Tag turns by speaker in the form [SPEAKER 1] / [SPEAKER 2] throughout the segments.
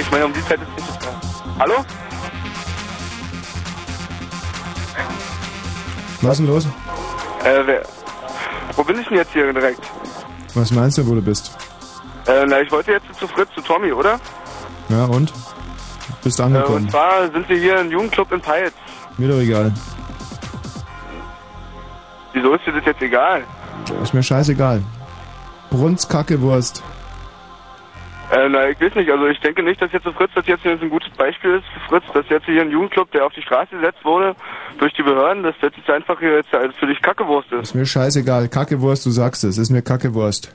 [SPEAKER 1] Ich meine, um die Zeit ist es nicht Hallo?
[SPEAKER 2] Was ist denn los?
[SPEAKER 1] Äh, wer, wo bin ich denn jetzt hier direkt?
[SPEAKER 2] Was meinst du, wo du bist?
[SPEAKER 1] Äh, na, ich wollte jetzt zu Fritz, zu Tommy, oder?
[SPEAKER 2] Ja, und? Bist
[SPEAKER 1] Äh,
[SPEAKER 2] angekommen.
[SPEAKER 1] und zwar sind wir hier im Jugendclub in Peitz.
[SPEAKER 2] Mir doch egal.
[SPEAKER 1] Wieso ist dir das jetzt egal?
[SPEAKER 2] Ist mir scheißegal. Brunz, Kacke, Wurst.
[SPEAKER 1] Äh, na, ich weiß nicht, also ich denke nicht, dass jetzt so Fritz das jetzt ein gutes Beispiel ist für Fritz, dass jetzt hier ein Jugendclub, der auf die Straße gesetzt wurde durch die Behörden, dass das jetzt einfach hier jetzt für dich Kackewurst ist.
[SPEAKER 2] Ist mir scheißegal. Kacke, Wurst, du sagst es. Ist mir Kacke, Wurst.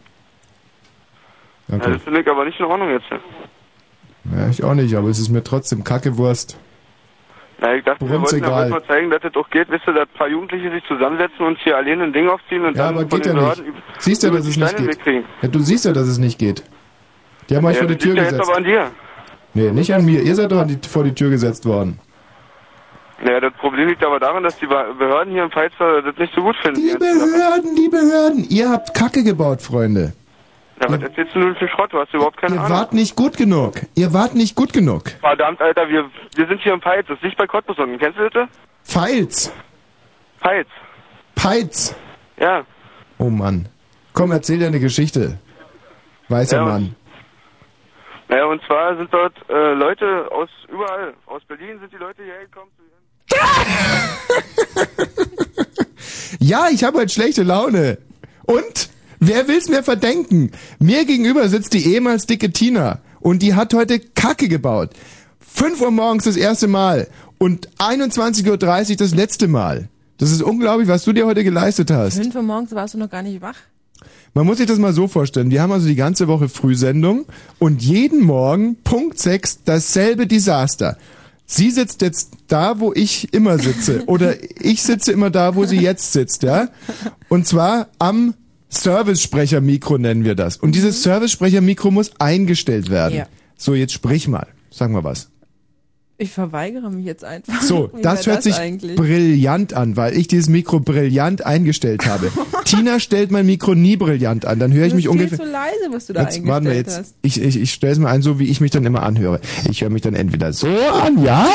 [SPEAKER 1] Ja, das finde ich aber nicht in Ordnung jetzt.
[SPEAKER 2] Ja, ich auch nicht, aber es ist mir trotzdem Kacke, Wurst.
[SPEAKER 1] Na, ich dachte, wir
[SPEAKER 2] Brunz
[SPEAKER 1] wollten
[SPEAKER 2] egal.
[SPEAKER 1] mal zeigen, dass das auch geht, wisst ihr, dass ein paar Jugendliche sich zusammensetzen und hier alleine ein Ding aufziehen und
[SPEAKER 2] Ja,
[SPEAKER 1] dann
[SPEAKER 2] aber geht ja nicht. Siehst ja,
[SPEAKER 1] über
[SPEAKER 2] dass es nicht geht. Ja, du siehst ja, dass es nicht geht. Die haben euch vor die Tür
[SPEAKER 1] jetzt
[SPEAKER 2] gesetzt.
[SPEAKER 1] aber an dir.
[SPEAKER 2] Nee, nicht an mir. Ihr seid doch die, vor die Tür gesetzt worden.
[SPEAKER 1] Naja, das Problem liegt aber daran, dass die Be- Behörden hier in Pfalzer das nicht so gut finden.
[SPEAKER 2] Die Behörden, die Behörden. Ihr habt Kacke gebaut, Freunde.
[SPEAKER 1] Ja, was erzählst du nun für Schrott? Du hast überhaupt keine
[SPEAKER 2] Ihr
[SPEAKER 1] Ahnung.
[SPEAKER 2] wart nicht gut genug. Ihr wart nicht gut genug.
[SPEAKER 1] Verdammt, Alter, wir, wir sind hier in Peitz. Das ist nicht bei Cottbus unten. Kennst du das?
[SPEAKER 2] Pfeils.
[SPEAKER 1] Peitz.
[SPEAKER 2] Peitz.
[SPEAKER 1] Ja.
[SPEAKER 2] Oh Mann. Komm, erzähl dir eine Geschichte. Weißer
[SPEAKER 1] Ja,
[SPEAKER 2] Mann.
[SPEAKER 1] Naja, und zwar sind dort äh, Leute aus überall. Aus Berlin sind die Leute hierher gekommen.
[SPEAKER 2] Ja, ich habe heute schlechte Laune. Und? Wer will's mir verdenken? Mir gegenüber sitzt die ehemals dicke Tina. Und die hat heute Kacke gebaut. 5 Uhr morgens das erste Mal. Und 21.30 Uhr das letzte Mal. Das ist unglaublich, was du dir heute geleistet hast.
[SPEAKER 3] Fünf Uhr morgens warst du noch gar nicht wach.
[SPEAKER 2] Man muss sich das mal so vorstellen. Wir haben also die ganze Woche Frühsendung und jeden Morgen, Punkt 6, dasselbe Desaster. Sie sitzt jetzt da, wo ich immer sitze. Oder ich sitze immer da, wo sie jetzt sitzt, ja? Und zwar am Service-Sprecher-Mikro nennen wir das. Und dieses Service-Sprecher-Mikro muss eingestellt werden.
[SPEAKER 3] Ja.
[SPEAKER 2] So, jetzt sprich mal. Sag mal was.
[SPEAKER 3] Ich verweigere mich jetzt einfach.
[SPEAKER 2] So,
[SPEAKER 3] Wie
[SPEAKER 2] das hört sich
[SPEAKER 3] eigentlich?
[SPEAKER 2] brillant an, weil ich dieses Mikro brillant eingestellt habe. Tina stellt mein Mikro nie brillant an, dann höre ich
[SPEAKER 3] Das
[SPEAKER 2] mich ungefähr.
[SPEAKER 3] zu leise, was du da
[SPEAKER 2] Jetzt warten wir
[SPEAKER 3] eingestellt
[SPEAKER 2] jetzt.
[SPEAKER 3] hast.
[SPEAKER 2] Ich, ich, ich stelle es mal ein, so wie ich mich dann immer anhöre. Ich höre mich dann entweder so an, ja,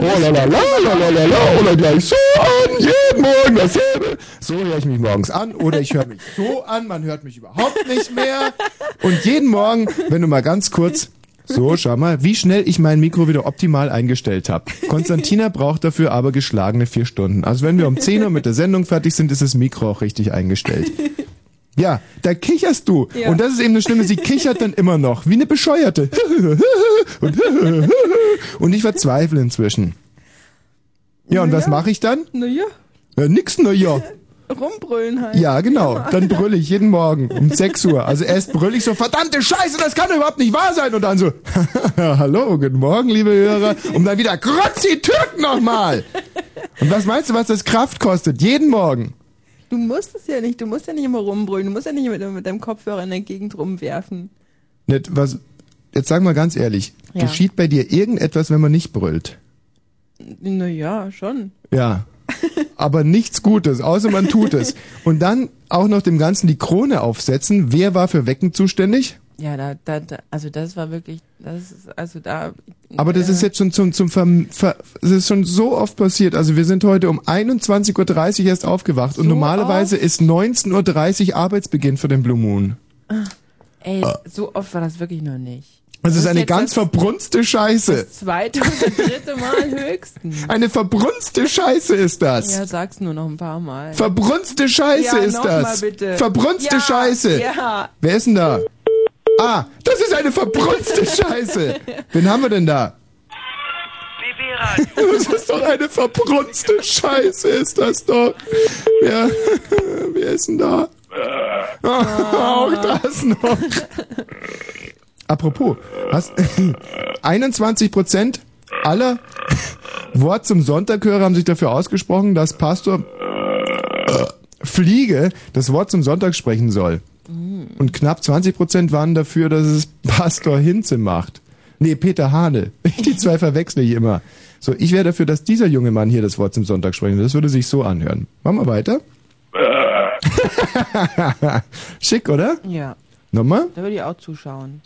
[SPEAKER 2] oh la la la la la la, oder gleich so an, jeden Morgen dasselbe. So höre ich mich morgens an, oder ich höre mich so an, man hört mich überhaupt nicht mehr. Und jeden Morgen, wenn du mal ganz kurz so, schau mal, wie schnell ich mein Mikro wieder optimal eingestellt habe. Konstantina braucht dafür aber geschlagene vier Stunden. Also wenn wir um 10 Uhr mit der Sendung fertig sind, ist das Mikro auch richtig eingestellt. Ja, da kicherst du.
[SPEAKER 3] Ja.
[SPEAKER 2] Und das ist eben das Schlimme, sie kichert dann immer noch, wie eine Bescheuerte. Und, ich verzweifle inzwischen. Ja, und was mache ich dann?
[SPEAKER 3] Naja,
[SPEAKER 2] Äh, nix, na ja.
[SPEAKER 3] Rumbrüllen halt.
[SPEAKER 2] Ja, genau. Dann brülle ich jeden Morgen um 6 Uhr. Also erst brülle ich so, verdammte Scheiße, das kann doch überhaupt nicht wahr sein. Und dann so, hallo, guten Morgen, liebe Hörer. Und dann wieder, Grotzi Türk nochmal. Und was meinst du, was das Kraft kostet? Jeden Morgen.
[SPEAKER 3] Du musst es ja nicht, du musst ja nicht immer rumbrüllen, du musst ja nicht mit, mit deinem Kopfhörer in der Gegend rumwerfen.
[SPEAKER 2] Nicht, was, jetzt sag mal ganz ehrlich,
[SPEAKER 3] Ja.
[SPEAKER 2] geschieht bei dir irgendetwas, wenn man nicht brüllt?
[SPEAKER 3] Naja, schon.
[SPEAKER 2] Ja. Aber nichts Gutes, außer man tut es. Und dann auch noch dem Ganzen die Krone aufsetzen. Wer war für Wecken zuständig?
[SPEAKER 3] Ja, da, da, da also das war wirklich, das ist, also da.
[SPEAKER 2] Aber das
[SPEAKER 3] äh,
[SPEAKER 2] ist jetzt schon zum, zum Ver, Ver, das ist schon so oft passiert. Also wir sind heute um 21.30 Uhr erst aufgewacht und
[SPEAKER 3] So
[SPEAKER 2] normalerweise ist 19.30 Uhr Arbeitsbeginn für den Blue Moon.
[SPEAKER 3] Ey, so oft war das wirklich noch nicht.
[SPEAKER 2] Das ist eine ganz verbrunste Scheiße.
[SPEAKER 3] Das zweite oder dritte Mal höchstens.
[SPEAKER 2] Eine verbrunste Scheiße ist das.
[SPEAKER 3] Ja, sag's nur noch ein paar Mal.
[SPEAKER 2] Verbrunste Scheiße
[SPEAKER 3] ja,
[SPEAKER 2] ist
[SPEAKER 3] noch
[SPEAKER 2] das.
[SPEAKER 3] Mal bitte.
[SPEAKER 2] Verbrunste
[SPEAKER 3] ja,
[SPEAKER 2] Scheiße.
[SPEAKER 3] Ja.
[SPEAKER 2] Wer ist denn da? Ah, das ist eine verbrunste Scheiße. Wen haben wir denn da? Das ist doch eine verbrunste Scheiße, ist das doch. Wer, wer ist denn da? Auch das noch. Apropos, hast, 21 Prozent aller Wort zum Sonntaghörer haben sich dafür ausgesprochen, dass Pastor äh, Fliege das Wort zum Sonntag sprechen soll. Und knapp 20 Prozent waren dafür, dass es Pastor Hinze macht. Nee, Peter Hane. Die zwei verwechsel ich immer. So, ich wäre dafür, dass dieser junge Mann hier das Wort zum Sonntag sprechen. Das würde sich so anhören. Machen wir weiter. Schick, oder?
[SPEAKER 3] Ja.
[SPEAKER 2] Nochmal?
[SPEAKER 3] Da würde ich auch zuschauen.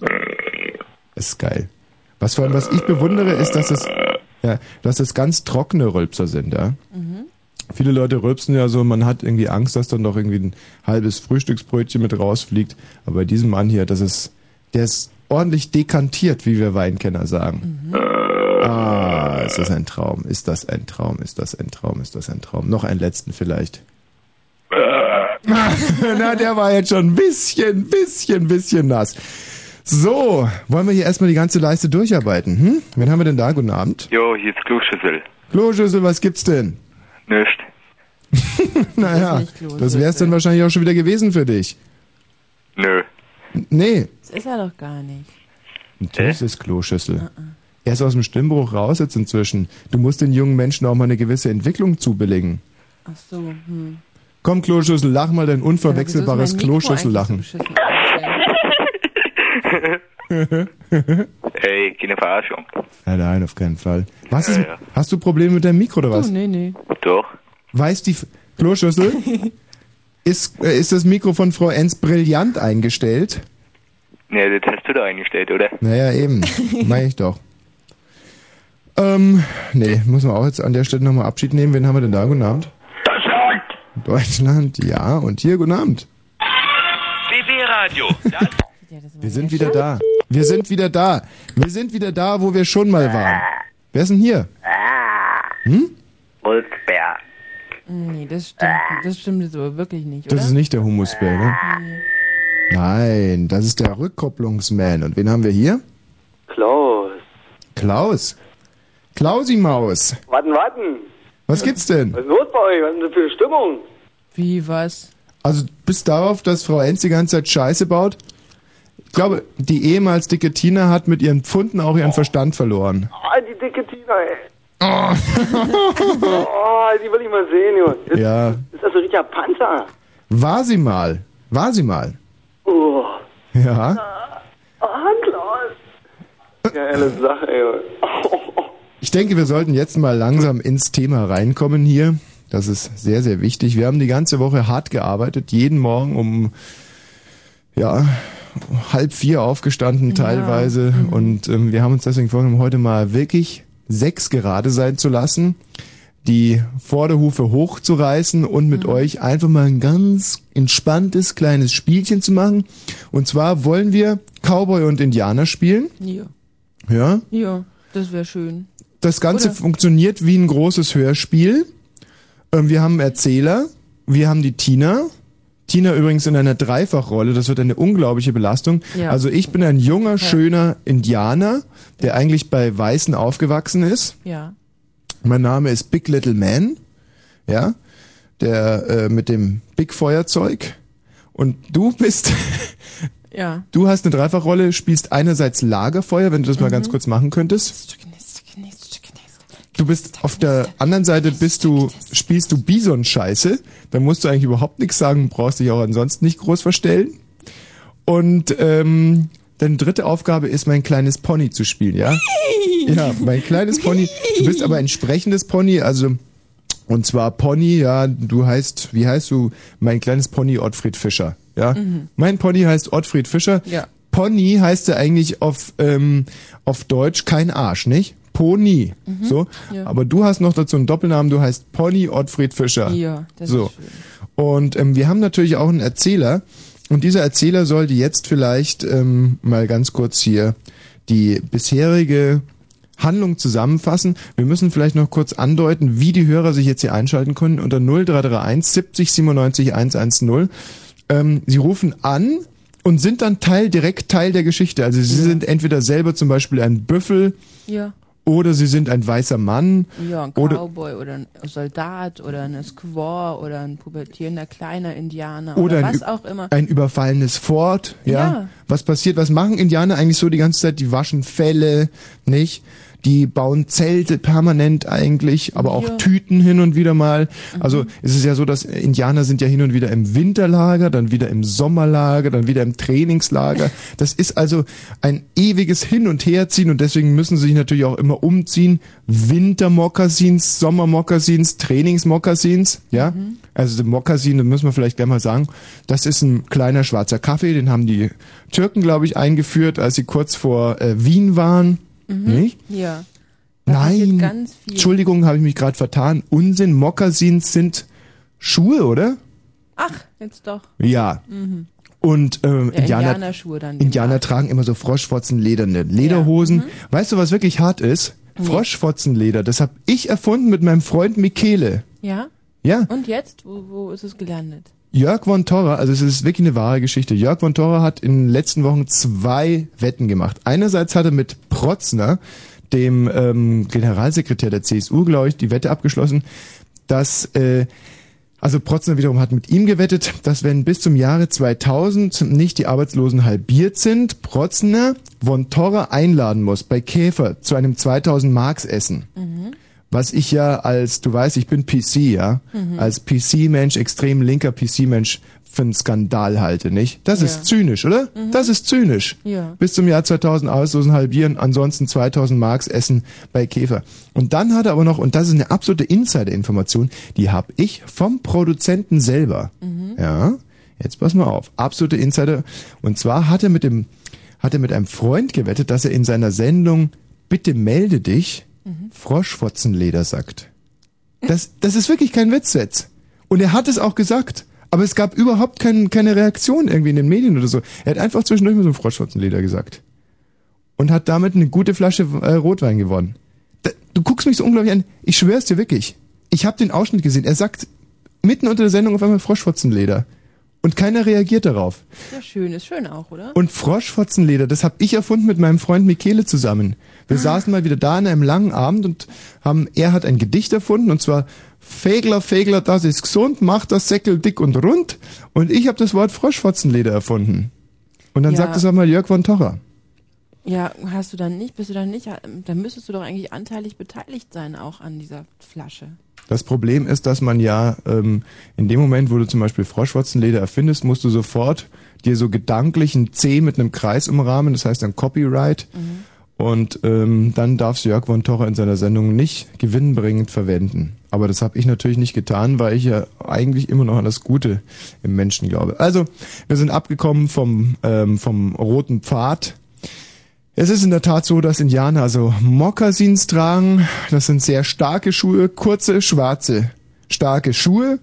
[SPEAKER 2] Ist geil. Was vor allem, was ich bewundere, ist, dass es, ja, dass es ganz trockene Rülpser sind, ja. Viele Leute rülpsen ja so, man hat irgendwie Angst, dass dann doch irgendwie ein halbes Frühstücksbrötchen mit rausfliegt. Aber bei diesem Mann hier, das ist, der ist ordentlich dekantiert, wie wir Weinkenner sagen. Ah, ist das ein Traum, ist das ein Traum, ist das ein Traum, ist das ein Traum. Noch einen letzten vielleicht. Na, der war jetzt schon ein bisschen, bisschen, bisschen nass. So, wollen wir hier erstmal die ganze Leiste durcharbeiten, hm? Wen haben wir denn da? Guten Abend.
[SPEAKER 4] Jo, hier ist Kloschüssel.
[SPEAKER 2] Kloschüssel, was gibt's denn?
[SPEAKER 4] Nicht.
[SPEAKER 2] Naja, das wär's dann wahrscheinlich auch schon wieder gewesen für dich.
[SPEAKER 4] Nö.
[SPEAKER 2] Nee,
[SPEAKER 3] Das ist er doch gar nicht.
[SPEAKER 2] natürlich ist Kloschüssel. Er ist aus dem Stimmbruch raus jetzt inzwischen. Du musst den jungen Menschen auch mal eine gewisse Entwicklung zubilligen.
[SPEAKER 3] Ach so, hm.
[SPEAKER 2] Komm, Kloschüssel, lach mal dein unverwechselbares Kloschüssellachen.
[SPEAKER 3] eigentlich so beschissen eingestellt?
[SPEAKER 4] Ey, keine Verarschung.
[SPEAKER 2] Nein, nein, auf keinen Fall. Was
[SPEAKER 4] Ja,
[SPEAKER 2] ist,
[SPEAKER 4] ja.
[SPEAKER 2] Hast du Probleme mit deinem Mikro oder was?
[SPEAKER 3] Oh, nee, nee.
[SPEAKER 4] Doch.
[SPEAKER 2] Weiß die F- Kloschüssel? ist, äh, ist das Mikro von Frau Enz brillant eingestellt?
[SPEAKER 4] Ne, das hast du da eingestellt, oder?
[SPEAKER 2] Naja, eben. Meine ich doch. Ähm, nee, muss man auch jetzt an der Stelle nochmal Abschied nehmen. Wen haben wir denn da? Guten Abend.
[SPEAKER 4] Deutschland!
[SPEAKER 2] Deutschland, ja. Und hier, guten Abend.
[SPEAKER 4] BB-Radio.
[SPEAKER 3] Ja, das war
[SPEAKER 2] Wir
[SPEAKER 3] ja
[SPEAKER 2] sind wieder da. Wir sind wieder da. Wir sind wieder da, wo wir schon mal waren. Wer ist denn hier?
[SPEAKER 4] Wolfsbär.
[SPEAKER 3] Nee, das stimmt, das stimmt so wirklich nicht, oder?
[SPEAKER 2] Das ist nicht der Humusbär, ne?
[SPEAKER 3] Nee.
[SPEAKER 2] Nein, das ist der Rückkopplungsman. Und wen haben wir hier?
[SPEAKER 5] Klaus.
[SPEAKER 2] Klaus. Klausi Maus.
[SPEAKER 5] Warten, warten.
[SPEAKER 2] Was gibt's denn?
[SPEAKER 5] Was ist los bei euch? Was ist denn für eine Stimmung?
[SPEAKER 3] Wie, was?
[SPEAKER 2] Also bis darauf, dass Frau Enz die ganze Zeit Scheiße baut? Ich glaube, die ehemals dicke Tina hat mit ihren Pfunden auch ihren Verstand verloren.
[SPEAKER 5] Ah, die dicke Tina, ey. Oh, die will ich mal sehen, Junge. Das,
[SPEAKER 2] Ja,
[SPEAKER 5] Ist das so ein richtiger Panzer?
[SPEAKER 2] war sie mal. War sie mal.
[SPEAKER 5] Oh.
[SPEAKER 2] Ja.
[SPEAKER 5] Ah, Klaus. Geile Sache, ey.
[SPEAKER 2] Ich denke, wir sollten jetzt mal langsam ins Thema reinkommen hier. Das ist sehr, sehr wichtig. Wir haben die ganze Woche hart gearbeitet, jeden Morgen um ja halb vier aufgestanden teilweise und ähm, wir haben uns deswegen vorgenommen, heute mal wirklich sechs gerade sein zu lassen, die Vorderhufe hochzureißen und mit euch einfach mal ein ganz entspanntes kleines Spielchen zu machen. Und zwar wollen wir Cowboy und Indianer spielen.
[SPEAKER 3] Ja.
[SPEAKER 2] Ja,
[SPEAKER 3] Ja, das wäre schön.
[SPEAKER 2] das Ganze
[SPEAKER 3] Oder?
[SPEAKER 2] funktioniert wie ein großes Hörspiel. Ähm, Wir haben Erzähler, wir haben die Tina. Tina übrigens in einer Dreifachrolle, das wird eine unglaubliche Belastung.
[SPEAKER 3] Ja.
[SPEAKER 2] Also ich bin ein junger, schöner Indianer, der eigentlich bei Weißen aufgewachsen ist.
[SPEAKER 3] Ja.
[SPEAKER 2] Mein Name ist Big Little Man, ja, der äh, mit dem Big Feuerzeug. Und du bist,
[SPEAKER 3] Ja.
[SPEAKER 2] du hast eine Dreifachrolle, spielst einerseits Lagerfeuer, wenn du das mal ganz kurz machen könntest. Du bist auf der anderen Seite bist du, spielst du Bison-Scheiße, dann musst du eigentlich überhaupt nichts sagen, brauchst dich auch ansonsten nicht groß verstellen. Und ähm, deine dritte Aufgabe ist, mein kleines Pony zu spielen, ja? Ja, mein kleines Pony. Du bist aber ein sprechendes Pony, also und zwar Pony, ja, du heißt, wie heißt du? Mein kleines Pony Ottfried Fischer, ja? Mein Pony heißt Ottfried Fischer.
[SPEAKER 3] Ja.
[SPEAKER 2] Pony heißt ja eigentlich auf, ähm, auf Deutsch kein Arsch, nicht? Pony. So.
[SPEAKER 3] Ja.
[SPEAKER 2] Aber du hast noch dazu einen Doppelnamen, du heißt Pony Ottfried Fischer.
[SPEAKER 3] Ja, das
[SPEAKER 2] so.
[SPEAKER 3] ist schön.
[SPEAKER 2] Und ähm, wir haben natürlich auch einen Erzähler. Und dieser Erzähler sollte jetzt vielleicht ähm, mal ganz kurz hier die bisherige Handlung zusammenfassen. Wir müssen vielleicht noch kurz andeuten, wie die Hörer sich jetzt hier einschalten können unter 0331 70 97 110. Ähm, sie rufen an und sind dann Teil, direkt Teil der Geschichte. Also sie sind entweder selber zum Beispiel ein Büffel
[SPEAKER 3] Ja.
[SPEAKER 2] Oder sie sind ein weißer Mann.
[SPEAKER 3] Ja, ein
[SPEAKER 2] Oder-
[SPEAKER 3] Cowboy oder ein Soldat oder ein Squaw oder ein pubertierender kleiner Indianer
[SPEAKER 2] Oder
[SPEAKER 3] oder, was auch immer.
[SPEAKER 2] ein überfallenes Fort, ja?
[SPEAKER 3] Ja.
[SPEAKER 2] Was passiert? Was machen Indianer eigentlich so die ganze Zeit? Die waschen Felle, nicht? Die bauen Zelte permanent eigentlich, aber auch
[SPEAKER 3] Ja.
[SPEAKER 2] Tüten hin und wieder mal. Also es ist ja so, dass Indianer sind ja hin und wieder im Winterlager, dann wieder im Sommerlager, dann wieder im Trainingslager. Das ist also ein ewiges Hin- und Herziehen und deswegen müssen sie sich natürlich auch immer umziehen. Wintermokassins, Sommermokassins, Trainingsmokassins, ja? Also die Mokassin, das müssen wir vielleicht gleich mal sagen, das ist ein kleiner schwarzer Kaffee, den haben die Türken, glaube ich, eingeführt, als sie kurz vor äh, Wien waren. Nicht?
[SPEAKER 3] Ja.
[SPEAKER 2] Nein. Entschuldigung, habe ich mich gerade vertan. Unsinn, Mokassins sind Schuhe, oder?
[SPEAKER 3] Ach, jetzt doch.
[SPEAKER 2] Ja. Und ähm,
[SPEAKER 3] Ja,
[SPEAKER 2] Indianer,
[SPEAKER 3] Indianerschuhe dann.
[SPEAKER 2] Indianer tragen immer so Froschfotzenlederne Lederhosen. Weißt du, was wirklich hart ist? Froschfotzenleder. Das habe ich erfunden mit meinem Freund Michele.
[SPEAKER 3] Ja?
[SPEAKER 2] Ja,
[SPEAKER 3] Und jetzt? Wo, wo ist es gelandet?
[SPEAKER 2] Jörg von Torra, also es ist wirklich eine wahre Geschichte. Jörg von Torra hat in den letzten Wochen zwei Wetten gemacht. Einerseits hat er mit Protzner, dem ähm, Generalsekretär der CSU, glaube ich, die Wette abgeschlossen, dass äh, also Protzner wiederum hat mit ihm gewettet, dass wenn bis zum Jahre 2000 nicht die Arbeitslosen halbiert sind, Protzner von Torra einladen muss bei Käfer zu einem 2000 Marks Essen. Was ich ja als, du weißt, ich bin PC, ja, als PC-Mensch, extrem linker PC-Mensch für einen Skandal halte, nicht? Das
[SPEAKER 3] Ja.
[SPEAKER 2] ist zynisch, oder? Das ist zynisch.
[SPEAKER 3] Ja.
[SPEAKER 2] Bis zum Jahr 2000 Arbeitslosen halbieren, ansonsten 2000 Marks essen bei Käfer. Und dann hat er aber noch, und das ist eine absolute Insider-Information, die habe ich vom Produzenten selber. Ja, jetzt pass mal auf. Absolute Insider. Und zwar hat er mit dem, hat er mit einem Freund gewettet, dass er in seiner Sendung Bitte melde dich Froschfotzenleder sagt. Das, das ist wirklich kein Witz jetzt. Und er hat es auch gesagt. Aber es gab überhaupt kein, keine Reaktion irgendwie in den Medien oder so. Er hat einfach zwischendurch mal so Froschfotzenleder gesagt. Und hat damit eine gute Flasche äh, Rotwein gewonnen. Da, du guckst mich so unglaublich an. Ich schwör's dir wirklich. Ich habe den Ausschnitt gesehen. Er sagt mitten unter der Sendung auf einmal Froschfotzenleder. Und keiner reagiert darauf.
[SPEAKER 3] Ja, schön. Ist schön auch, oder?
[SPEAKER 2] Und Froschfotzenleder, das habe ich erfunden mit meinem Freund Michele zusammen. Wir saßen mal wieder da an einem langen Abend und haben, er hat ein Gedicht erfunden und zwar Fegler, Fegler, das ist gesund, macht das Säckel dick und rund. Und ich habe das Wort Froschfotzenleder erfunden. Und dann
[SPEAKER 3] Ja.
[SPEAKER 2] sagt es auch mal Jörg von Torra.
[SPEAKER 3] Ja, hast du dann nicht, bist du dann nicht, dann müsstest du doch eigentlich anteilig beteiligt sein auch an dieser Flasche.
[SPEAKER 2] Das Problem ist, dass man ja ähm, in dem Moment, wo du zum Beispiel Froschwotzenleder erfindest, musst du sofort dir so gedanklich ein C mit einem Kreis umrahmen, das heißt dann Copyright. Und ähm, dann darfst Jörg von Torra in seiner Sendung nicht gewinnbringend verwenden. Aber das habe ich natürlich nicht getan, weil ich ja eigentlich immer noch an das Gute im Menschen glaube. Also, wir sind abgekommen vom, ähm, vom roten Pfad. Es ist in der Tat so, dass Indianer also Mokassins tragen. Das sind sehr starke Schuhe, kurze, schwarze, starke Schuhe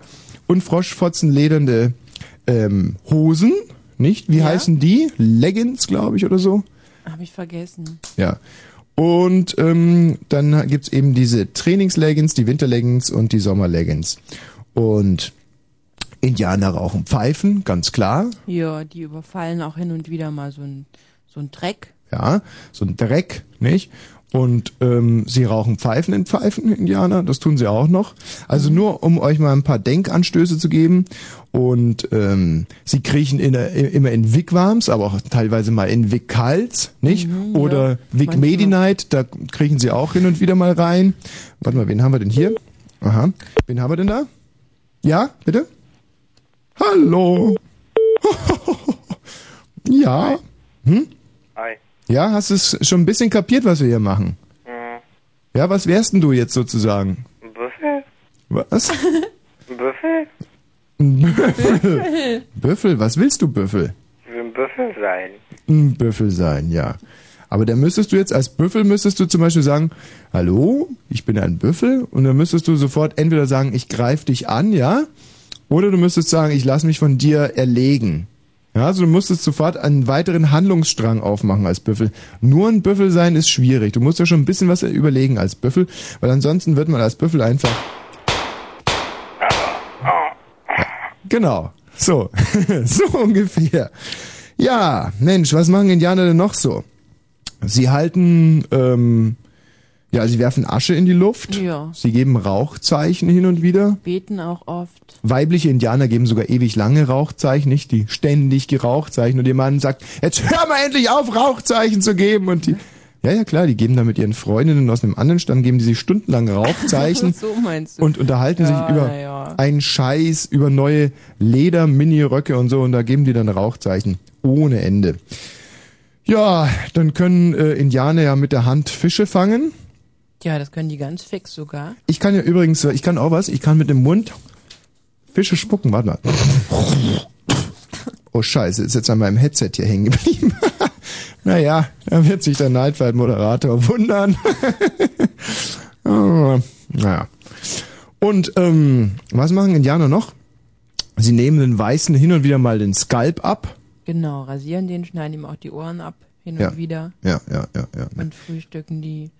[SPEAKER 2] und froschfotzenledernde ähm, Hosen. Nicht? Wie
[SPEAKER 3] Ja.
[SPEAKER 2] heißen die? Leggings, glaube ich, oder so.
[SPEAKER 3] Habe ich vergessen.
[SPEAKER 2] Ja. Und ähm, dann gibt's eben diese Trainingsleggings, die Winterleggings und die Sommerleggings. Und Indianer rauchen Pfeifen, ganz klar.
[SPEAKER 3] Ja, die überfallen auch hin und wieder mal so ein, so ein Dreck.
[SPEAKER 2] ja, so ein Dreck, nicht? Und ähm, sie rauchen Pfeifen in Pfeifen, Indianer, das tun sie auch noch. Also nur, um euch mal ein paar Denkanstöße zu geben. Und ähm, sie kriechen in immer in Wigwams, aber auch teilweise mal in Wigkals, nicht?
[SPEAKER 3] Mhm,
[SPEAKER 2] Oder
[SPEAKER 3] ja,
[SPEAKER 2] Wig. Medi-Night, da kriechen sie auch hin und wieder mal rein. Warte mal, wen haben wir denn hier? Aha, wen haben wir denn da? Ja, bitte? Hallo? ja? Hm?
[SPEAKER 4] Hi.
[SPEAKER 2] Ja, hast du es schon ein bisschen kapiert, was wir hier machen? Ja, was wärst denn du jetzt sozusagen?
[SPEAKER 4] Büffel?
[SPEAKER 2] Was?
[SPEAKER 4] Büffel?
[SPEAKER 2] Ein Büffel. Büffel, was willst du, Büffel?
[SPEAKER 4] Ich will ein Büffel sein.
[SPEAKER 2] Ein Büffel sein, ja. Aber dann müsstest du jetzt als Büffel müsstest du zum Beispiel sagen, hallo, ich bin ein Büffel und dann müsstest du sofort entweder sagen, ich greife dich an, ja, oder du müsstest sagen, ich lass mich von dir erlegen. Ja, also du musstest sofort einen weiteren Handlungsstrang aufmachen als Büffel. Nur ein Büffel sein ist schwierig. Du musst ja schon ein bisschen was überlegen als Büffel, weil ansonsten wird man als Büffel einfach Genau. So. so ungefähr. Ja, Mensch, was machen Indianer denn noch so? Sie halten, ähm, ja, sie werfen Asche in die Luft.
[SPEAKER 3] Ja.
[SPEAKER 2] Sie geben Rauchzeichen hin und wieder.
[SPEAKER 3] Beten auch oft.
[SPEAKER 2] Weibliche Indianer geben sogar ewig lange Rauchzeichen, nicht? Die ständig gerauchzeichen und ihr Mann sagt, jetzt hör mal endlich auf, Rauchzeichen zu geben und die, ja, ja, klar, die geben da mit ihren Freundinnen aus einem anderen Stamm, geben die sich stundenlang Rauchzeichen
[SPEAKER 3] so meinst du.
[SPEAKER 2] und unterhalten
[SPEAKER 3] Ja,
[SPEAKER 2] sich über
[SPEAKER 3] ja.
[SPEAKER 2] einen Scheiß, über neue Leder-Mini-Röcke und so und da geben die dann Rauchzeichen ohne Ende. Ja, dann können äh, Indianer ja mit der Hand Fische fangen.
[SPEAKER 3] Ja, das können die ganz fix sogar.
[SPEAKER 2] Ich kann ja übrigens, ich kann auch was, ich kann mit dem Mund Fische spucken, warte mal. Oh Scheiße, ist jetzt an meinem Headset hier hängen geblieben. Naja, da wird sich der Nightflight-Moderator wundern. oh, naja. Und ähm, was machen Indianer noch? Sie nehmen den Weißen hin und wieder mal den Skalp ab.
[SPEAKER 3] Genau, rasieren den, schneiden ihm auch die Ohren ab, hin
[SPEAKER 2] Ja.
[SPEAKER 3] und wieder.
[SPEAKER 2] Ja, ja, ja, ja.
[SPEAKER 3] Und frühstücken die.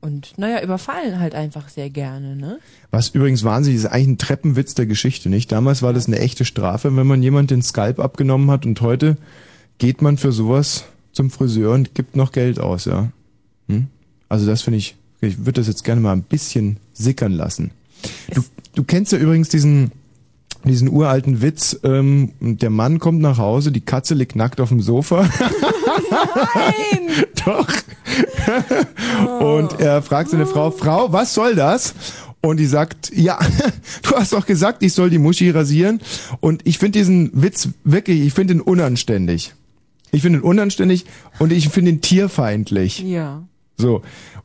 [SPEAKER 3] Und naja, überfallen halt einfach sehr gerne, ne?
[SPEAKER 2] Was übrigens wahnsinnig ist, eigentlich ein Treppenwitz der Geschichte, nicht? Damals war das eine echte Strafe, wenn man jemand den Skalp abgenommen hat und heute geht man für sowas zum Friseur und gibt noch Geld aus, ja. Hm? Also das finde ich, ich würde das jetzt gerne mal ein bisschen sickern lassen. Du, du kennst ja übrigens diesen, diesen uralten Witz, ähm, der Mann kommt nach Hause, die Katze liegt nackt auf dem Sofa.
[SPEAKER 3] Nein!
[SPEAKER 2] Doch. Und er fragt seine Frau, Frau, was soll das? Und die sagt, ja, du hast doch gesagt, ich soll die Muschi rasieren. Und ich finde diesen Witz wirklich, ich finde ihn unanständig. Ich finde ihn unanständig und ich finde ihn tierfeindlich.
[SPEAKER 3] Ja.
[SPEAKER 2] So.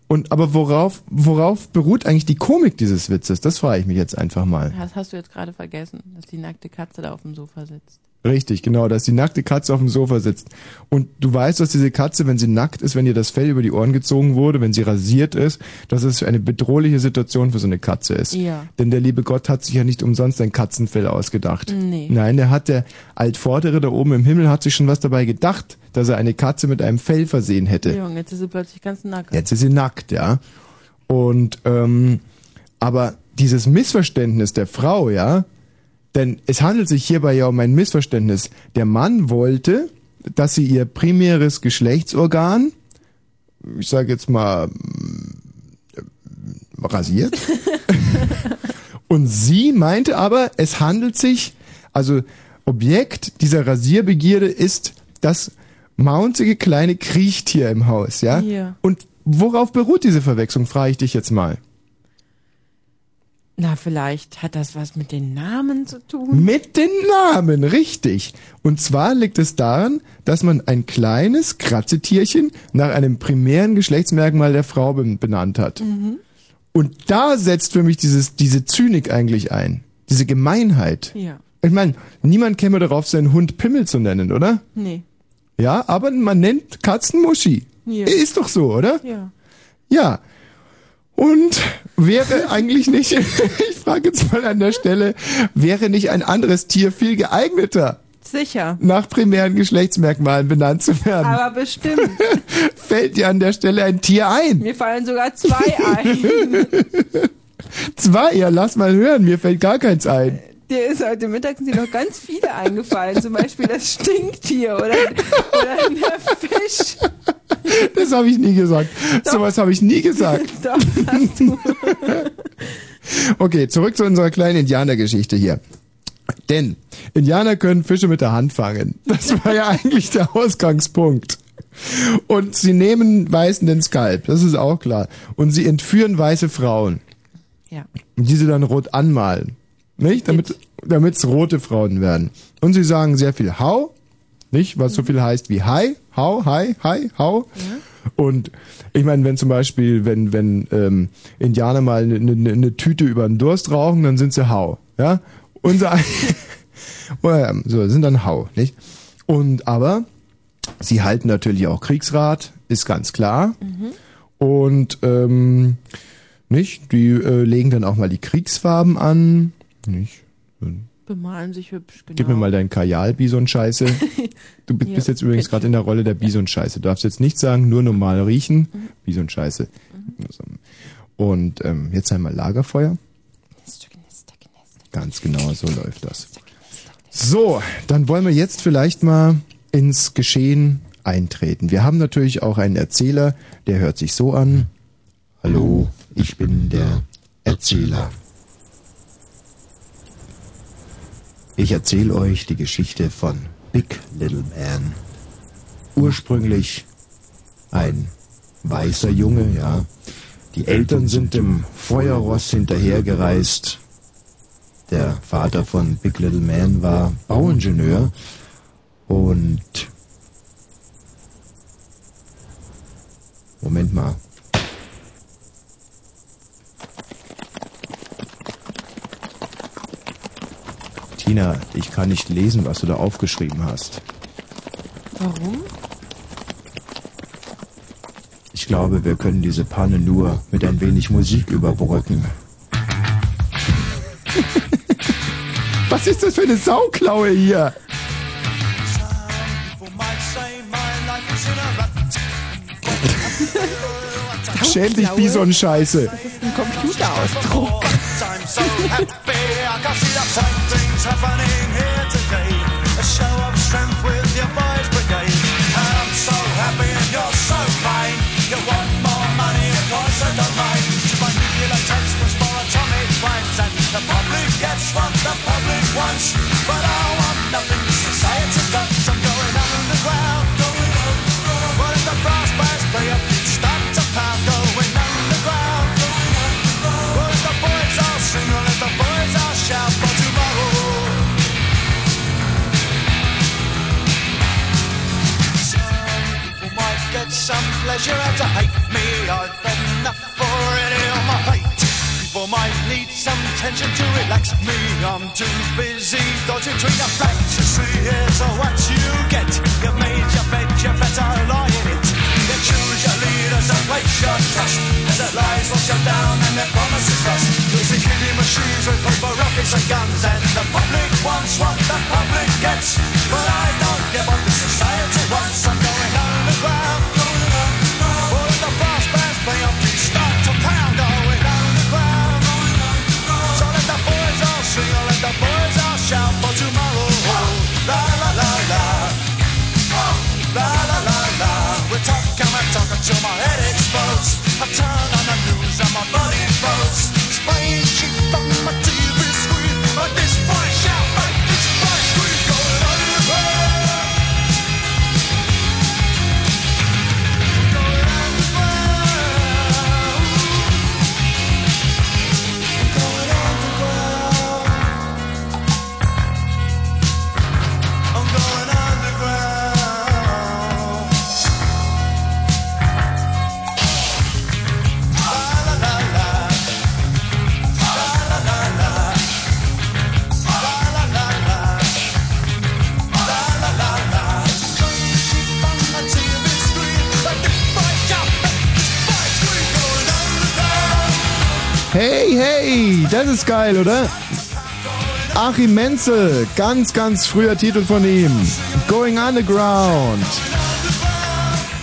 [SPEAKER 2] Und aber worauf, worauf beruht eigentlich die Komik dieses Witzes? Das frage ich mich jetzt einfach mal.
[SPEAKER 3] Das hast du jetzt gerade vergessen, dass die nackte Katze da auf dem Sofa sitzt.
[SPEAKER 2] Richtig, genau, dass die nackte Katze auf dem Sofa sitzt. Und du weißt, dass diese Katze, wenn sie nackt ist, wenn ihr das Fell über die Ohren gezogen wurde, wenn sie rasiert ist, dass es eine bedrohliche Situation für so eine Katze ist.
[SPEAKER 3] Ja.
[SPEAKER 2] Denn der liebe Gott hat sich ja nicht umsonst ein Katzenfell ausgedacht.
[SPEAKER 3] Nee.
[SPEAKER 2] Nein, der hat der Altvordere da oben im Himmel hat sich schon was dabei gedacht, dass er eine Katze mit einem Fell versehen hätte.
[SPEAKER 3] Junge, jetzt ist sie plötzlich ganz nackt.
[SPEAKER 2] Jetzt ist sie nackt, ja. Und ähm, aber dieses Missverständnis der Frau, ja, denn es handelt sich hierbei ja um ein Missverständnis. Der Mann wollte, dass sie ihr primäres Geschlechtsorgan, ich sage jetzt mal, mm, rasiert. Und sie meinte aber, es handelt sich, also Objekt dieser Rasierbegierde ist das maunzige kleine Kriechtier im Haus, ja?
[SPEAKER 3] Ja.
[SPEAKER 2] Und worauf beruht diese Verwechslung, frage ich dich jetzt mal.
[SPEAKER 3] Na, vielleicht hat das was mit den Namen zu tun.
[SPEAKER 2] Mit den Namen, richtig. Und zwar liegt es daran, dass man ein kleines Kratzetierchen nach einem primären Geschlechtsmerkmal der Frau ben- benannt hat.
[SPEAKER 3] Mhm.
[SPEAKER 2] Und da setzt für mich dieses, diese Zynik eigentlich ein. Diese Gemeinheit.
[SPEAKER 3] Ja.
[SPEAKER 2] Ich meine, niemand käme darauf, seinen Hund Pimmel zu nennen, oder?
[SPEAKER 3] Nee.
[SPEAKER 2] Ja, aber man nennt Katzen Muschi.
[SPEAKER 3] Ja.
[SPEAKER 2] Ist doch so, oder?
[SPEAKER 3] Ja.
[SPEAKER 2] Ja. Und wäre eigentlich nicht, ich frage jetzt mal an der Stelle, wäre nicht ein anderes Tier viel geeigneter,
[SPEAKER 3] Sicher.
[SPEAKER 2] nach primären Geschlechtsmerkmalen benannt zu werden?
[SPEAKER 3] Aber bestimmt.
[SPEAKER 2] Fällt dir an der Stelle ein Tier ein?
[SPEAKER 3] Mir fallen sogar zwei ein.
[SPEAKER 2] Zwei, ja, lass mal hören, mir fällt gar keins ein.
[SPEAKER 3] Dir ist heute Mittag sind dir noch ganz viele eingefallen. Zum Beispiel das Stinktier oder, oder der Fisch.
[SPEAKER 2] Das habe ich nie gesagt. Sowas habe ich nie gesagt.
[SPEAKER 3] Doch, hast du.
[SPEAKER 2] Okay, zurück zu unserer kleinen Indianergeschichte hier. Denn Indianer können Fische mit der Hand fangen. Das war ja eigentlich der Ausgangspunkt. Und sie nehmen Weißen den Skalp, das ist auch klar. Und sie entführen weiße Frauen,
[SPEAKER 3] Ja.
[SPEAKER 2] die sie dann rot anmalen. Nicht? Damit damit's rote Frauen werden. Und sie sagen sehr viel Hau, nicht? Was so viel heißt wie Hi, Hau, Hi, Hi, Hau. Und ich meine, wenn zum Beispiel, wenn, wenn ähm, Indianer mal eine ne, ne Tüte über den Durst rauchen, dann sind sie Hau. Ja? Unser Well, so, sind dann Hau, nicht? Und aber sie halten natürlich auch Kriegsrat, ist ganz klar. Und ähm, nicht? Die äh, legen dann auch mal die Kriegsfarben an. Nicht?
[SPEAKER 3] Bemalen sich hübsch, genau.
[SPEAKER 2] Gib mir mal deinen Kajal-Bison-Scheiße. Du bi-
[SPEAKER 3] Ja,
[SPEAKER 2] bist jetzt übrigens gerade in der Rolle der Bison-Scheiße. Du darfst jetzt nicht sagen, nur normal riechen. Bison-Scheiße. Und ähm, jetzt einmal Lagerfeuer. Ganz genau, so läuft das. So, dann wollen wir jetzt vielleicht mal ins Geschehen eintreten. Wir haben natürlich auch einen Erzähler, der hört sich so an. Hallo, ich bin der Erzähler. Ich erzähle euch die Geschichte von Big Little Man. Ursprünglich ein weißer Junge, ja. Die Eltern sind dem Feuerross hinterhergereist. Der Vater von Big Little Man war Bauingenieur und Moment mal. Tina, ich kann nicht lesen, was du da aufgeschrieben hast.
[SPEAKER 3] Warum?
[SPEAKER 2] Ich glaube, wir können diese Panne nur mit ein wenig Musik überbrücken. Was ist das für eine Sauklaue hier? Schäm dich, Bison-Scheiße.
[SPEAKER 3] Das ist ein Computerausdruck.
[SPEAKER 6] Happening here today. A show of strength with your boys brigade. I'm so happy and you're so fine. You want more money, of don't mind. My nuclear textbooks for atomic crimes and the public gets what the public wants. But I want nothing some pleasure out to hate me. I've had enough already on my plate. People might need some tension to relax me. I'm too busy dodging between the. You see, here's what you get. You've made your bed, you better lie in it. You choose your leaders and place your trust. As the lies will shut down and their promises rust. There's a killing machines with paper rockets and guns. And the public wants what the public gets. But I don't give what the society wants. out for tomorrow.
[SPEAKER 2] Das ist geil, oder? Achim Menzel, ganz, ganz früher Titel von ihm. Going Underground.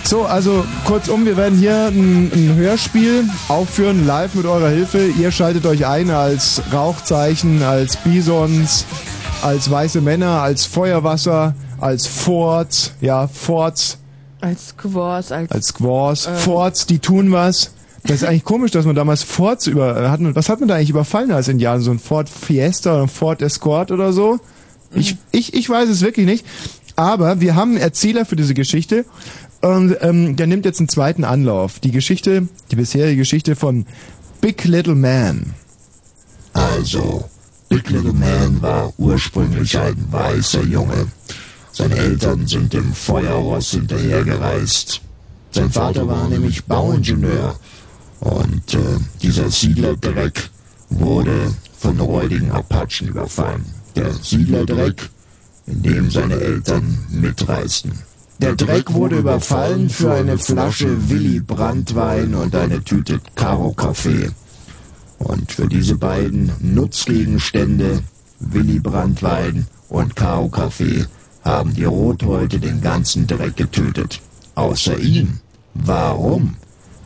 [SPEAKER 2] So, also kurzum, wir werden hier ein, ein Hörspiel aufführen, live mit eurer Hilfe. Ihr schaltet euch ein als Rauchzeichen, als Bisons, als weiße Männer, als Feuerwasser, als Forts, ja, Forts,
[SPEAKER 3] Als Squaws, als,
[SPEAKER 2] als Squaws,
[SPEAKER 3] Ähm.
[SPEAKER 2] Forts, die tun was. Das ist eigentlich komisch, dass man damals Forts über, äh, hat man, was hat man da eigentlich überfallen als Indianer? So ein Ford Fiesta oder ein Ford Escort oder so? Ich, ich, ich weiß es wirklich nicht. Aber wir haben einen Erzähler für diese Geschichte und ähm, der nimmt jetzt einen zweiten Anlauf. Die Geschichte, die bisherige Geschichte von Big Little Man.
[SPEAKER 7] Also, Big Little Man war ursprünglich ein weißer Junge. Seine Eltern sind im Feuerross hinterhergereist. Sein Vater war nämlich Bauingenieur. Und äh, dieser Siedlerdreck wurde von räudigen Apachen überfallen. Der Siedlerdreck, in dem seine Eltern mitreisten.
[SPEAKER 2] Der Dreck wurde überfallen für eine Flasche Willi Brandwein und eine Tüte Karo Kaffee.
[SPEAKER 7] Und für diese beiden Nutzgegenstände, Willi Brandwein und Karo Kaffee, haben die Rothäute den ganzen Dreck getötet. Außer ihm. Warum?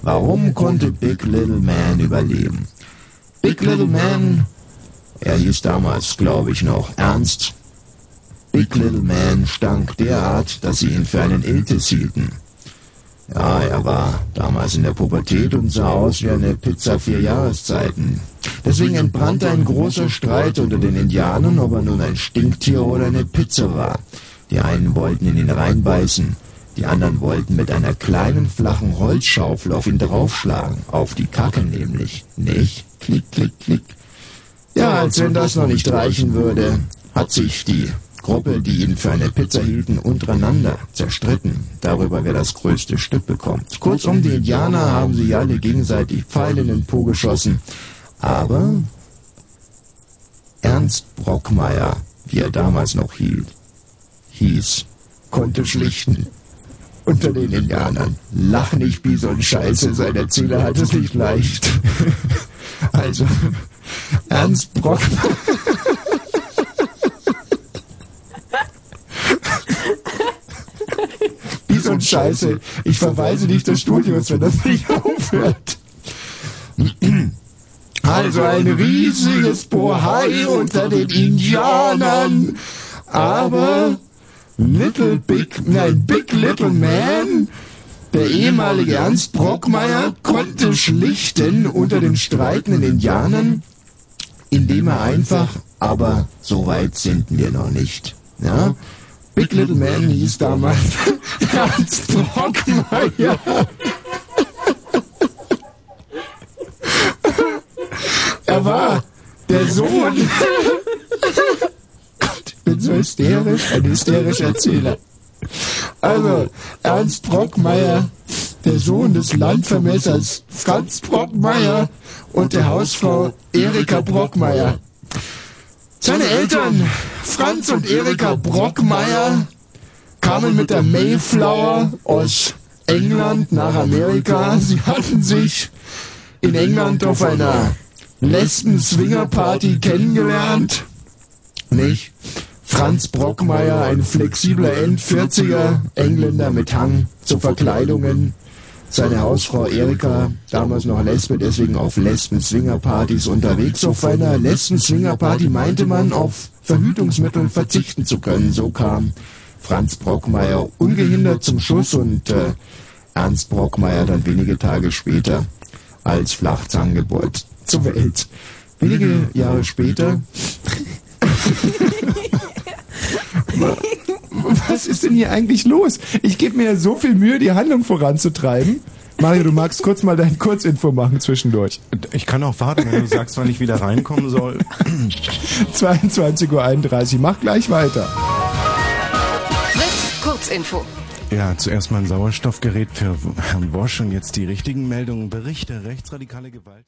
[SPEAKER 7] Warum konnte Big Little Man überleben? Big Little Man, er hieß damals, glaube ich, noch Ernst. Big Little Man stank derart, dass sie ihn für einen Iltis hielten. Ja, er war damals in der Pubertät und sah aus wie eine Pizza vier Jahreszeiten. Deswegen entbrannte ein großer Streit unter den Indianern, ob er nun ein Stinktier oder eine Pizza war. Die einen wollten in ihn reinbeißen, die anderen wollten mit einer kleinen flachen Holzschaufel auf ihn draufschlagen, auf die Kacke nämlich. Nicht? Klick, klick, klick. Ja, als wenn das noch nicht reichen würde, hat sich die Gruppe, die ihn für eine Pizza hielten, untereinander zerstritten, darüber wer das größte Stück bekommt. Kurzum, die Indianer haben sich alle gegenseitig Pfeile in den Po geschossen. Aber Ernst Brockmeier, wie er damals noch hielt, hieß, konnte schlichten.
[SPEAKER 2] Unter den Indianern. Lach nicht wie so ein Scheiße, sein Erzähler hat es nicht leicht. Also, Ernst Brockmann. Wie so ein Scheiße. Ich verweise dich des Studios, wenn das nicht aufhört. Also ein riesiges Bohai unter den Indianern. Aber Little Big, nein, Big Little Man, der ehemalige Ernst Brockmeier, konnte schlichten unter den streitenden Indianern, indem er einfach, aber so weit sind wir noch nicht. Ja? Big Little Man hieß damals Ernst Brockmeier. Er war der Sohn. Bin so hysterisch, ein hysterischer Erzähler. Also, Ernst Brockmeier, der Sohn des Landvermessers Franz Brockmeier und der Hausfrau Erika Brockmeier. Seine Eltern, Franz und Erika Brockmeier, kamen mit der Mayflower aus England nach Amerika. Sie hatten sich in England auf einer Lesben-Swinger-Party kennengelernt. Nicht? Franz Brockmeier, ein flexibler End-40er, Engländer mit Hang zu Verkleidungen. Seine Hausfrau Erika, damals noch Lesbe, deswegen auf Lesben-Swinger-Partys unterwegs. Auf einer Lesben-Swinger-Party meinte man, auf Verhütungsmittel verzichten zu können. So kam Franz Brockmeier ungehindert zum Schuss und äh, Ernst Brockmeier dann wenige Tage später als Flachzangengeburt zur Welt. Wenige Jahre später. Was ist denn hier eigentlich los? Ich gebe mir ja so viel Mühe, die Handlung voranzutreiben. Mario, du magst kurz mal dein Kurzinfo machen zwischendurch.
[SPEAKER 8] Ich kann auch warten, wenn du sagst, wann ich wieder reinkommen soll.
[SPEAKER 2] 22.31 Uhr. Mach gleich weiter.
[SPEAKER 9] Fritz, Kurzinfo.
[SPEAKER 8] Ja, zuerst mal ein Sauerstoffgerät für Herrn Bosch und jetzt die richtigen Meldungen. Berichte rechtsradikale Gewalt.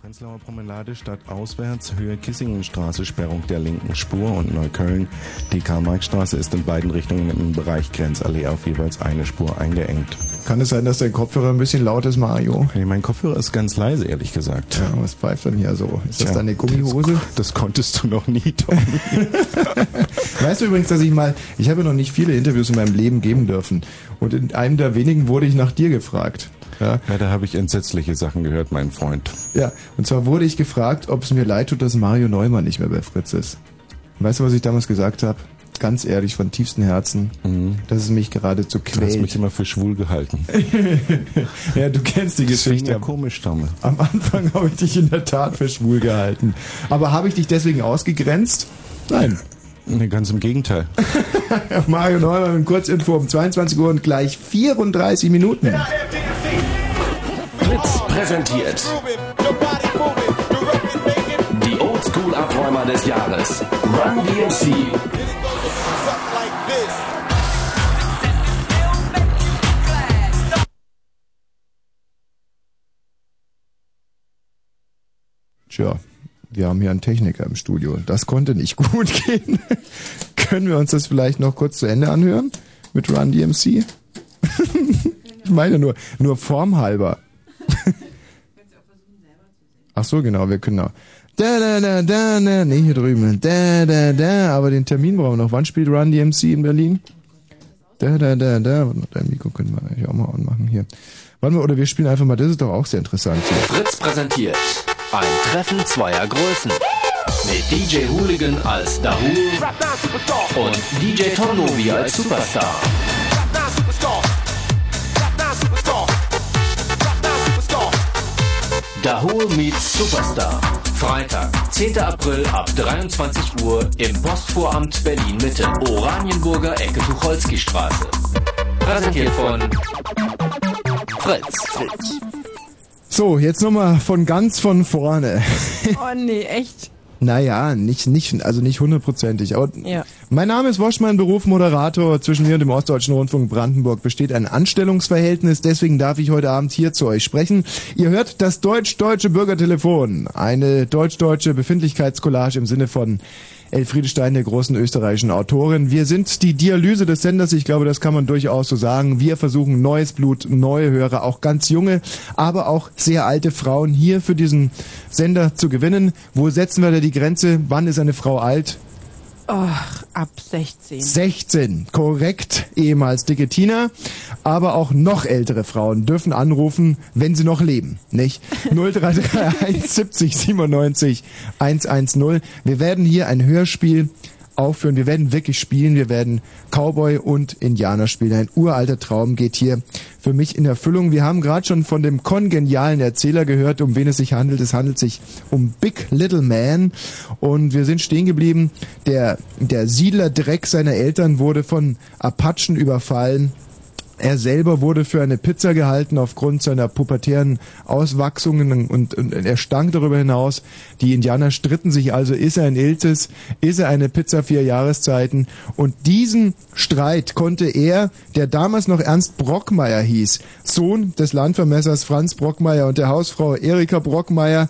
[SPEAKER 8] Prenzlauer Promenade statt auswärts, Höhe Kissingenstraße, Sperrung der linken Spur und Neukölln. Die Karl-Marx-Straße ist in beiden Richtungen im Bereich Grenzallee auf jeweils eine Spur eingeengt.
[SPEAKER 2] Kann es sein, dass dein Kopfhörer ein bisschen laut ist, Mario?
[SPEAKER 8] Hey, mein Kopfhörer ist ganz leise, ehrlich gesagt.
[SPEAKER 2] Ja, was pfeift denn hier so? Ist das
[SPEAKER 8] Tja,
[SPEAKER 2] deine Gummihose?
[SPEAKER 8] Das, das konntest du noch nie, Tommy.
[SPEAKER 2] Weißt du übrigens, dass ich mal, ich habe noch nicht viele Interviews in meinem Leben geben dürfen. Und in einem der wenigen wurde ich nach dir gefragt. Ja,
[SPEAKER 8] ja, da habe ich entsetzliche Sachen gehört, mein Freund.
[SPEAKER 2] ja, und zwar wurde ich gefragt, ob es mir leid tut, dass Mario Neumann nicht mehr bei Fritz ist. Weißt du, was ich damals gesagt habe? Ganz ehrlich, von tiefstem Herzen, dass es mich geradezu
[SPEAKER 8] Du hast mich
[SPEAKER 2] quält.
[SPEAKER 8] immer für schwul gehalten.
[SPEAKER 2] ja, du kennst die Geschichte.
[SPEAKER 8] ja komisch, Tommy.
[SPEAKER 2] Am Anfang habe ich dich in der Tat für schwul gehalten. Aber habe ich dich deswegen ausgegrenzt? Nein.
[SPEAKER 8] Nee, ganz im Gegenteil.
[SPEAKER 2] Mario Neumann mit Kurzinfo um 22 Uhr und gleich 34 Minuten.
[SPEAKER 10] Fritz präsentiert die Oldschool-Abräumer des Jahres. Run DMC.
[SPEAKER 2] Tja, wir haben hier einen Techniker im Studio. Das konnte nicht gut gehen. Können wir uns das vielleicht noch kurz zu Ende anhören? Mit Run DMC? ich meine nur, nur formhalber. Ach so, genau, wir können auch. Da, da, da, da, da, nee, hier drüben. Da, da, da, aber den Termin brauchen wir noch. Wann spielt Run DMC in Berlin? Da, da, da, da. Dein Mikro können wir eigentlich auch mal anmachen hier. Warte mal, oder wir spielen einfach mal, das ist doch auch sehr interessant. Hier.
[SPEAKER 10] Fritz präsentiert ein Treffen zweier Größen. Mit DJ Hooligan als Dahul und DJ Tom Novi als Superstar. Dahul meets Superstar. Freitag, 10. April ab 23 Uhr im Postvoramt Berlin Mitte. Oranienburger Ecke Tucholsky Straße. Präsentiert von Fritz. Fritz.
[SPEAKER 2] So, jetzt nochmal von ganz von vorne.
[SPEAKER 3] Oh nee, echt?
[SPEAKER 2] Naja, nicht, nicht, also nicht hundertprozentig. Aber
[SPEAKER 3] Ja.
[SPEAKER 2] mein Name ist Wosch, mein Beruf Moderator. Zwischen mir und dem Ostdeutschen Rundfunk Brandenburg besteht ein Anstellungsverhältnis. Deswegen darf ich heute Abend hier zu euch sprechen. Ihr hört das deutsch-deutsche Bürgertelefon. Eine deutsch-deutsche Befindlichkeitscollage im Sinne von Elfriede Stein, der großen österreichischen Autorin. Wir sind die Dialyse des Senders, ich glaube, das kann man durchaus so sagen. Wir versuchen neues Blut, neue Hörer, auch ganz junge, aber auch sehr alte Frauen hier für diesen Sender zu gewinnen. Wo setzen wir da die Grenze? Wann ist eine Frau alt?
[SPEAKER 3] Ach, ab 16.
[SPEAKER 2] 16, korrekt, ehemals dicke Tina. Aber auch noch ältere Frauen dürfen anrufen, wenn sie noch leben, nicht? 0331 70 97 110. Wir werden hier ein Hörspiel aufführen. Wir werden wirklich spielen. Wir werden Cowboy und Indianer spielen. Ein uralter Traum geht hier für mich in Erfüllung. Wir haben gerade schon von dem kongenialen Erzähler gehört, um wen es sich handelt. Es handelt sich um Big Little Man. Und wir sind stehen geblieben. Der, der Siedlerdreck seiner Eltern wurde von Apachen überfallen. Er selber wurde für eine Pizza gehalten aufgrund seiner pubertären Auswachsungen und, und er stank darüber hinaus. Die Indianer stritten sich also, ist er ein Iltis, ist er eine Pizza vier Jahreszeiten und diesen Streit konnte er, der damals noch Ernst Brockmeier hieß, Sohn des Landvermessers Franz Brockmeier und der Hausfrau Erika Brockmeier,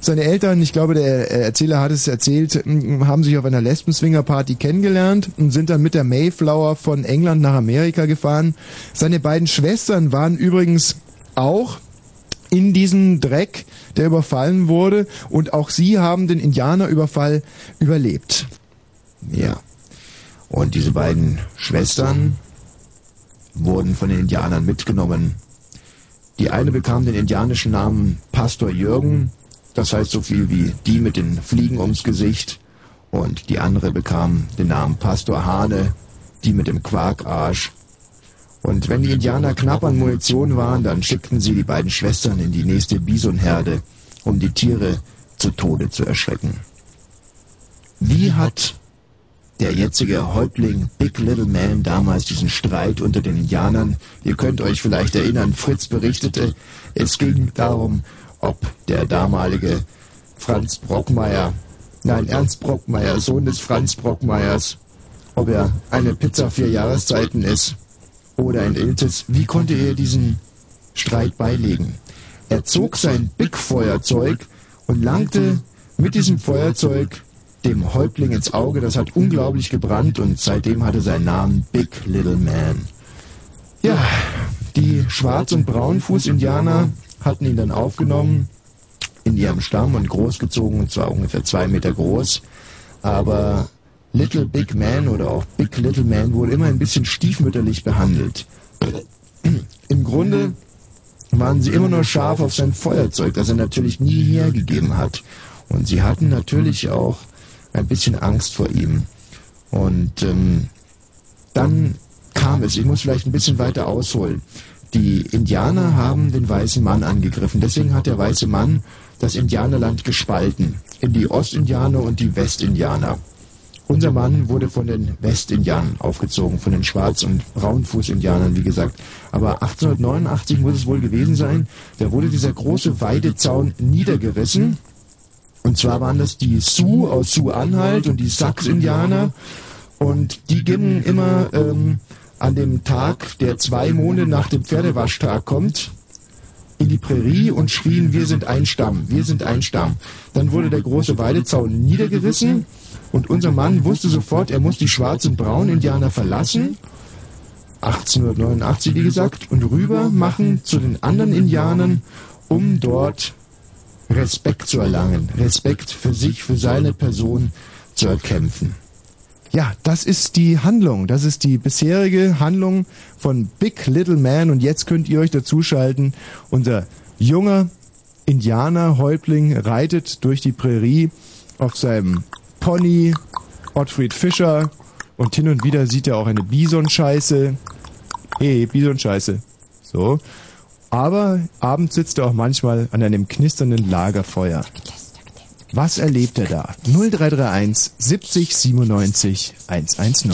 [SPEAKER 2] seine Eltern, ich glaube der Erzähler hat es erzählt, haben sich auf einer Lesben-Swinger-Party kennengelernt und sind dann mit der Mayflower von England nach Amerika gefahren. Seine beiden Schwestern waren übrigens auch in diesem Dreck, der überfallen wurde, und auch sie haben den Indianerüberfall überlebt.
[SPEAKER 7] Ja. Und diese beiden Schwestern wurden von den Indianern mitgenommen. Die eine bekam den indianischen Namen Pastor Jürgen, das heißt so viel wie die mit den Fliegen ums Gesicht, und die andere bekam den Namen Pastor Hane, die mit dem Quarkarsch. Und wenn die Indianer knapp an Munition waren, dann schickten sie die beiden Schwestern in die nächste Bisonherde, um die Tiere zu Tode zu erschrecken. Wie hat der jetzige Häuptling Big Little Man damals diesen Streit unter den Indianern, ihr könnt euch vielleicht erinnern, Fritz berichtete, es ging darum, ob der damalige Franz Brockmeier, nein, Ernst Brockmeier, Sohn des Franz Brockmeiers, ob er eine Pizza vier Jahreszeiten ist oder ein Iltis, wie konnte er diesen Streit beilegen? Er zog sein Big-Feuerzeug und langte mit diesem Feuerzeug dem Häuptling ins Auge. Das hat unglaublich gebrannt und seitdem hatte seinen Namen Big Little Man. Ja, die Schwarz- und Braunfuß-Indianer hatten ihn dann aufgenommen in ihrem Stamm und großgezogen, und zwar ungefähr zwei Meter groß. Aber Little Big Man oder auch Big Little Man wurde immer ein bisschen stiefmütterlich behandelt. Im Grunde waren sie immer nur scharf auf sein Feuerzeug, das er natürlich nie hergegeben hat. Und sie hatten natürlich auch ein bisschen Angst vor ihm. Und ähm, dann kam es, ich muss vielleicht ein bisschen weiter ausholen. Die Indianer haben den weißen Mann angegriffen. Deswegen hat der weiße Mann das Indianerland gespalten in die Ostindianer und die Westindianer. Unser Mann wurde von den Westindianern aufgezogen, von den Schwarz- und Braunfußindianern, wie gesagt. Aber 1889 muss es wohl gewesen sein, da wurde dieser große Weidezaun niedergerissen. Und zwar waren das die Sioux aus Sioux-Anhalt und die Sax-Indianer. Und die gingen immer ähm, an dem Tag, der zwei Monate nach dem Pferdewaschtag kommt, in die Prärie und schrien, wir sind ein Stamm, wir sind ein Stamm. Dann wurde der große Weidezaun niedergerissen und unser Mann wusste sofort, er muss die Schwarz- und Braun-Indianer verlassen. 1889, wie gesagt, und rüber machen zu den anderen Indianern, um dort Respekt zu erlangen, Respekt für sich, für seine Person zu erkämpfen.
[SPEAKER 2] Ja, das ist die Handlung. Das ist die bisherige Handlung von Big Little Man. Und jetzt könnt ihr euch dazuschalten. Unser junger Indianer-Häuptling reitet durch die Prärie auf seinem Pony, Ottfried Fischer. Und hin und wieder sieht er auch eine Bison-Scheiße. Hey, Bison-Scheiße. So. Aber abends sitzt er auch manchmal an einem knisternden Lagerfeuer. Was erlebt er da? 0331 70 97 110.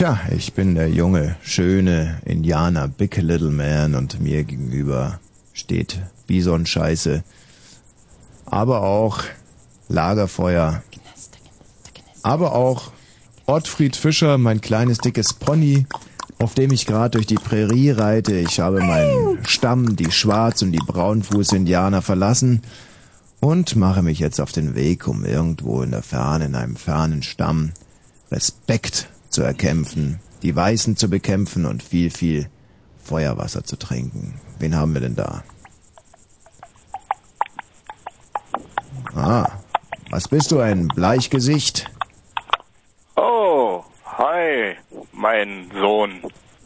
[SPEAKER 2] Tja, ich bin der junge, schöne Indianer Big Little Man und mir gegenüber steht Bison-Scheiße, aber auch Lagerfeuer, aber auch Ottfried Fischer, mein kleines dickes Pony, auf dem ich gerade durch die Prärie reite. Ich habe meinen Stamm, die Schwarz- und die Braunfuß-Indianer verlassen und mache mich jetzt auf den Weg, um irgendwo in der Ferne, in einem fernen Stamm, Respekt zu erkämpfen, die Weißen zu bekämpfen und viel, viel Feuerwasser zu trinken. Wen haben wir denn da? Ah, was bist du, ein Bleichgesicht?
[SPEAKER 11] Oh, hi, mein Sohn.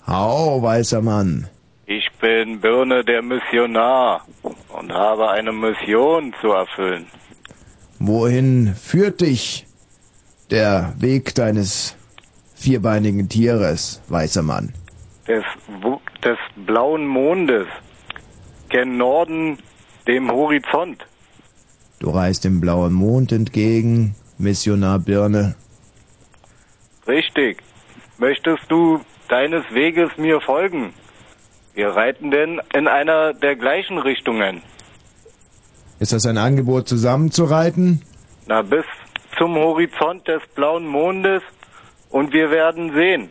[SPEAKER 2] Hau, weißer Mann.
[SPEAKER 11] Ich bin Birne der Missionar und habe eine Mission zu erfüllen.
[SPEAKER 2] Wohin führt dich der Weg deines vierbeinigen Tieres, weißer Mann?
[SPEAKER 11] Des, des blauen Mondes, gen Norden dem Horizont.
[SPEAKER 2] Du reist dem blauen Mond entgegen, Missionar Birne.
[SPEAKER 11] Richtig. Möchtest du deines Weges mir folgen? Wir reiten denn in einer der gleichen Richtungen.
[SPEAKER 2] Ist das ein Angebot, zusammenzureiten?
[SPEAKER 11] Na, bis zum Horizont des blauen Mondes und wir werden sehen.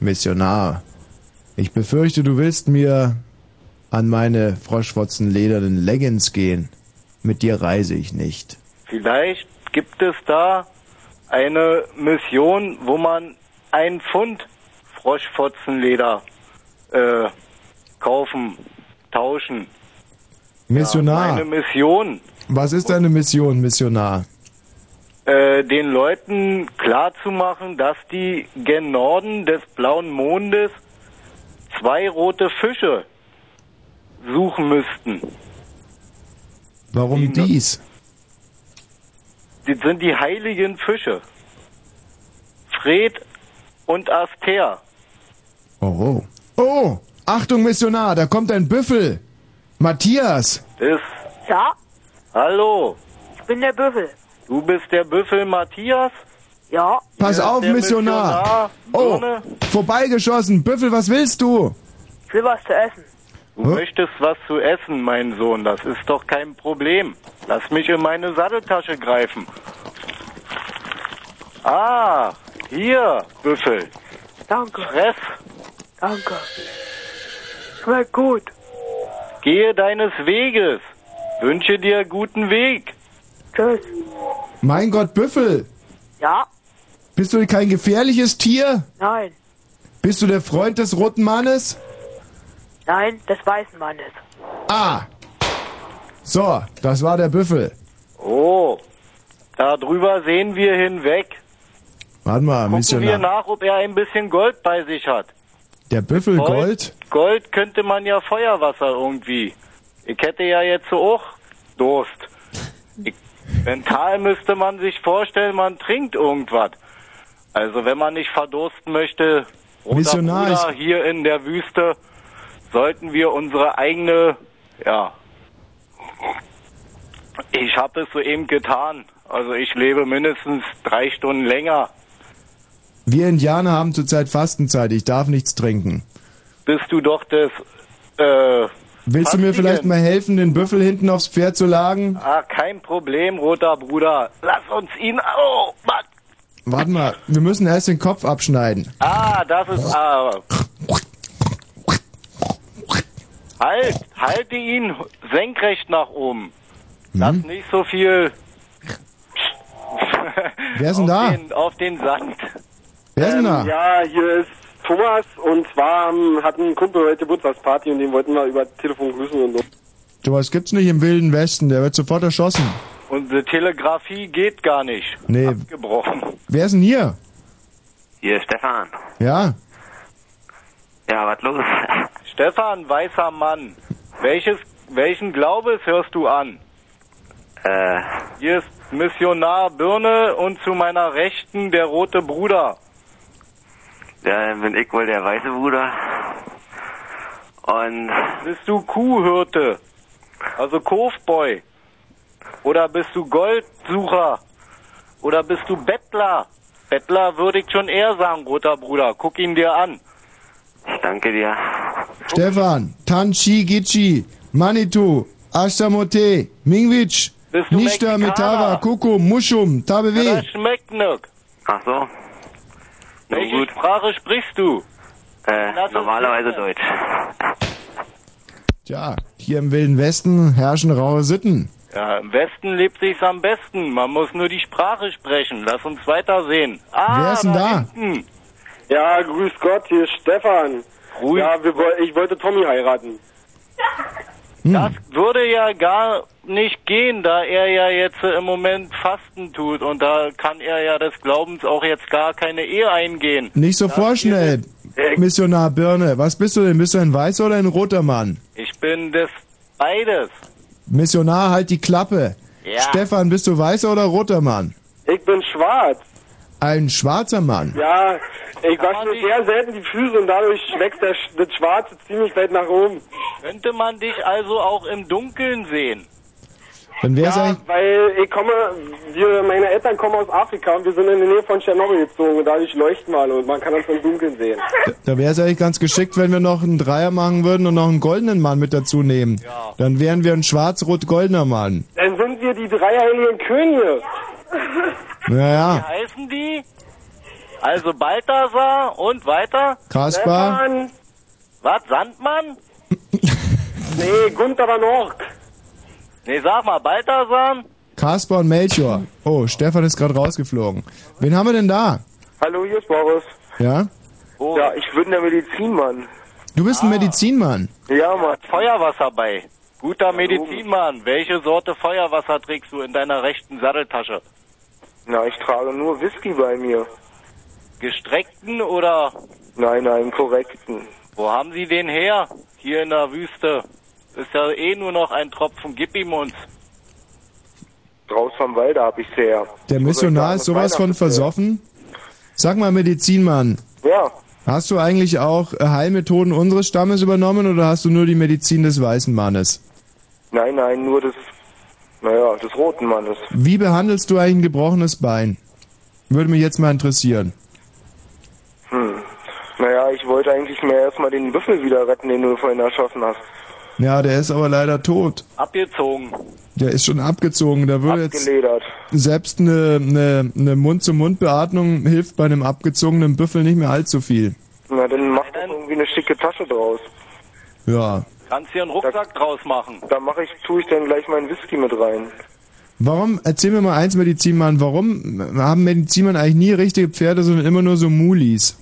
[SPEAKER 2] Missionar, ich befürchte, du willst mir an meine froschwotzenledernen Leggings gehen. Mit dir reise ich nicht.
[SPEAKER 11] Vielleicht gibt es da eine Mission, wo man ein Pfund Froschfotzenleder äh, kaufen, tauschen.
[SPEAKER 2] Missionar,
[SPEAKER 11] Eine Mission,
[SPEAKER 2] was ist deine Mission, Missionar?
[SPEAKER 11] Äh, den Leuten klarzumachen, dass die gen Norden des blauen Mondes zwei rote Fische suchen müssten.
[SPEAKER 2] Warum dies?
[SPEAKER 11] Das sind die heiligen Fische. Fred und Aster.
[SPEAKER 2] Oh, oh. Oh, Achtung, Missionar, da kommt ein Büffel. Matthias.
[SPEAKER 11] Das.
[SPEAKER 12] Ja,
[SPEAKER 11] Hallo,
[SPEAKER 12] ich bin der Büffel.
[SPEAKER 11] Du bist der Büffel Matthias?
[SPEAKER 12] Ja,
[SPEAKER 2] Pass auf,
[SPEAKER 11] der
[SPEAKER 2] Missionar. Oh,
[SPEAKER 11] Birne.
[SPEAKER 2] vorbeigeschossen. Büffel, was willst du?
[SPEAKER 12] ich will was zu essen.
[SPEAKER 11] Du möchtest was zu essen, mein Sohn. Das ist doch kein Problem. Lass mich in meine Satteltasche greifen. Ah, hier, Büffel.
[SPEAKER 12] Danke,
[SPEAKER 11] Fress.
[SPEAKER 12] danke. Schmeckt gut.
[SPEAKER 11] Gehe deines Weges. Wünsche dir guten Weg.
[SPEAKER 12] Tschüss.
[SPEAKER 2] Mein Gott, Büffel.
[SPEAKER 12] Ja,
[SPEAKER 2] Bist du kein gefährliches Tier?
[SPEAKER 12] nein,
[SPEAKER 2] Bist du der Freund des roten Mannes?
[SPEAKER 12] nein, des weißen Mannes.
[SPEAKER 2] Ah. So, das war der Büffel.
[SPEAKER 11] Oh, da drüber sehen wir hinweg.
[SPEAKER 2] Warte mal,
[SPEAKER 11] Gucken wir
[SPEAKER 2] Missionar.
[SPEAKER 11] nach, ob er ein bisschen Gold bei sich hat.
[SPEAKER 2] Der Büffel Gold?
[SPEAKER 11] Gold könnte man ja Feuerwasser irgendwie. Ich hätte ja jetzt so auch Durst. Ich, mental müsste man sich vorstellen, man trinkt irgendwas. Also wenn man nicht verdursten möchte,
[SPEAKER 2] Missionar,
[SPEAKER 11] hier in der Wüste, sollten wir unsere eigene, ja, ich habe es soeben getan. Also ich lebe mindestens drei Stunden länger.
[SPEAKER 2] Wir Indianer haben zurzeit Fastenzeit. Ich darf nichts trinken.
[SPEAKER 11] Bist du doch des, äh,
[SPEAKER 2] Willst du mir vielleicht mal helfen, den Büffel hinten aufs Pferd zu lagen?
[SPEAKER 11] Ah, kein Problem, roter Bruder. Lass uns ihn. Oh, Mann.
[SPEAKER 2] Warte mal, wir müssen erst den Kopf abschneiden.
[SPEAKER 11] Ah, das ist. Ah. Halt, halte ihn senkrecht nach oben. Lass
[SPEAKER 2] Hm?
[SPEAKER 11] nicht so viel.
[SPEAKER 2] Wer ist denn da?
[SPEAKER 11] Den, auf den Sand.
[SPEAKER 2] Wer ist denn da?
[SPEAKER 5] Ähm, Ja, hier ist Thomas und zwar ähm, hat ein Kumpel heute Geburtstagsparty und den wollten wir über Telefon grüßen und so.
[SPEAKER 2] Sowas gibt's nicht im Wilden Westen, der wird sofort erschossen.
[SPEAKER 11] Unsere Telegrafie geht gar nicht.
[SPEAKER 2] Nee,
[SPEAKER 11] Gebrochen.
[SPEAKER 2] wer ist denn hier?
[SPEAKER 13] Hier ist Stefan.
[SPEAKER 2] Ja,
[SPEAKER 13] Ja, was los?
[SPEAKER 11] Stefan, weißer Mann. Welches, welchen Glaubens hörst du an?
[SPEAKER 13] Äh,
[SPEAKER 11] Hier ist Missionar Birne und zu meiner Rechten der rote Bruder.
[SPEAKER 13] Ja, dann bin ich wohl der weiße Bruder. Und
[SPEAKER 11] Bist du Kuhhirte? Also Kofboy? Oder bist du Goldsucher? Oder bist du Bettler? Bettler würde ich schon eher sagen, roter Bruder. Guck ihn dir an.
[SPEAKER 14] Ich danke dir.
[SPEAKER 2] Stefan, Tanchi Gichi, Manitou, Ashtamote, Mingwitsch,
[SPEAKER 11] Mexikaner?
[SPEAKER 2] Metara, Kuku, Mushum,
[SPEAKER 11] Ja,
[SPEAKER 2] Tabewe.
[SPEAKER 11] das schmeckt nix.
[SPEAKER 14] Ach so. Na
[SPEAKER 11] Welche
[SPEAKER 14] gut.
[SPEAKER 11] Sprache sprichst du?
[SPEAKER 14] Äh, normalerweise
[SPEAKER 11] wissen.
[SPEAKER 14] Deutsch.
[SPEAKER 2] Tja, hier im Wilden Westen herrschen raue Sitten.
[SPEAKER 11] Ja, im Westen lebt sich's am besten. Man muss nur die Sprache sprechen. Lass uns weitersehen. Ah,
[SPEAKER 2] Wer ist denn da?
[SPEAKER 11] hinten.
[SPEAKER 15] Ja, grüß Gott, hier ist Stefan.
[SPEAKER 11] Ruhig.
[SPEAKER 15] Ja, wir, ich wollte Tommy heiraten.
[SPEAKER 11] Das würde ja gar nicht gehen, da er ja jetzt äh, im Moment Fasten tut und da kann er ja des Glaubens auch jetzt gar keine Ehe eingehen.
[SPEAKER 2] Nicht so vorschnell, Missionar Birne. Was bist du denn? Bist du ein weißer oder ein roter Mann?
[SPEAKER 11] Ich bin des beides.
[SPEAKER 2] Missionar, halt die Klappe.
[SPEAKER 11] Ja.
[SPEAKER 2] Stefan, bist du weißer oder roter Mann?
[SPEAKER 15] Ich bin schwarz.
[SPEAKER 2] Ein schwarzer Mann.
[SPEAKER 15] Ja, ich wasche mir sehr selten die Füße und dadurch wächst der, Sch- das Schwarze ziemlich weit nach oben.
[SPEAKER 11] Könnte man dich also auch im Dunkeln sehen?
[SPEAKER 2] Dann wär's
[SPEAKER 15] Ja,
[SPEAKER 2] eigentlich,
[SPEAKER 15] weil ich komme, wir, meine Eltern kommen aus Afrika und wir sind in die Nähe von Tschernobyl gezogen und dadurch leuchten wir alle und man kann uns im Dunkeln sehen.
[SPEAKER 2] da wär's eigentlich ganz geschickt, wenn wir noch einen Dreier machen würden und noch einen goldenen Mann mit dazu nehmen. Dann wären wir ein schwarz-rot-goldener Mann.
[SPEAKER 15] Dann sind wir die drei heiligen Könige.
[SPEAKER 11] Wie
[SPEAKER 2] Naja,
[SPEAKER 11] heißen die? Also Balthasar und weiter?
[SPEAKER 2] Kaspar,
[SPEAKER 15] Stefan,
[SPEAKER 11] Was, Sandmann?
[SPEAKER 15] nee, Gunther van Ork.
[SPEAKER 11] Nee, sag mal, Balthasar?
[SPEAKER 2] Kaspar und Melchior. Oh, Stefan ist gerade rausgeflogen. Wen haben wir denn da?
[SPEAKER 5] Hallo, hier ist Boris.
[SPEAKER 2] Ja?
[SPEAKER 11] Oh,
[SPEAKER 5] Ja, ich bin der Medizinmann.
[SPEAKER 2] Du bist ein Medizinmann.
[SPEAKER 5] Ja, Mann.
[SPEAKER 11] Feuerwasser bei. Guter Medizinmann. Welche Sorte Feuerwasser trägst du in deiner rechten Satteltasche?
[SPEAKER 5] Na, ich trage nur Whisky bei mir.
[SPEAKER 11] Gestreckten oder
[SPEAKER 5] Nein, nein, korrekten.
[SPEAKER 11] wo haben sie den her? Hier in der Wüste. Ist ja eh nur noch ein Tropfen Gib ihm uns.
[SPEAKER 5] Draus vom Walde hab ich's her.
[SPEAKER 2] Der
[SPEAKER 5] Ich muss euch
[SPEAKER 2] Missionar ist sowas von versoffen. Sag mal, Medizinmann,
[SPEAKER 5] Ja,
[SPEAKER 2] hast du eigentlich auch äh, Heilmethoden unseres Stammes übernommen oder hast du nur die Medizin des weißen Mannes?
[SPEAKER 5] nein, nein, nur des, naja, des roten Mannes.
[SPEAKER 2] Wie behandelst du eigentlich ein gebrochenes Bein? Würde mich jetzt mal interessieren.
[SPEAKER 5] Hm. Naja, ich wollte eigentlich mehr erstmal den Büffel wieder retten, den du vorhin erschossen hast.
[SPEAKER 2] Ja, der ist aber leider tot.
[SPEAKER 11] Abgezogen.
[SPEAKER 2] Der ist schon abgezogen. Da würde jetzt selbst eine, eine, eine Mund-zu-Mund-Beatmung hilft bei einem abgezogenen Büffel nicht mehr allzu viel.
[SPEAKER 5] Na, dann mach doch irgendwie eine schicke Tasche draus.
[SPEAKER 2] Ja.
[SPEAKER 11] Kannst hier einen Rucksack draus machen.
[SPEAKER 5] Da mache ich, tue ich dann gleich meinen Whisky mit rein.
[SPEAKER 2] Warum, erzähl mir mal eins, Medizinmann, warum haben Medizinmann eigentlich nie richtige Pferde, sondern immer nur so Mulis?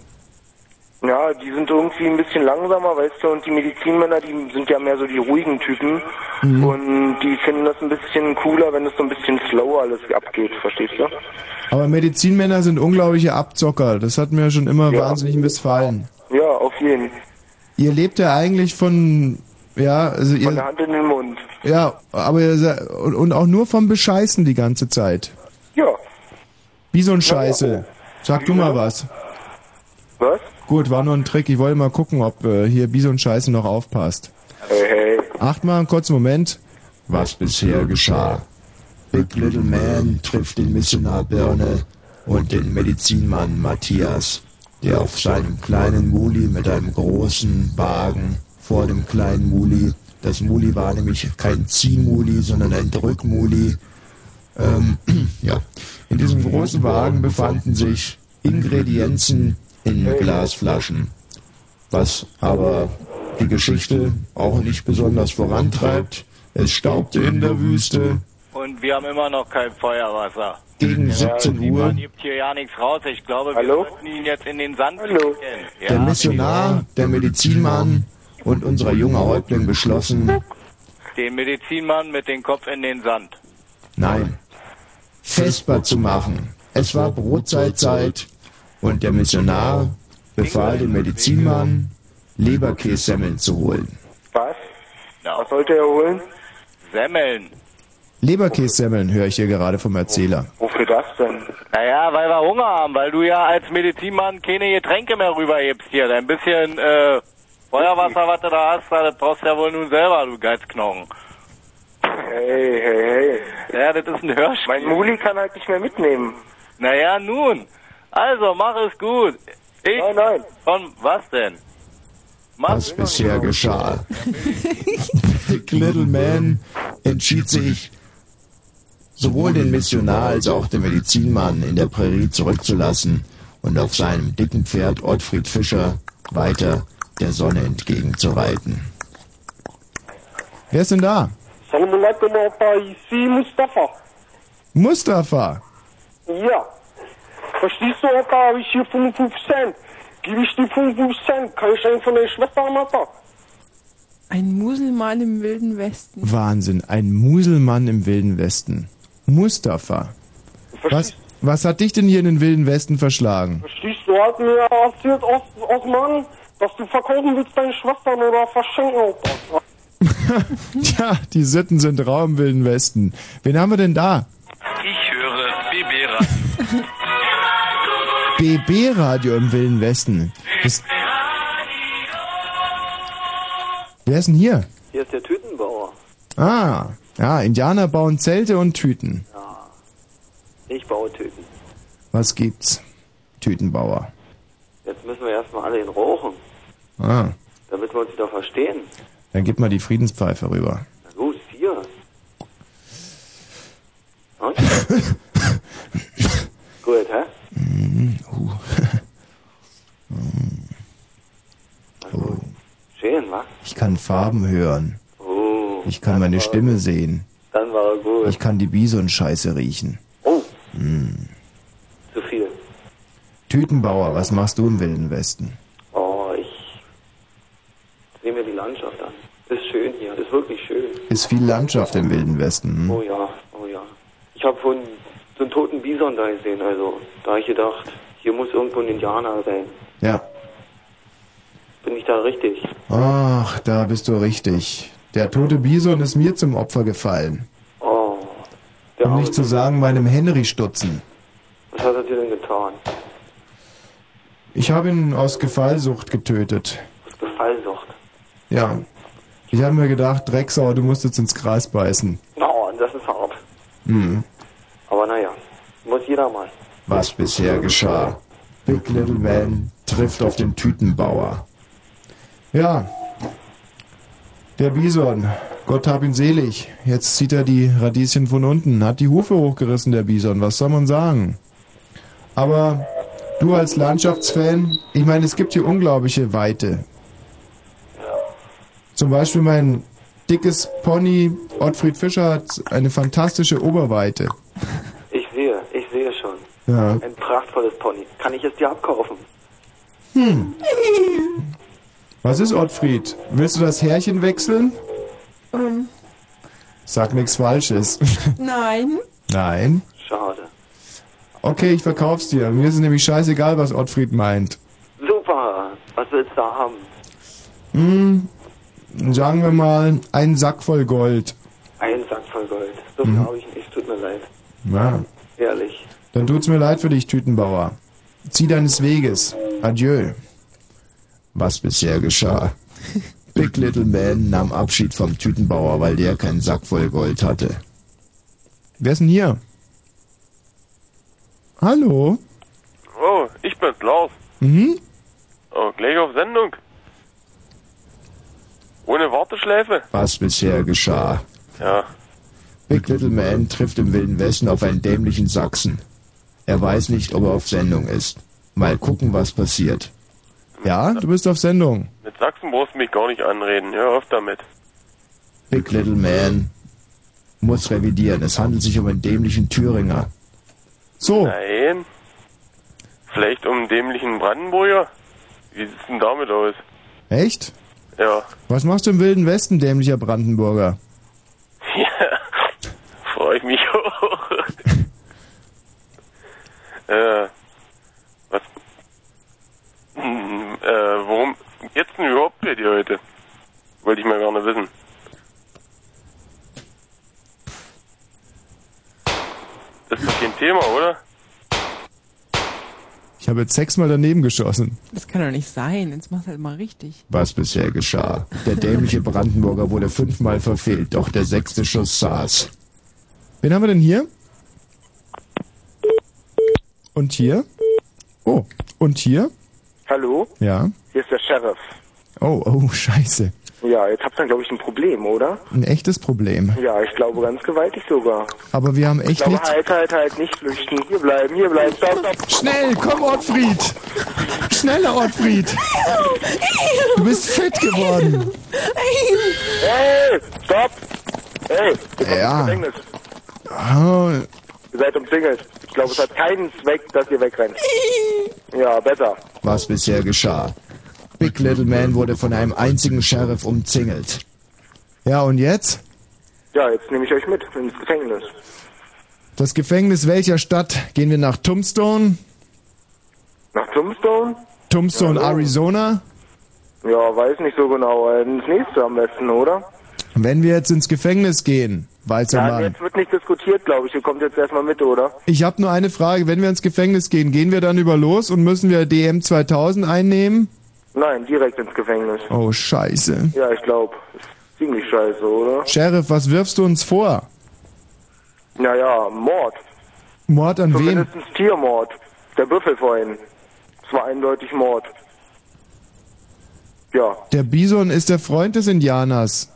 [SPEAKER 5] Ja, die sind irgendwie ein bisschen langsamer, weißt du, und die Medizinmänner, die sind ja mehr so die ruhigen Typen.
[SPEAKER 2] Mhm.
[SPEAKER 5] Und die finden das ein bisschen cooler, wenn es so ein bisschen slower alles abgeht, verstehst du?
[SPEAKER 2] Aber Medizinmänner sind unglaubliche Abzocker. Das hat mir schon immer wahnsinnig missfallen.
[SPEAKER 5] Ja, auf jeden.
[SPEAKER 2] Ihr lebt ja eigentlich von, ja, also
[SPEAKER 5] Von der
[SPEAKER 2] ihr,
[SPEAKER 5] Hand in den Mund.
[SPEAKER 2] ja, aber ihr, se- und, und auch nur vom Bescheißen die ganze Zeit.
[SPEAKER 5] Ja.
[SPEAKER 2] Wie so ein Scheiße. Sag du mal was.
[SPEAKER 5] Was?
[SPEAKER 2] Gut, war nur ein Trick. Ich wollte mal gucken, ob äh, hier Bison Scheiße noch aufpasst.
[SPEAKER 5] Hey, hey.
[SPEAKER 2] Acht mal einen kurzen Moment.
[SPEAKER 16] Was bisher geschah. Big Little Man trifft den Missionar Birne und den Medizinmann Matthias, der auf seinem kleinen Muli mit einem großen Wagen vor dem kleinen Muli, das Muli war nämlich kein Ziehmuli, sondern ein Drückmuli, ähm, ja, in diesem großen Wagen befanden sich Ingredienzen in Glasflaschen, was aber die Geschichte auch nicht besonders vorantreibt. Es staubte in der Wüste.
[SPEAKER 11] Und wir haben immer noch kein Feuerwasser.
[SPEAKER 16] Gegen 17 Uhr.
[SPEAKER 11] Man gibt hier ja nichts raus. Ich glaube,
[SPEAKER 5] Hallo?
[SPEAKER 11] wir sollten ihn jetzt in den Sand Hallo. Ja,
[SPEAKER 16] Der Missionar, der Medizinmann und unser junger Häuptling beschlossen,
[SPEAKER 11] Den Medizinmann mit dem Kopf in den Sand.
[SPEAKER 16] nein, festbar zu machen. Es war Brotzeitzeit und der Missionar befahl dem Medizinmann, Leberkässemmeln zu holen.
[SPEAKER 5] Was? Was sollte er holen?
[SPEAKER 11] Semmeln.
[SPEAKER 2] Leberkässemmeln höre ich hier gerade vom Erzähler.
[SPEAKER 5] Wofür das denn?
[SPEAKER 11] Naja, weil wir Hunger haben, weil du ja als Medizinmann keine Getränke mehr rüberhebst hier. Dein bisschen äh, Feuerwasser, was du da hast, das brauchst du ja wohl nun selber, du Geizknochen.
[SPEAKER 5] Hey, hey, hey.
[SPEAKER 11] Ja, das ist ein Hörspiel.
[SPEAKER 5] Mein Muli kann halt nicht mehr mitnehmen.
[SPEAKER 11] Naja, nun. Also, mach es gut. Ich, nein, nein. Von was denn? Mach
[SPEAKER 7] Was bisher geschah. Big Little Man entschied sich, sowohl den Missionar als auch den Medizinmann in der Prärie zurückzulassen und auf seinem dicken Pferd Ottfried Fischer weiter der Sonne entgegenzureiten.
[SPEAKER 2] Wer ist denn da?
[SPEAKER 5] Salam alaikum, Mustafa.
[SPEAKER 2] Mustafa.
[SPEAKER 5] Ja. Verstehst du, Opa, habe ich hier 55 Cent. Gib ich die 55 Cent, kann ich einen von der Schwester haben, Opa?
[SPEAKER 3] Ein Muselmann im Wilden Westen.
[SPEAKER 2] Wahnsinn, ein Muselmann im Wilden Westen. Mustafa. Was, was hat dich denn hier in den Wilden Westen verschlagen?
[SPEAKER 5] Verstehst du, hat mir erzählt aus, aus Mann, dass du verkaufen willst deine Schwestern oder verschenken, Opa.
[SPEAKER 2] Tja, die Sitten sind rau im Wilden Westen. Wen haben wir denn da?
[SPEAKER 17] Ich
[SPEAKER 2] BB-Radio im Wilden Westen. Das Wer ist denn hier?
[SPEAKER 18] Hier ist der Tütenbauer.
[SPEAKER 2] Ah, ja, Indianer bauen Zelte und Tüten.
[SPEAKER 18] Ich baue Tüten.
[SPEAKER 2] Was gibt's? Tütenbauer.
[SPEAKER 18] Jetzt müssen wir erstmal alle in Rauchen,
[SPEAKER 2] Ah,
[SPEAKER 18] damit wir uns wieder verstehen.
[SPEAKER 2] dann gib mal die Friedenspfeife rüber.
[SPEAKER 18] Na los, hier. Und? Gut, hä?
[SPEAKER 2] Mhm, uh.
[SPEAKER 18] Schön, wa?
[SPEAKER 2] Ich kann Farben hören.
[SPEAKER 18] Oh,
[SPEAKER 2] Ich kann meine Stimme sehen.
[SPEAKER 18] dann war er gut.
[SPEAKER 2] Ich kann die Bison-Scheiße riechen.
[SPEAKER 18] Oh,
[SPEAKER 2] Hm.
[SPEAKER 18] zu viel.
[SPEAKER 2] Tütenbauer, was machst du im Wilden Westen?
[SPEAKER 18] Oh, ich sehe mir die Landschaft an. Ist schön hier, ist wirklich schön.
[SPEAKER 2] Ist viel Landschaft im Wilden Westen. Hm?
[SPEAKER 18] Oh ja, oh ja. Ich habe von so einen toten Bison da gesehen, also da hab ich gedacht, hier muss irgendwo ein Indianer sein.
[SPEAKER 2] Ja.
[SPEAKER 18] Bin ich da richtig?
[SPEAKER 2] Ach, da bist du richtig. Der tote Bison ist mir zum Opfer gefallen.
[SPEAKER 18] Oh,
[SPEAKER 2] Um nicht zu sagen, meinem Henry Stutzen.
[SPEAKER 18] was hat er dir denn getan?
[SPEAKER 2] Ich habe ihn aus Gefallsucht getötet.
[SPEAKER 18] Was Gefallsucht.
[SPEAKER 2] Ja. Ich habe mir gedacht, Drecksau, du musst jetzt ins Gras beißen.
[SPEAKER 18] Oh, das ist hart.
[SPEAKER 2] Hm.
[SPEAKER 18] Muss jeder mal.
[SPEAKER 2] Was bisher geschah. Big Little Man trifft auf den Tütenbauer. Ja. Der Bison. Gott hab ihn selig. Jetzt zieht er die Radieschen von unten. Hat die Hufe hochgerissen, der Bison. Was soll man sagen? Aber du als Landschaftsfan, ich meine, es gibt hier unglaubliche Weite. Zum Beispiel mein dickes Pony Ottfried Fischer hat eine fantastische Oberweite.
[SPEAKER 18] Ich sehe, ich sehe schon.
[SPEAKER 2] Ja.
[SPEAKER 18] Ein prachtvolles Pony. Kann ich es dir abkaufen?
[SPEAKER 2] Hm. Was ist Ottfried? Willst du das Härchen wechseln?
[SPEAKER 3] Ähm,
[SPEAKER 2] Sag nichts Falsches.
[SPEAKER 3] nein.
[SPEAKER 2] Nein.
[SPEAKER 18] Schade.
[SPEAKER 2] Okay, ich verkauf's dir. Mir ist es nämlich scheißegal, was Ottfried meint.
[SPEAKER 18] Super. Was willst du da haben?
[SPEAKER 2] Hm, sagen wir mal, einen Sack voll Gold.
[SPEAKER 18] Ein Sack voll Gold. So viel
[SPEAKER 2] Mhm.
[SPEAKER 18] habe ich nicht. Tut mir leid.
[SPEAKER 2] Ja.
[SPEAKER 18] Ehrlich.
[SPEAKER 2] Dann tut's mir leid für dich, Tütenbauer. Zieh deines Weges. Adieu. Was bisher geschah. Big Little Man nahm Abschied vom Tütenbauer, weil der keinen Sack voll Gold hatte. Wer ist denn hier? Hallo?
[SPEAKER 19] Oh, ich bin's, Lars.
[SPEAKER 2] Mhm.
[SPEAKER 19] Oh, gleich auf Sendung. Ohne Warteschläfe?
[SPEAKER 7] Was bisher geschah.
[SPEAKER 19] Ja.
[SPEAKER 7] Big Little Man trifft im Wilden Westen auf einen dämlichen Sachsen. Er weiß nicht, ob er auf Sendung ist. Mal gucken, was passiert.
[SPEAKER 2] Ja, du bist auf Sendung.
[SPEAKER 19] Mit Sachsen brauchst du mich gar nicht anreden. Hör auf damit.
[SPEAKER 7] Big Little Man muss revidieren. Es handelt sich um einen dämlichen Thüringer.
[SPEAKER 2] So.
[SPEAKER 19] Nein. Vielleicht um einen dämlichen Brandenburger? Wie sieht's denn damit aus?
[SPEAKER 2] Echt?
[SPEAKER 19] Ja.
[SPEAKER 2] Was machst du im Wilden Westen, dämlicher Brandenburger?
[SPEAKER 19] Ja. Freu ich mich auch. Äh. Was? Hm, äh, worum geht's denn überhaupt bei dir heute? Wollte ich mal gerne wissen. Das ist doch kein Thema, oder?
[SPEAKER 2] Ich habe jetzt sechsmal daneben geschossen.
[SPEAKER 3] Das kann doch nicht sein. Jetzt mach's halt mal richtig.
[SPEAKER 7] Was bisher geschah. Der dämliche Brandenburger wurde fünfmal verfehlt, doch der sechste Schuss saß.
[SPEAKER 2] Wen haben wir denn hier? Und hier? Oh, und hier?
[SPEAKER 5] Hallo?
[SPEAKER 2] Ja.
[SPEAKER 5] Hier ist der Sheriff.
[SPEAKER 2] Oh, oh, scheiße.
[SPEAKER 5] Ja, jetzt habt ihr, glaube ich, ein Problem, oder?
[SPEAKER 2] Ein echtes Problem.
[SPEAKER 5] Ja, ich glaube ganz gewaltig sogar.
[SPEAKER 2] Aber wir haben
[SPEAKER 5] Ich
[SPEAKER 2] echt
[SPEAKER 5] glaube,
[SPEAKER 2] nichts...
[SPEAKER 5] halt, halt, halt, nicht flüchten. Hier bleiben, hier bleiben. Stopp, stopp.
[SPEAKER 2] Schnell, komm, Ottfried! Schneller, Ottfried! Du bist fett geworden!
[SPEAKER 5] Hey, stopp! Hey, ihr kommt
[SPEAKER 2] Ja.
[SPEAKER 5] ins Gefängnis.
[SPEAKER 2] Oh,
[SPEAKER 5] Ihr seid umzingelt. Ich glaube, es hat keinen Zweck, dass ihr wegrennt. Ja, besser.
[SPEAKER 2] was bisher geschah. Big Little Man wurde von einem einzigen Sheriff umzingelt. Ja, und jetzt?
[SPEAKER 5] Ja, jetzt nehme ich euch mit ins Gefängnis.
[SPEAKER 2] Das Gefängnis welcher Stadt? Gehen wir nach Tombstone?
[SPEAKER 5] Nach Tombstone?
[SPEAKER 2] Tombstone,
[SPEAKER 5] Ja, so.
[SPEAKER 2] Arizona?
[SPEAKER 5] Ja, weiß nicht so genau. Ins nächste am besten, oder?
[SPEAKER 2] Wenn wir jetzt ins Gefängnis gehen, weißer
[SPEAKER 5] Ja, jetzt wird nicht diskutiert, glaube ich. Ihr kommt jetzt erstmal mit, oder?
[SPEAKER 2] Ich habe nur eine Frage. Wenn wir ins Gefängnis gehen, gehen wir dann über los und müssen wir DM 2000 einnehmen?
[SPEAKER 5] Nein, direkt ins Gefängnis.
[SPEAKER 2] Oh, scheiße.
[SPEAKER 5] Ja, ich glaube. Ziemlich scheiße, oder?
[SPEAKER 2] Sheriff, was wirfst du uns vor?
[SPEAKER 5] Naja, Mord.
[SPEAKER 2] Mord an wem?
[SPEAKER 5] Zumindest Tiermord. Der Büffel vorhin. Es war eindeutig Mord. Ja,
[SPEAKER 2] Der Bison ist der Freund des Indianers.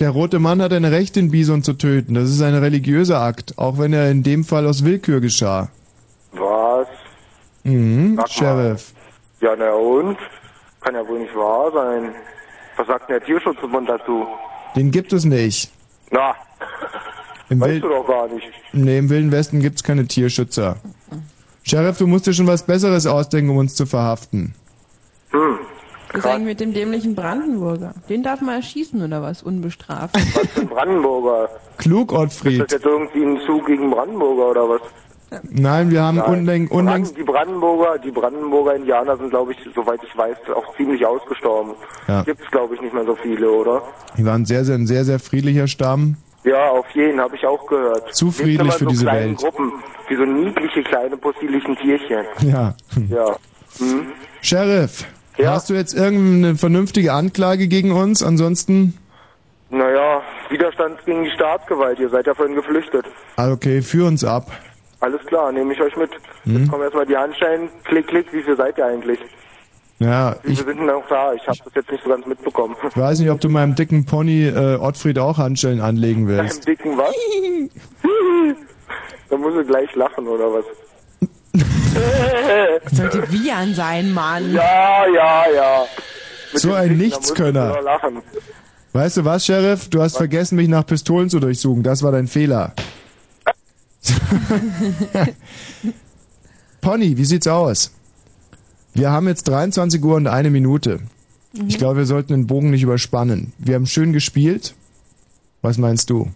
[SPEAKER 2] Der rote Mann hat ein Recht, den Bison zu töten. Das ist ein religiöser Akt, auch wenn er in dem Fall aus Willkür geschah.
[SPEAKER 5] was?
[SPEAKER 2] Mhm,
[SPEAKER 5] Sag mal.
[SPEAKER 2] Sheriff.
[SPEAKER 5] Ja, na und? Kann ja wohl nicht wahr sein. Was sagt denn der Tierschutzbund dazu?
[SPEAKER 2] Den gibt es nicht.
[SPEAKER 5] Na,
[SPEAKER 2] Im,
[SPEAKER 5] weißt
[SPEAKER 2] Wil
[SPEAKER 5] du doch gar nicht.
[SPEAKER 2] nee, Im Wilden Westen gibt's keine Tierschützer. Sheriff, du musst dir schon was Besseres ausdenken, um uns zu verhaften.
[SPEAKER 5] Hm.
[SPEAKER 3] Was ist eigentlich mit dem dämlichen Brandenburger? Den darf man erschießen oder was? Unbestraft.
[SPEAKER 5] Was für ein Brandenburger?
[SPEAKER 2] Klug,
[SPEAKER 5] Ist
[SPEAKER 2] Ottfried.
[SPEAKER 5] das jetzt irgendwie ein Zug gegen Brandenburger oder was?
[SPEAKER 2] Nein, wir haben unlängst,
[SPEAKER 5] Brand- Die Brandenburger, die Brandenburger Indianer sind, glaube ich, soweit ich weiß, auch ziemlich ausgestorben.
[SPEAKER 2] Ja.
[SPEAKER 5] Gibt's, glaube ich, nicht mehr so viele, oder?
[SPEAKER 2] die waren sehr, sehr, ein sehr, sehr friedlicher Stamm.
[SPEAKER 5] Ja, auf jeden, habe ich auch gehört.
[SPEAKER 2] Zu friedlich für
[SPEAKER 5] so
[SPEAKER 2] diese Welt.
[SPEAKER 5] Gruppen, wie so niedliche kleine possierlichen Tierchen.
[SPEAKER 2] Ja.
[SPEAKER 5] Ja. Hm?
[SPEAKER 2] Sheriff,
[SPEAKER 5] Ja?
[SPEAKER 2] hast du jetzt irgendeine vernünftige Anklage gegen uns? Ansonsten,
[SPEAKER 5] Naja, Widerstand gegen die Staatsgewalt. Ihr seid ja vorhin geflüchtet.
[SPEAKER 2] ah, okay, führ uns ab.
[SPEAKER 5] Alles klar, nehme ich euch mit.
[SPEAKER 2] Hm?
[SPEAKER 5] Jetzt kommen erstmal die Handschellen. Klick, klick. Wie viel seid ihr eigentlich?
[SPEAKER 2] Ja,
[SPEAKER 5] Wie
[SPEAKER 2] ich
[SPEAKER 5] viele sind denn noch da? Ich habe das jetzt nicht so ganz mitbekommen.
[SPEAKER 2] weiß nicht, ob du meinem dicken Pony äh, Ottfried auch Handschellen anlegen willst.
[SPEAKER 5] dicken was? da muss ich gleich lachen, oder was?
[SPEAKER 3] Das sollte Vian sein, Mann.
[SPEAKER 5] Ja, ja, ja. Mit
[SPEAKER 2] So ein Nichtskönner. Weißt du was, Sheriff? Du hast vergessen, mich nach Pistolen zu durchsuchen. Das war dein Fehler. Pony, wie sieht's aus? Wir haben jetzt 23 Uhr und eine Minute.
[SPEAKER 3] Mhm.
[SPEAKER 2] Ich glaube, wir sollten den Bogen nicht überspannen. Wir haben schön gespielt. Was meinst du?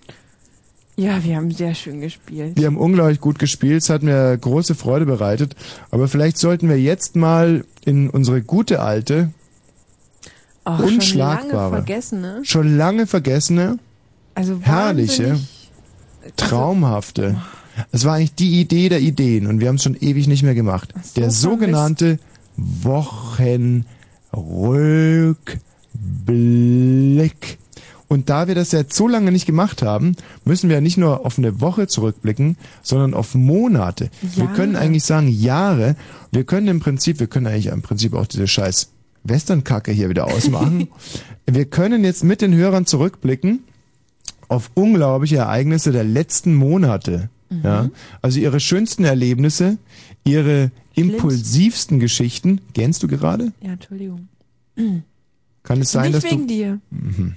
[SPEAKER 3] Ja, wir haben sehr schön gespielt.
[SPEAKER 2] Wir haben unglaublich gut gespielt. Es hat mir große Freude bereitet. Aber vielleicht sollten wir jetzt mal in unsere gute alte,
[SPEAKER 3] schon lange
[SPEAKER 2] unschlagbare,
[SPEAKER 3] vergessen, ne?
[SPEAKER 2] schon lange vergessene,
[SPEAKER 3] Also
[SPEAKER 2] herrliche,
[SPEAKER 3] wahnsinnig-
[SPEAKER 2] traumhafte. Es war eigentlich die Idee der Ideen und wir haben es schon ewig nicht mehr gemacht. der sogenannte Wochenrückblick. Und da wir das jetzt so lange nicht gemacht haben, müssen wir ja nicht nur auf eine Woche zurückblicken, sondern auf Monate. Wir
[SPEAKER 3] Jahre.
[SPEAKER 2] können eigentlich sagen Jahre. Wir können im Prinzip, wir können eigentlich im Prinzip auch diese scheiß Westernkacke hier wieder ausmachen. wir können jetzt mit den Hörern zurückblicken auf unglaubliche Ereignisse der letzten Monate.
[SPEAKER 3] Mhm.
[SPEAKER 2] Ja, also ihre schönsten Erlebnisse, ihre impulsivsten Geschichten. Gähnst du gerade?
[SPEAKER 3] Ja, Entschuldigung.
[SPEAKER 2] Kann es sein,
[SPEAKER 3] Nicht
[SPEAKER 2] dass
[SPEAKER 3] wegen
[SPEAKER 2] du
[SPEAKER 3] dir.
[SPEAKER 2] Mhm.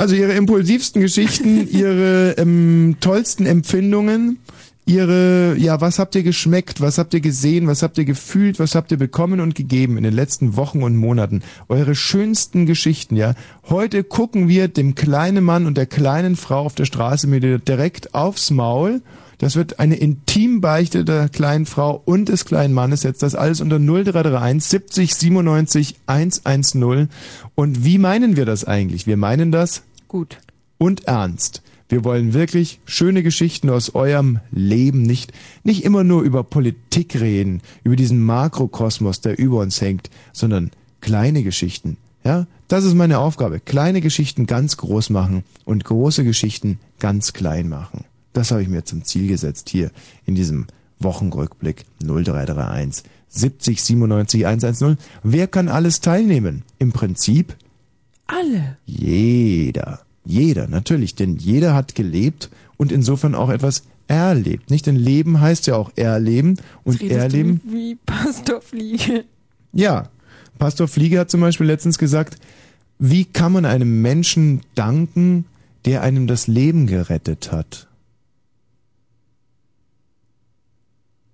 [SPEAKER 2] Also ihre impulsivsten Geschichten, ihre ähm, tollsten Empfindungen, ihre ja, was habt ihr geschmeckt, was habt ihr gesehen, was habt ihr gefühlt, was habt ihr bekommen und gegeben in den letzten Wochen und Monaten, eure schönsten Geschichten, ja. Heute gucken wir dem kleinen Mann und der kleinen Frau auf der Straße mir direkt aufs Maul. Das wird eine Intimbeichte der kleinen Frau und des kleinen Mannes jetzt. Das alles unter 0331 70 97 110. Und wie meinen wir das eigentlich? Wir meinen das
[SPEAKER 3] gut
[SPEAKER 2] und ernst. Wir wollen wirklich schöne Geschichten aus eurem Leben, nicht, nicht immer nur über Politik reden, über diesen Makrokosmos, der über uns hängt, sondern kleine Geschichten. Ja, das ist meine Aufgabe. Kleine Geschichten ganz groß machen und große Geschichten ganz klein machen. Das habe ich mir zum Ziel gesetzt hier in diesem Wochenrückblick 0331 70 97 110. Wer kann alles teilnehmen? Im Prinzip
[SPEAKER 3] Alle.
[SPEAKER 2] jeder. Jeder, natürlich, denn jeder hat gelebt und insofern auch etwas erlebt. Nicht denn Leben heißt ja auch erleben und
[SPEAKER 3] Redest
[SPEAKER 2] erleben.
[SPEAKER 3] Du wie Pastor Fliege.
[SPEAKER 2] Ja, Pastor Fliege hat zum Beispiel letztens gesagt, wie kann man einem Menschen danken, der einem das Leben gerettet hat?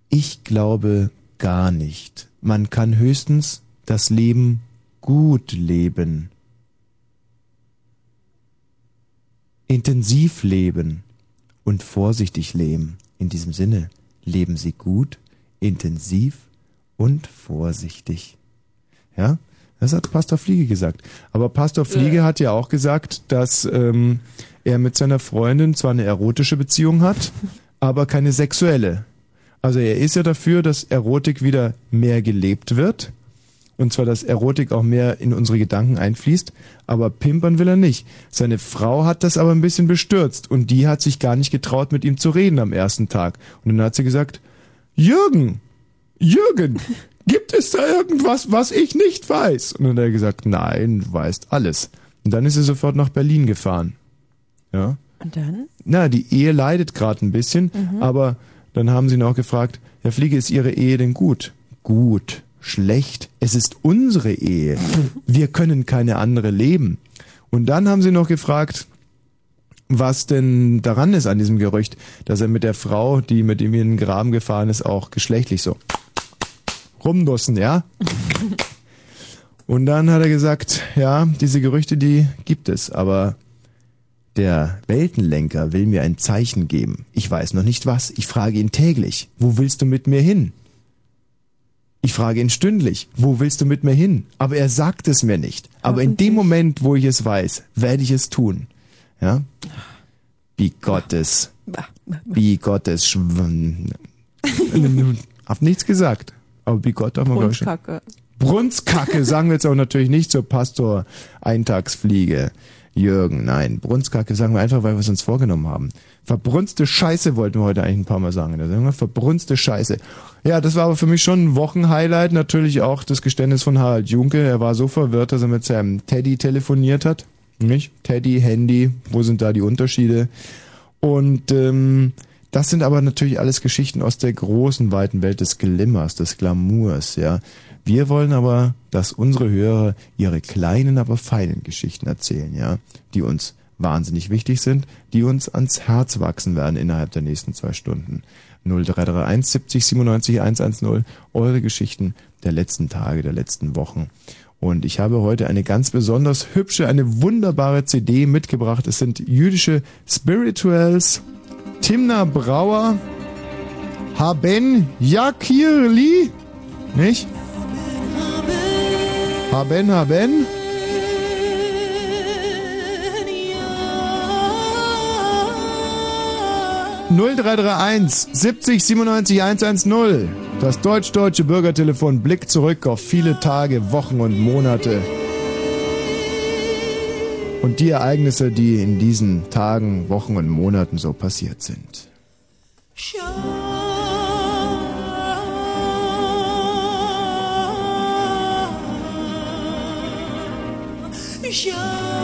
[SPEAKER 2] Ich glaube gar nicht. Man kann höchstens das Leben gut leben. Intensiv leben und vorsichtig leben. In diesem Sinne, leben Sie gut, intensiv und vorsichtig. Ja, das hat Pastor Fliege gesagt. Aber Pastor Fliege hat ja auch gesagt, dass ähm, er mit seiner Freundin zwar eine erotische Beziehung hat, aber keine sexuelle. Also er ist ja dafür, dass Erotik wieder mehr gelebt wird. Und zwar, dass Erotik auch mehr in unsere Gedanken einfließt. Aber pimpern will er nicht. Seine Frau hat das aber ein bisschen bestürzt. Und die hat sich gar nicht getraut, mit ihm zu reden am ersten Tag. Und dann hat sie gesagt, Jürgen, Jürgen, gibt es da irgendwas, was ich nicht weiß? Und dann hat er gesagt, nein, du weißt alles. Und dann ist sie sofort nach Berlin gefahren. Ja.
[SPEAKER 3] Und dann?
[SPEAKER 2] Na, die Ehe leidet gerade ein bisschen,
[SPEAKER 3] Mhm.
[SPEAKER 2] aber dann haben sie ihn auch gefragt, Herr Fliege, ist Ihre Ehe denn gut? Gut, schlecht, es ist unsere Ehe. Wir können keine andere leben. Und dann haben sie noch gefragt, was denn daran ist an diesem Gerücht, dass er mit der Frau, die mit ihm in den Graben gefahren ist, auch geschlechtlich so rumdussen, ja? Und dann hat er gesagt, ja, diese Gerüchte, die gibt es, aber der Weltenlenker will mir ein Zeichen geben. Ich weiß noch nicht was. Ich frage ihn täglich. Wo willst du mit mir hin? Ich frage ihn stündlich. Wo willst du mit mir hin? Aber er sagt es mir nicht. Aber in dem Moment, wo ich es weiß, werde ich es tun. Ja? Wie Gottes. Wie Gottes. Schw- Hab nichts gesagt. Aber wie Gott darf man.
[SPEAKER 3] Brunskacke.
[SPEAKER 2] Brunskacke sagen wir jetzt aber natürlich nicht zur Pastor Eintagsfliege. Jürgen, nein. Brunskacke sagen wir einfach, weil wir es uns vorgenommen haben. Verbrunste Scheiße wollten wir heute eigentlich ein paar Mal sagen in der Sendung. Verbrunste Scheiße. Ja, das war aber für mich schon ein Wochenhighlight. Natürlich auch das Geständnis von Harald Junke. Er war so verwirrt, dass er mit seinem Teddy telefoniert hat. Nicht? Teddy, Handy, wo sind da die Unterschiede? Und ähm, das sind aber natürlich alles Geschichten aus der großen, weiten Welt des Glimmers, des Glamours, ja. Wir wollen aber, dass unsere Hörer ihre kleinen, aber feinen Geschichten erzählen, ja, die uns wahnsinnig wichtig sind, die uns ans Herz wachsen werden innerhalb der nächsten zwei Stunden. 0331 70 97 110, eure Geschichten der letzten Tage, der letzten Wochen. Und ich habe heute eine ganz besonders hübsche, eine wunderbare CD mitgebracht. Es sind jüdische Spirituals, Timna Brauer, Haben Yakirli, nicht? Haben, haben. ...0331 70 97 110. Das deutsch-deutsche Bürgertelefon blickt zurück auf viele Tage, Wochen und Monate. Und die Ereignisse, die in diesen Tagen, Wochen und Monaten so passiert sind. show.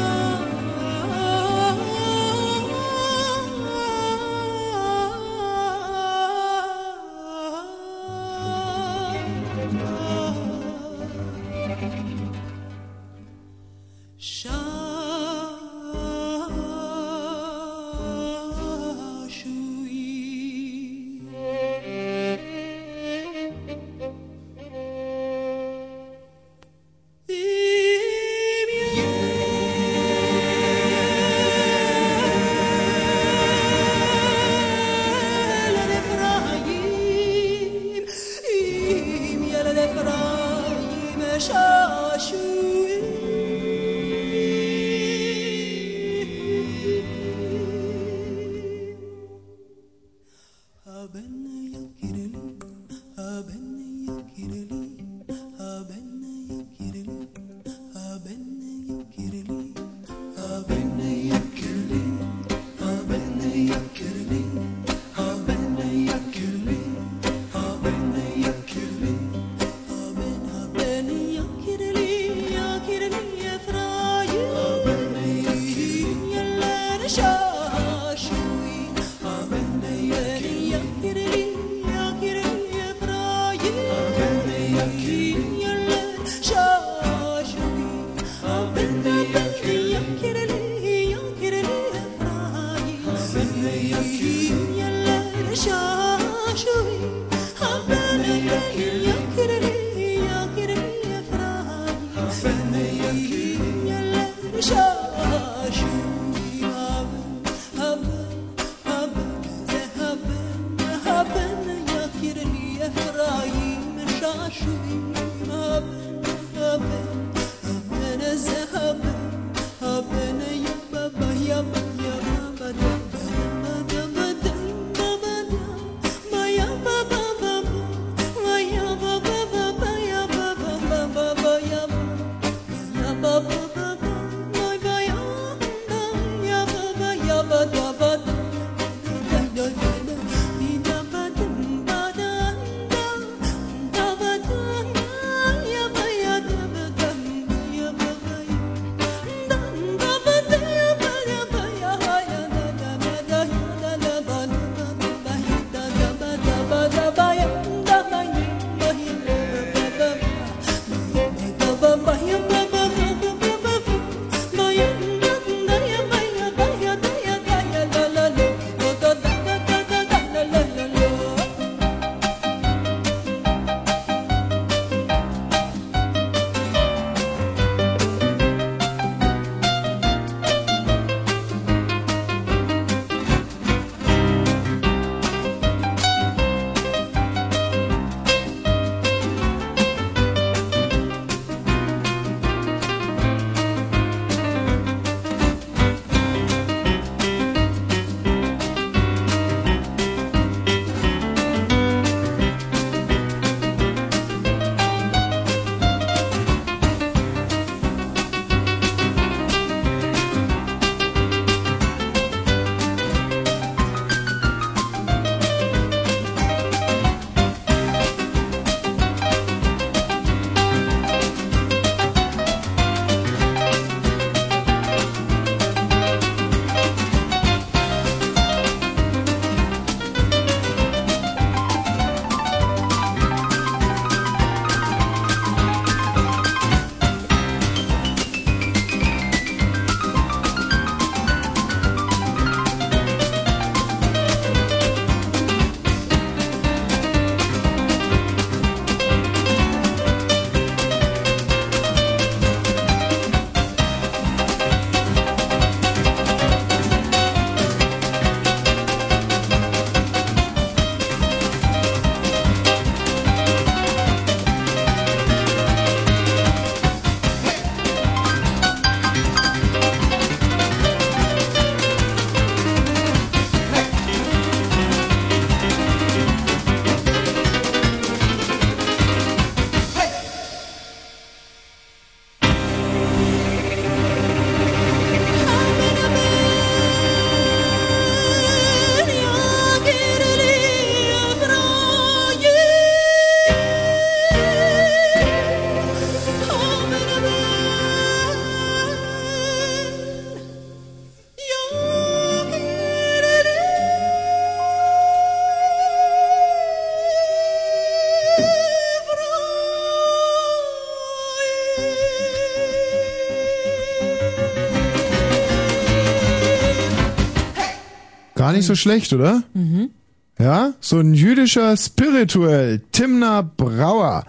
[SPEAKER 2] Gar nicht so schlecht, oder?
[SPEAKER 3] Mhm.
[SPEAKER 2] Ja, so ein jüdischer Spirituell, Timna Brauer.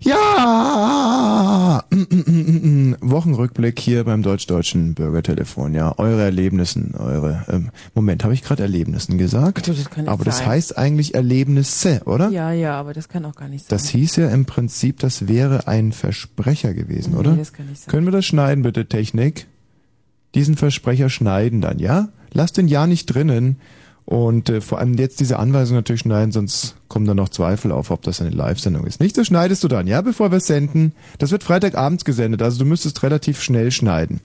[SPEAKER 2] Ja, Wochenrückblick hier beim deutsch-deutschen Bürgertelefon. Ja, eure Erlebnissen, eure. Ähm, Moment, habe ich gerade Erlebnissen gesagt?
[SPEAKER 3] Du, das kann nicht
[SPEAKER 2] aber das
[SPEAKER 3] sein.
[SPEAKER 2] heißt eigentlich Erlebnisse, oder?
[SPEAKER 3] Ja, ja, aber das kann auch gar nicht sein.
[SPEAKER 2] Das hieß ja im Prinzip, das wäre ein Versprecher gewesen,
[SPEAKER 3] Nee,
[SPEAKER 2] oder?
[SPEAKER 3] das kann nicht sein.
[SPEAKER 2] Können wir das schneiden, bitte, Technik? Diesen Versprecher schneiden dann, ja? Lass den ja nicht drinnen. Und äh, vor allem jetzt diese Anweisung natürlich schneiden, sonst kommen da noch Zweifel auf, ob das eine Live-Sendung ist. Nicht, das schneidest du dann, ja, bevor wir senden. Das wird Freitagabends gesendet, also du müsstest relativ schnell schneiden.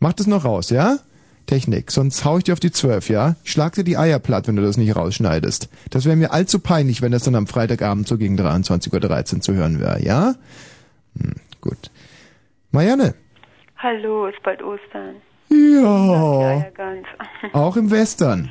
[SPEAKER 2] Mach das noch raus, ja? Technik, sonst hau ich dir auf die Zwölf, ja? Schlag dir die Eier platt, wenn du das nicht rausschneidest. Das wäre mir allzu peinlich, wenn das dann am Freitagabend so gegen 23.13 Uhr zu hören wäre, ja? Hm, gut. Marianne.
[SPEAKER 20] Hallo, ist bald Ostern.
[SPEAKER 2] Ja.
[SPEAKER 20] Ja, ganz.
[SPEAKER 2] Auch im Western.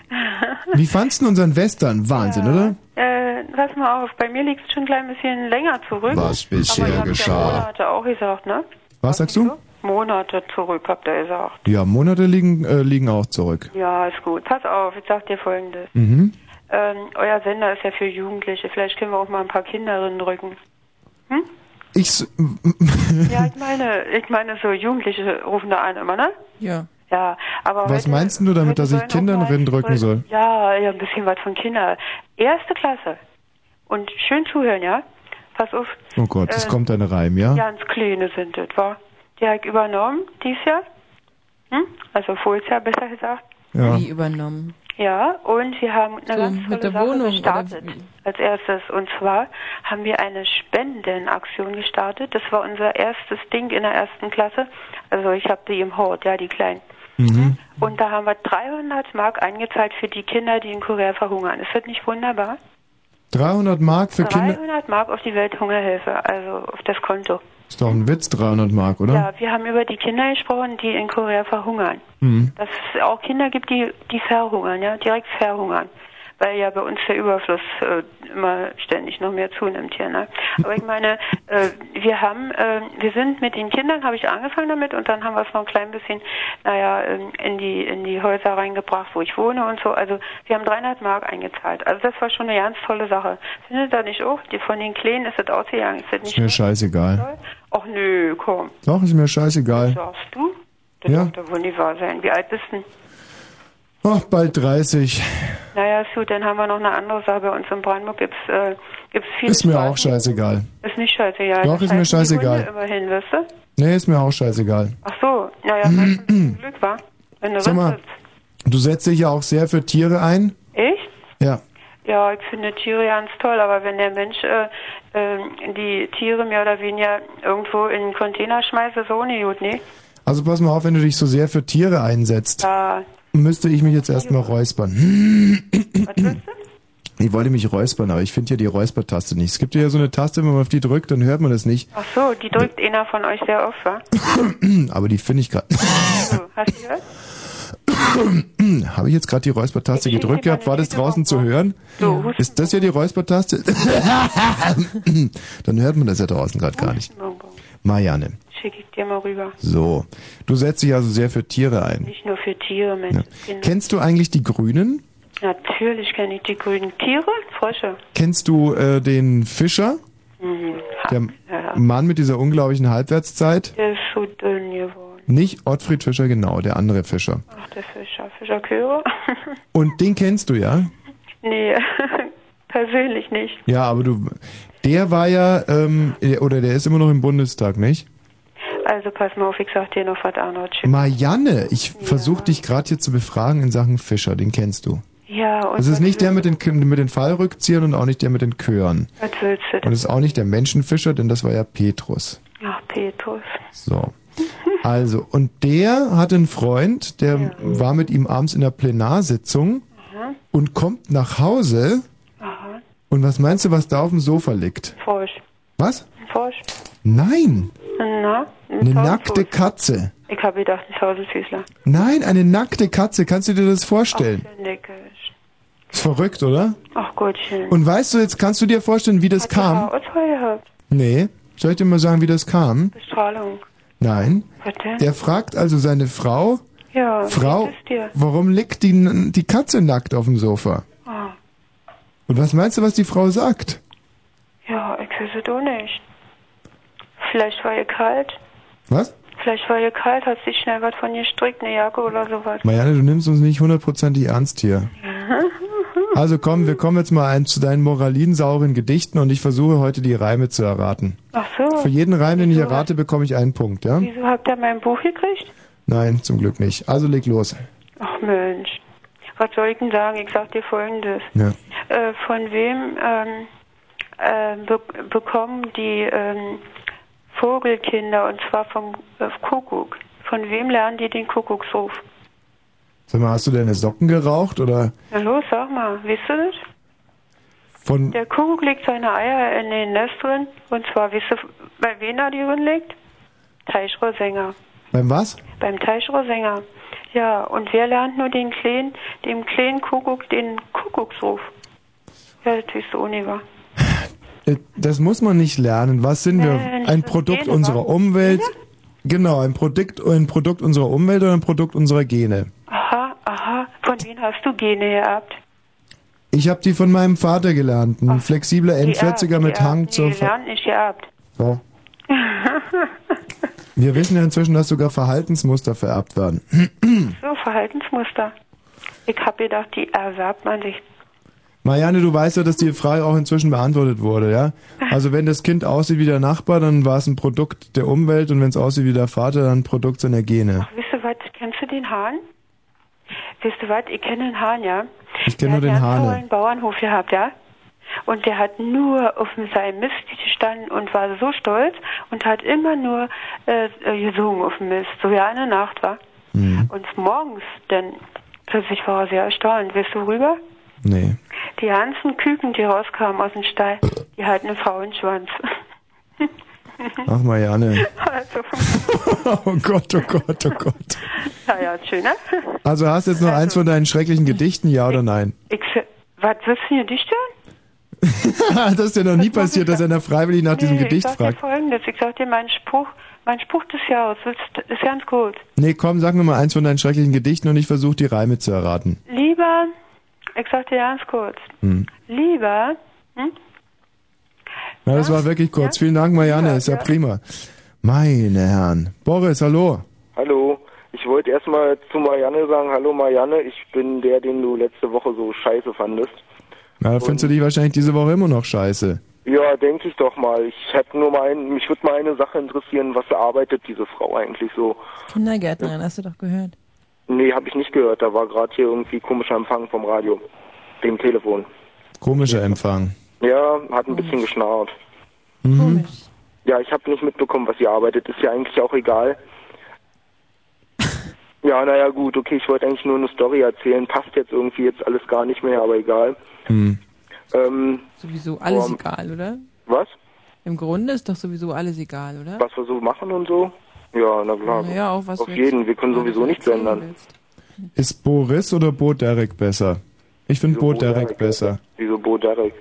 [SPEAKER 2] Wie fandst du unseren Western? Wahnsinn, oder?
[SPEAKER 20] Äh, pass mal auf, bei mir liegt es schon ein klein bisschen länger zurück.
[SPEAKER 2] Was bisher geschah.
[SPEAKER 20] Ja Monate auch gesagt, ne?
[SPEAKER 2] Was sagst du?
[SPEAKER 20] Monate zurück, habt ihr gesagt.
[SPEAKER 2] Ja, Monate liegen, äh, liegen auch zurück.
[SPEAKER 20] Ja, ist gut. Pass auf, ich sag dir folgendes.
[SPEAKER 2] Mhm.
[SPEAKER 20] ähm, euer Sender ist ja für Jugendliche. Vielleicht können wir auch mal ein paar Kinder drücken. Hm?
[SPEAKER 2] Ich, s-
[SPEAKER 20] Ja, ich meine, ich meine, so Jugendliche rufen da an immer, ne?
[SPEAKER 3] Ja.
[SPEAKER 20] Ja, aber
[SPEAKER 2] was
[SPEAKER 20] heute,
[SPEAKER 2] meinst du damit, dass ich Kindern rindrücken soll?
[SPEAKER 20] Ja, ja, ein bisschen was von Kindern. Erste Klasse. Und schön zuhören, ja? Pass auf.
[SPEAKER 2] Oh Gott, es
[SPEAKER 20] Äh,
[SPEAKER 2] kommt ein Reim, ja?
[SPEAKER 20] Ganz kleine sind das, war. Die habe ich übernommen, dies Jahr. Hm? Also voriges Jahr, besser gesagt.
[SPEAKER 2] Ja.
[SPEAKER 3] Wie übernommen.
[SPEAKER 20] Ja, und wir haben eine
[SPEAKER 3] So,
[SPEAKER 20] ganz
[SPEAKER 3] mit
[SPEAKER 20] tolle
[SPEAKER 3] der
[SPEAKER 20] Sache
[SPEAKER 3] Wohnung oder
[SPEAKER 20] gestartet. Als erstes. Und zwar haben wir eine Spendenaktion gestartet. Das war unser erstes Ding in der ersten Klasse. Also ich habe die im Hort, ja, die Kleinen.
[SPEAKER 2] Mhm.
[SPEAKER 20] Und da haben wir 300 Mark eingezahlt für die Kinder, die in Korea verhungern. Ist das nicht wunderbar?
[SPEAKER 2] 300 Mark für Kinder?
[SPEAKER 20] 300 Mark auf die Welthungerhilfe, also auf das Konto.
[SPEAKER 2] Ist doch ein Witz, 300 Mark, oder?
[SPEAKER 20] Ja, wir haben über die Kinder gesprochen, die in Korea verhungern.
[SPEAKER 2] Mhm.
[SPEAKER 20] Dass es auch Kinder gibt, die, die verhungern, ja, direkt verhungern. Weil ja bei uns der Überfluss äh, immer ständig noch mehr zunimmt hier, ne? Aber ich meine, äh, wir haben, äh, wir sind mit den Kindern, habe ich angefangen damit und dann haben wir es noch ein klein bisschen, naja, ähm, in die in die Häuser reingebracht, wo ich wohne und so. Also wir haben 300 Mark eingezahlt. Also das war schon eine ganz tolle Sache. Findet ihr nicht auch? Die von den Kleinen ist das ausgegangen. Ist das
[SPEAKER 2] Ist
[SPEAKER 20] nicht
[SPEAKER 2] mir scheißegal.
[SPEAKER 20] Ach nö, komm.
[SPEAKER 2] Doch, ist mir scheißegal.
[SPEAKER 20] Sagst du? Das
[SPEAKER 2] Ja.
[SPEAKER 20] darf doch wohl nicht wahr sein. Wie alt bist du?
[SPEAKER 2] Ach, bald 30.
[SPEAKER 20] Naja, ist gut, dann haben wir noch eine andere Sache. Bei uns in Brandenburg gibt's äh, gibt's viele
[SPEAKER 2] Ist mir
[SPEAKER 20] Straßen.
[SPEAKER 2] auch scheißegal.
[SPEAKER 20] Ist nicht scheißegal.
[SPEAKER 2] Doch,
[SPEAKER 20] Das
[SPEAKER 2] ist mir scheißegal.
[SPEAKER 20] Immerhin, weißt du?
[SPEAKER 2] Nee, ist mir auch scheißegal.
[SPEAKER 20] Ach so, naja, Glück, war. Wenn du
[SPEAKER 2] Sag mal, du setzt dich ja auch sehr für Tiere ein?
[SPEAKER 20] Echt?
[SPEAKER 2] Ja.
[SPEAKER 20] Ja, ich finde Tiere ganz toll, aber wenn der Mensch äh, äh, die Tiere mehr oder weniger irgendwo in einen Container schmeißt, ist auch nicht gut, ne?
[SPEAKER 2] Also pass mal auf, wenn du dich so sehr für Tiere einsetzt,
[SPEAKER 20] Da,
[SPEAKER 2] müsste ich mich jetzt erstmal räuspern.
[SPEAKER 20] was?
[SPEAKER 2] Ich wollte mich räuspern, aber ich finde hier die Räuspertaste nicht. Es gibt ja so eine Taste, wenn man auf die drückt, dann hört man das nicht.
[SPEAKER 20] Ach so, die drückt einer von euch sehr oft, wa?
[SPEAKER 2] Aber die finde ich gerade.
[SPEAKER 20] So, hast du gehört?
[SPEAKER 2] Habe ich jetzt gerade die Räuspertaste gedrückt gehabt? War das draußen zu hören? Ist das ja die Räuspertaste? Dann hört man das ja draußen gerade gar nicht. Marianne,
[SPEAKER 20] Schicke ich dir mal rüber.
[SPEAKER 2] so. Du setzt dich also sehr für Tiere ein.
[SPEAKER 20] Nicht nur für Tiere, Mensch.
[SPEAKER 2] Ja. Kennst du eigentlich die Grünen?
[SPEAKER 20] Natürlich kenne ich die grünen Tiere, Frösche.
[SPEAKER 2] Kennst du äh, den Fischer?
[SPEAKER 20] Mhm.
[SPEAKER 2] Der
[SPEAKER 20] Ja.
[SPEAKER 2] Mann mit dieser unglaublichen Halbwertszeit?
[SPEAKER 20] Der ist so dünn geworden.
[SPEAKER 2] Nicht Ottfried Fischer, genau, der andere Fischer.
[SPEAKER 20] Ach, der Fischer, Fischer Chöre?
[SPEAKER 2] Und den kennst du ja?
[SPEAKER 20] nee, persönlich nicht.
[SPEAKER 2] Ja, aber du, der war ja, ähm, oder der ist immer noch im Bundestag, nicht?
[SPEAKER 20] Also pass mal auf, ich sag dir noch was anderes.
[SPEAKER 2] Marianne, ich versuche dich gerade hier zu befragen in Sachen Fischer, den kennst du.
[SPEAKER 20] Ja, und
[SPEAKER 2] Das ist nicht der mit den, mit den Fallrückziehern und auch nicht der mit den Chören.
[SPEAKER 20] Was willst du
[SPEAKER 2] Und
[SPEAKER 20] denn?
[SPEAKER 2] es ist auch nicht der Menschenfischer, denn das war ja Petrus.
[SPEAKER 20] Ach, Petrus.
[SPEAKER 2] So. Also, und der hat einen Freund, der war mit ihm abends in der Plenarsitzung
[SPEAKER 20] Aha,
[SPEAKER 2] und kommt nach Hause. Und was meinst du, was da auf dem Sofa liegt?
[SPEAKER 20] Frosch.
[SPEAKER 2] Was?
[SPEAKER 20] Frosch.
[SPEAKER 2] Nein,
[SPEAKER 20] Na, ein
[SPEAKER 2] eine
[SPEAKER 20] Tausendfuß.
[SPEAKER 2] nackte Katze.
[SPEAKER 20] Ich habe gedacht, ein Tausendfüßler.
[SPEAKER 2] Nein, eine nackte Katze. Kannst du dir das vorstellen?
[SPEAKER 20] Ach, Nickisch.
[SPEAKER 2] Ist verrückt, oder?
[SPEAKER 20] Ach Gottchen.
[SPEAKER 2] Und weißt du, jetzt kannst du dir vorstellen, wie das kam?
[SPEAKER 20] Haarausfall gehabt.
[SPEAKER 2] Nee. Soll ich dir mal sagen, wie das kam?
[SPEAKER 20] Bestrahlung.
[SPEAKER 2] Nein.
[SPEAKER 20] Was denn?
[SPEAKER 2] Der fragt also seine Frau,
[SPEAKER 20] ja,
[SPEAKER 2] Frau, warum liegt die, die Katze nackt auf dem Sofa?
[SPEAKER 20] Ah,
[SPEAKER 2] Und was meinst du, was die Frau sagt?
[SPEAKER 20] ja, ich weiß es auch nicht. Vielleicht war ihr kalt.
[SPEAKER 2] Was?
[SPEAKER 20] Vielleicht war ihr kalt, hat sich schnell was von ihr strickt, eine Jacke oder sowas.
[SPEAKER 2] Marianne, du nimmst uns nicht hundertprozentig ernst hier. Also komm, wir kommen jetzt mal ein zu deinen moralinsauren Gedichten und ich versuche heute die Reime zu erraten.
[SPEAKER 20] Ach so.
[SPEAKER 2] Für jeden Reim, den ich
[SPEAKER 20] Wieso?
[SPEAKER 2] errate, bekomme ich einen Punkt, ja?
[SPEAKER 20] Wieso habt ihr mein Buch gekriegt?
[SPEAKER 2] Nein, zum Glück nicht. Also leg los.
[SPEAKER 20] Ach Mensch. Was soll ich denn sagen? Ich sag dir folgendes.
[SPEAKER 2] Ja.
[SPEAKER 20] Äh, von wem ähm, äh, be bekommen die ähm, Vogelkinder und zwar vom äh, Kuckuck? Von wem lernen die den Kuckucksruf?
[SPEAKER 2] Sag mal, hast du deine Socken geraucht oder
[SPEAKER 20] Na los, sag mal, wisst ihr das?
[SPEAKER 2] von
[SPEAKER 20] Der Kuckuck legt seine Eier in den Nest drin und zwar, wisst ihr, bei wem er die drin legt? Teichrohrsänger.
[SPEAKER 2] beim was?
[SPEAKER 20] Beim Teichrohrsänger. Ja, und wer lernt nur den kleinen, dem kleinen Kuckuck den Kuckucksruf? Ja, das du auch nicht,
[SPEAKER 2] Das muss man nicht lernen. Was sind wir? Ein Produkt unserer? Umwelt? Genau, ein Produkt, ein Produkt unserer Umwelt oder ein Produkt unserer Gene?
[SPEAKER 20] Aha, aha. Von wem hast du Gene gehabt?
[SPEAKER 2] Ich habe die von meinem Vater gelernt. Ein flexibler
[SPEAKER 20] Geerbt,
[SPEAKER 2] N40er mit. Hang zur... Ver
[SPEAKER 20] gelernt, nicht geerbt.
[SPEAKER 2] so. Wir wissen ja inzwischen, dass sogar Verhaltensmuster vererbt werden.
[SPEAKER 20] so, Verhaltensmuster. Ich habe gedacht, die erwerbt man sich.
[SPEAKER 2] Marianne, du weißt ja, dass die Frage auch inzwischen beantwortet wurde, ja? Also wenn das Kind aussieht wie der Nachbar, dann war es ein Produkt der Umwelt und wenn es aussieht wie der Vater, dann ein Produkt seiner Gene.
[SPEAKER 20] Wisst ihr was, kennst du den Hahn? Wisst ihr was, ich kenne den Hahn, ja?
[SPEAKER 2] Ich kenne nur den
[SPEAKER 20] hat einen
[SPEAKER 2] Hane.
[SPEAKER 20] tollen Bauernhof gehabt, ja? Und der hat nur auf seinem Mist gestanden und war so stolz und hat immer nur äh, gesungen auf dem Mist, so wie eine Nacht war.
[SPEAKER 2] Hm.
[SPEAKER 20] Und morgens, dann plötzlich war er sehr erstaunt. Weißt du worüber?
[SPEAKER 2] Nee.
[SPEAKER 20] Die ganzen Küken, die rauskamen aus dem Stall, die hatten einen Frauenschwanz.
[SPEAKER 2] Ach, Marianne.
[SPEAKER 20] Also,
[SPEAKER 2] Oh Gott, oh Gott, oh Gott.
[SPEAKER 20] ja, ja, schön, ne?
[SPEAKER 2] Also hast du jetzt noch eins von deinen schrecklichen Gedichten, ja oder nein?
[SPEAKER 20] Ich, was willst du denn dich hören?
[SPEAKER 2] das ist ja noch nie passiert, dass einer freiwillig nach diesem
[SPEAKER 20] Nee,
[SPEAKER 2] Gedicht
[SPEAKER 20] ich sag dir
[SPEAKER 2] fragt.
[SPEAKER 20] folgendes, ich sag dir meinen Spruch, mein Spruch des Jahres ist, ist ganz gut.
[SPEAKER 2] Nee, komm, sag mir mal eins von deinen schrecklichen Gedichten und ich versuche die Reime zu erraten.
[SPEAKER 20] Lieber, ich sag dir ganz kurz,
[SPEAKER 2] Hm.
[SPEAKER 20] lieber, hm?
[SPEAKER 2] Ja, das war wirklich kurz. Vielen Dank, Marianne, ist ja prima. Meine Herren. Boris, hallo.
[SPEAKER 5] Hallo. Ich wollte erstmal zu Marianne sagen, hallo Marianne, ich bin der, den du letzte Woche so scheiße fandest.
[SPEAKER 2] Na, da findest du dich wahrscheinlich diese Woche immer noch scheiße.
[SPEAKER 5] Ja, denke ich doch mal. Ich hätte nur mal ein, mich würde mal eine Sache interessieren, was arbeitet diese Frau eigentlich so?
[SPEAKER 3] Kindergärtnerin, hast du doch gehört.
[SPEAKER 5] Nee, habe ich nicht gehört. Da war gerade hier irgendwie komischer Empfang vom Radio, dem Telefon.
[SPEAKER 2] Komischer Empfang.
[SPEAKER 5] Ja, hat ein bisschen geschnarrt.
[SPEAKER 2] Mhm.
[SPEAKER 5] Ja, ich habe nicht mitbekommen, was sie arbeitet. Ist ja eigentlich auch egal. Ja, naja, gut, okay, ich wollte eigentlich nur eine Story erzählen. Passt jetzt irgendwie jetzt alles gar nicht mehr, aber egal.
[SPEAKER 2] Hm.
[SPEAKER 5] Ähm,
[SPEAKER 3] Sowieso alles
[SPEAKER 5] ähm,
[SPEAKER 3] egal, oder?
[SPEAKER 5] was?
[SPEAKER 3] Im Grunde ist doch sowieso alles egal, oder?
[SPEAKER 5] Was wir so machen und so? Ja, na klar.
[SPEAKER 3] Naja, auch was
[SPEAKER 5] Auf jeden, wir können sowieso nichts ändern.
[SPEAKER 2] Ist Boris oder Bo Derek besser? Ich finde Bo Derek besser.
[SPEAKER 5] Wieso Bo Derek?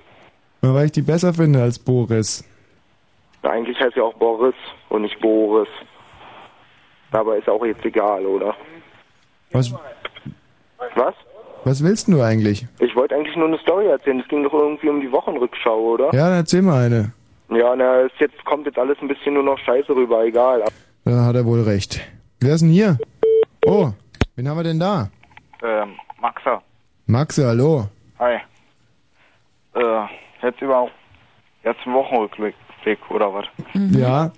[SPEAKER 2] Ja, Weil ich die besser finde als Boris.
[SPEAKER 5] Na, eigentlich heißt ja auch Boris und nicht Boris. Aber ist auch jetzt egal, oder?
[SPEAKER 2] Was,
[SPEAKER 5] Was?
[SPEAKER 2] Was willst du eigentlich?
[SPEAKER 5] Ich wollte eigentlich nur eine Story erzählen. Es ging doch irgendwie um die Wochenrückschau, oder?
[SPEAKER 2] Ja, dann erzähl mal eine.
[SPEAKER 5] Ja, na, es jetzt kommt jetzt alles ein bisschen nur noch scheiße rüber, egal.
[SPEAKER 2] Da hat er wohl recht. Wer ist denn hier? Oh, wen haben wir denn da?
[SPEAKER 21] Ähm, Maxa,
[SPEAKER 2] Maxe, hallo.
[SPEAKER 21] hi. Äh, jetzt über jetzt ein Wochenrückblick oder was?
[SPEAKER 2] Ja,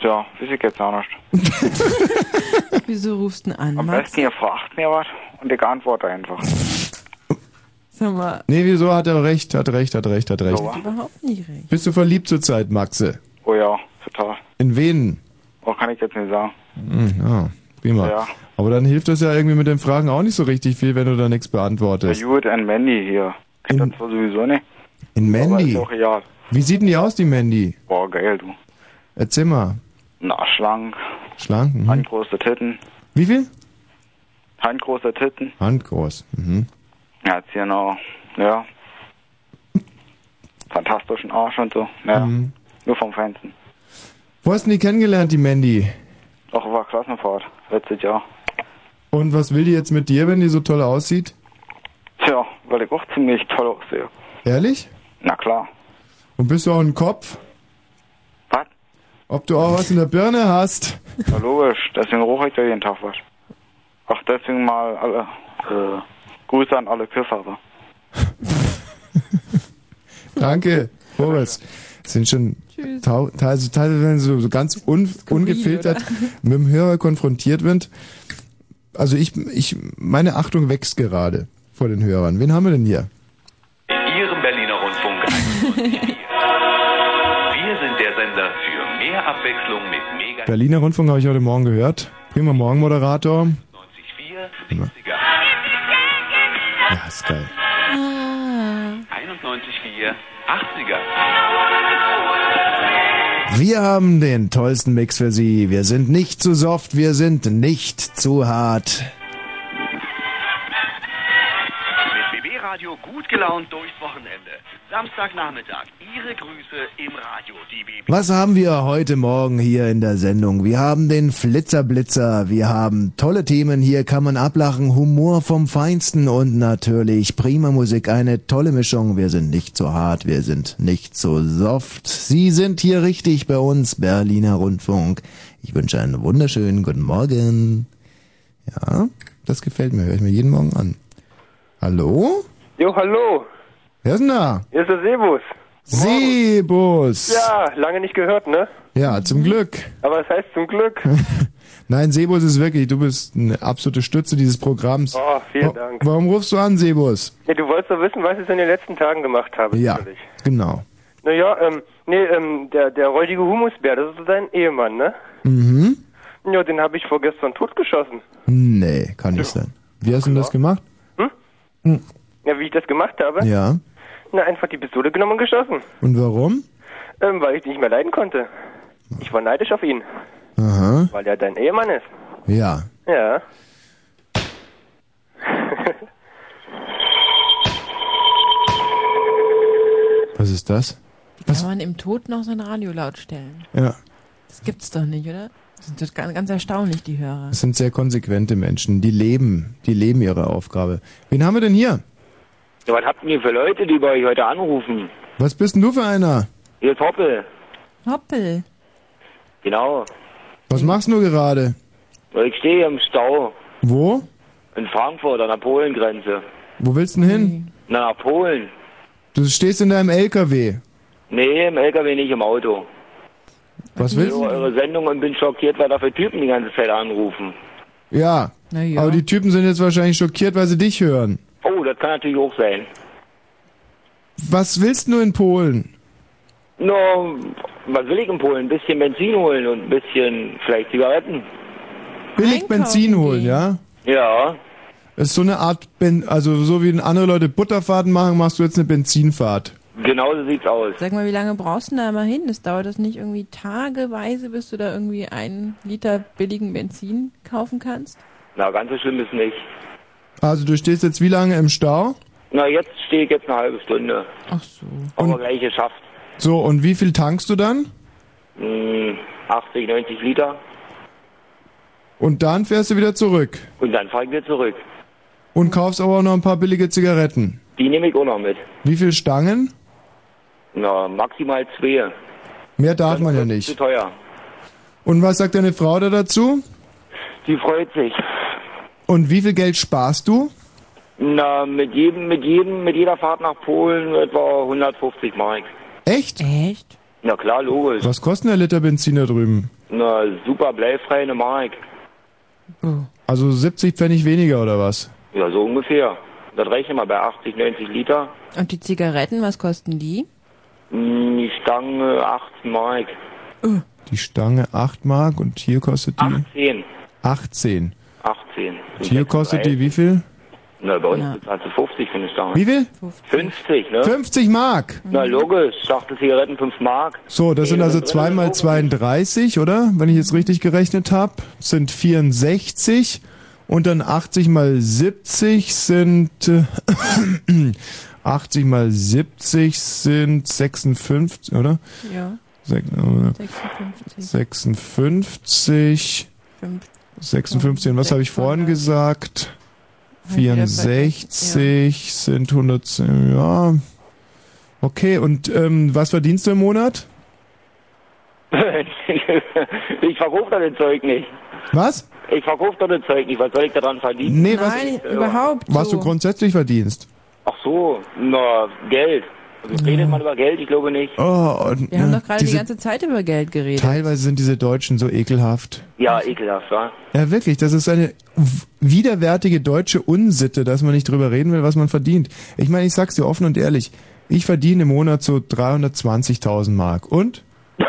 [SPEAKER 21] Tja, weiß ich jetzt auch nicht.
[SPEAKER 3] Wieso rufst du denn an,
[SPEAKER 21] Am
[SPEAKER 3] Max?
[SPEAKER 21] besten ihr fragt mir was und ich antworte einfach.
[SPEAKER 3] Sag mal,
[SPEAKER 2] nee, wieso hat er recht, hat recht, hat recht, hat recht.
[SPEAKER 21] So,
[SPEAKER 3] überhaupt nicht recht.
[SPEAKER 2] Bist du verliebt zurzeit, Maxe?
[SPEAKER 21] Oh ja, total.
[SPEAKER 2] In wen?
[SPEAKER 21] Oh, kann ich jetzt nicht sagen.
[SPEAKER 2] Hm, ja, prima.
[SPEAKER 21] Ja.
[SPEAKER 2] Aber dann hilft das ja irgendwie mit den Fragen auch nicht so richtig viel, wenn du da nichts beantwortest.
[SPEAKER 21] Jud und Mandy hier. Kennt das zwar sowieso nicht.
[SPEAKER 2] In
[SPEAKER 21] Aber
[SPEAKER 2] Mandy?
[SPEAKER 21] ist auch egal.
[SPEAKER 2] Wie sieht denn die aus, die Mandy?
[SPEAKER 21] Boah, geil, du.
[SPEAKER 2] Erzähl mal.
[SPEAKER 21] Na, schlank,
[SPEAKER 2] Schlank? Mhm.
[SPEAKER 21] handgroße Titten.
[SPEAKER 2] Wie viel?
[SPEAKER 21] Handgroße Titten.
[SPEAKER 2] Handgroß. Mhm.
[SPEAKER 21] Ja, jetzt hier noch, ja. Fantastischen Arsch und so. Ja,
[SPEAKER 2] Mhm.
[SPEAKER 21] nur vom Fernsehen.
[SPEAKER 2] Wo hast du die kennengelernt, die Mandy?
[SPEAKER 21] Auch war Klassenfahrt, letztes Jahr.
[SPEAKER 2] Und was will die jetzt mit dir, wenn die so toll aussieht?
[SPEAKER 21] Tja, weil ich auch ziemlich toll aussehe.
[SPEAKER 2] Ehrlich?
[SPEAKER 21] Na klar.
[SPEAKER 2] Und bist du auch ein Kopf? Ob du auch was in der Birne hast?
[SPEAKER 21] Ja, logisch, deswegen rufe ich ja jeden Tag was. Ach, deswegen mal alle, äh, Grüße an alle Küsser.
[SPEAKER 2] Danke, Boris. Das sind schon teilweise, so, so ganz un, ungefiltert
[SPEAKER 3] oder?
[SPEAKER 2] mit dem Hörer konfrontiert wird. Also ich, ich, meine Achtung wächst gerade vor den Hörern. Wen haben wir denn hier?
[SPEAKER 17] Berliner Rundfunk
[SPEAKER 2] habe ich heute Morgen gehört. Prima Morgen, Moderator.
[SPEAKER 17] 94.4, 70er.
[SPEAKER 2] Ja, ist geil.
[SPEAKER 17] 91.4, 80er.
[SPEAKER 2] Wir haben den tollsten Mix für Sie. Wir sind nicht zu soft, wir sind nicht zu hart.
[SPEAKER 17] Mit BB Radio gut gelaunt durchs Wochenende. Samstagnachmittag. Ihre Grüße im Radio. Die.
[SPEAKER 2] Was haben wir heute Morgen hier in der Sendung? Wir haben den Flitzerblitzer, wir haben tolle Themen, hier kann man ablachen, Humor vom Feinsten und natürlich prima Musik, eine tolle Mischung. Wir sind nicht so hart, wir sind nicht so soft. Sie sind hier richtig bei uns, Berliner Rundfunk. Ich wünsche einen wunderschönen guten Morgen. Ja, das gefällt mir, höre ich mir jeden Morgen an. Hallo?
[SPEAKER 22] Jo, hallo.
[SPEAKER 2] Wer ist denn da?
[SPEAKER 22] Hier ist der Sebus.
[SPEAKER 2] Sebus.
[SPEAKER 22] Ja, lange nicht gehört, ne?
[SPEAKER 2] Ja, zum Glück.
[SPEAKER 22] Aber es heißt zum Glück.
[SPEAKER 2] Nein, Sebus ist wirklich, du bist eine absolute Stütze dieses Programms.
[SPEAKER 22] Oh, vielen
[SPEAKER 2] Wa-
[SPEAKER 22] Dank.
[SPEAKER 2] Warum rufst du an, Sebus?
[SPEAKER 22] Ja, du wolltest doch wissen, was ich in den letzten Tagen gemacht habe.
[SPEAKER 2] Ja,
[SPEAKER 22] natürlich.
[SPEAKER 2] genau.
[SPEAKER 22] Naja, ähm, nee, ähm, der, der räudige Humusbär, das ist dein Ehemann, ne?
[SPEAKER 2] Mhm.
[SPEAKER 22] Ja, den habe ich vorgestern totgeschossen.
[SPEAKER 2] Nee, kann nicht sein. Wie hast du denn das gemacht?
[SPEAKER 22] Ja, wie ich das gemacht habe?
[SPEAKER 2] Ja.
[SPEAKER 22] Na, einfach die Pistole genommen und geschossen.
[SPEAKER 2] Und warum?
[SPEAKER 22] Ähm, weil ich dich nicht mehr leiden konnte. Ich war neidisch auf ihn,
[SPEAKER 2] Aha.
[SPEAKER 22] weil er dein Ehemann ist.
[SPEAKER 2] Ja.
[SPEAKER 22] Ja.
[SPEAKER 2] Was ist das?
[SPEAKER 3] Kann man im Tod noch sein Radio laut stellen?
[SPEAKER 2] Ja.
[SPEAKER 3] Das gibt's doch nicht, oder? Das sind doch ganz, ganz erstaunlich, die Hörer.
[SPEAKER 2] Das sind sehr konsequente Menschen. Die leben, die leben ihre Aufgabe. Wen haben wir denn hier?
[SPEAKER 23] Ja, was habt ihr für Leute, die bei euch heute anrufen?
[SPEAKER 2] Was bist denn du für einer?
[SPEAKER 23] Hier ist Hoppel.
[SPEAKER 3] Hoppel.
[SPEAKER 23] Genau.
[SPEAKER 2] Was machst du gerade?
[SPEAKER 23] Ich stehe hier im Stau
[SPEAKER 2] Wo?
[SPEAKER 23] in Frankfurt an der Polengrenze.
[SPEAKER 2] Wo willst du denn hin?
[SPEAKER 23] Na, nach Polen.
[SPEAKER 2] Du stehst in deinem LKW.
[SPEAKER 23] Nee, im LKW nicht im Auto.
[SPEAKER 2] Was
[SPEAKER 23] Ich
[SPEAKER 2] willst
[SPEAKER 23] höre
[SPEAKER 2] du?
[SPEAKER 23] eure Sendung und bin schockiert, weil da für Typen die ganze Zeit anrufen.
[SPEAKER 2] Ja.
[SPEAKER 3] Ja.
[SPEAKER 2] Aber die Typen sind jetzt wahrscheinlich schockiert, weil sie dich hören.
[SPEAKER 23] Oh, das kann natürlich auch sein.
[SPEAKER 2] Was willst du in Polen?
[SPEAKER 23] No, was will ich in Polen? Ein bisschen Benzin holen und ein bisschen vielleicht Zigaretten.
[SPEAKER 2] Billig Benzin holen, ja?
[SPEAKER 23] Ja.
[SPEAKER 2] Das ist so eine Art, ben also so wie andere Leute Butterfahrten machen, machst du jetzt eine Benzinfahrt.
[SPEAKER 23] Genau so sieht's aus.
[SPEAKER 3] Sag mal, wie lange brauchst du denn da immer hin? Das dauert das nicht irgendwie tageweise, bis du da irgendwie einen Liter billigen Benzin kaufen kannst?
[SPEAKER 23] Na, ganz so schlimm ist nicht.
[SPEAKER 2] Also du stehst jetzt wie lange im Stau?
[SPEAKER 23] Na, jetzt stehe ich jetzt eine halbe Stunde.
[SPEAKER 3] Ach so.
[SPEAKER 23] Aber gleich geschafft.
[SPEAKER 2] So, und wie viel tankst du dann?
[SPEAKER 23] Hm, 80, 90 Liter.
[SPEAKER 2] Und dann fährst du wieder zurück.
[SPEAKER 23] Und dann fahre ich wieder zurück.
[SPEAKER 2] Und kaufst aber auch noch ein paar billige Zigaretten.
[SPEAKER 23] Die nehme ich auch noch mit.
[SPEAKER 2] Wie viel Stangen?
[SPEAKER 23] Na, maximal zwei.
[SPEAKER 2] Mehr darf man ja
[SPEAKER 23] Zu
[SPEAKER 2] nicht.
[SPEAKER 23] teuer.
[SPEAKER 2] Und was sagt deine Frau da dazu?
[SPEAKER 23] Die freut sich.
[SPEAKER 2] Und wie viel Geld sparst du?
[SPEAKER 23] Na, mit jedem, mit jedem, mit jeder Fahrt nach Polen etwa 150 Mark.
[SPEAKER 2] Echt?
[SPEAKER 3] Echt?
[SPEAKER 23] Na klar, logisch.
[SPEAKER 2] Was kostet der Liter Benzin da drüben?
[SPEAKER 23] Na, super bleifrei eine Mark.
[SPEAKER 2] Also 70 Pfennig weniger oder was?
[SPEAKER 23] Ja, so ungefähr. Das rechne mal bei 80, 90 Liter.
[SPEAKER 3] Und die Zigaretten, was kosten die?
[SPEAKER 23] Hm, Die Stange 18 Mark.
[SPEAKER 2] Die Stange 8 Mark und hier kostet die
[SPEAKER 23] 10.
[SPEAKER 2] 18.
[SPEAKER 23] 18.
[SPEAKER 2] Und hier kostet die wie viel?
[SPEAKER 23] Na, bei uns bezahlst du 50 für eine Stange.
[SPEAKER 2] Wie viel?
[SPEAKER 23] 50, ne?
[SPEAKER 2] 50 Mark.
[SPEAKER 23] Na, logisch. Ich dachte Zigaretten 5 Mark.
[SPEAKER 2] So, das sind also 2 mal 32, oder? Wenn ich jetzt richtig gerechnet habe, sind 64 und dann 80 mal 70 sind äh, 80 mal 70 sind 56, oder?
[SPEAKER 3] Ja.
[SPEAKER 2] Sech, äh,
[SPEAKER 3] 56.
[SPEAKER 2] 56
[SPEAKER 3] Fünf-
[SPEAKER 2] 56 und was habe ich vorhin gesagt?
[SPEAKER 3] Hab ich wieder
[SPEAKER 2] 64 sind 110, ja. Okay, und ähm, was verdienst du im Monat?
[SPEAKER 23] ich verkaufe doch das Zeug nicht.
[SPEAKER 2] Was?
[SPEAKER 23] Ich verkaufe doch das Zeug nicht. Was soll ich daran verdienen?
[SPEAKER 2] Nee, was-
[SPEAKER 3] Nein, überhaupt.
[SPEAKER 2] Was
[SPEAKER 3] so.
[SPEAKER 2] du grundsätzlich verdienst.
[SPEAKER 23] Ach so, na, Geld. Also, redet man über Geld? Ich glaube nicht.
[SPEAKER 2] Oh, und,
[SPEAKER 3] Wir haben
[SPEAKER 2] ja,
[SPEAKER 3] doch gerade die ganze Zeit über Geld geredet.
[SPEAKER 2] Teilweise sind diese Deutschen so ekelhaft.
[SPEAKER 23] Ja, ekelhaft, wa?
[SPEAKER 2] Ja, wirklich, das ist eine widerwärtige deutsche Unsitte, dass man nicht drüber reden will, was man verdient. Ich meine, ich sag's dir offen und ehrlich, ich verdiene im Monat so 320.000 Mark. Und?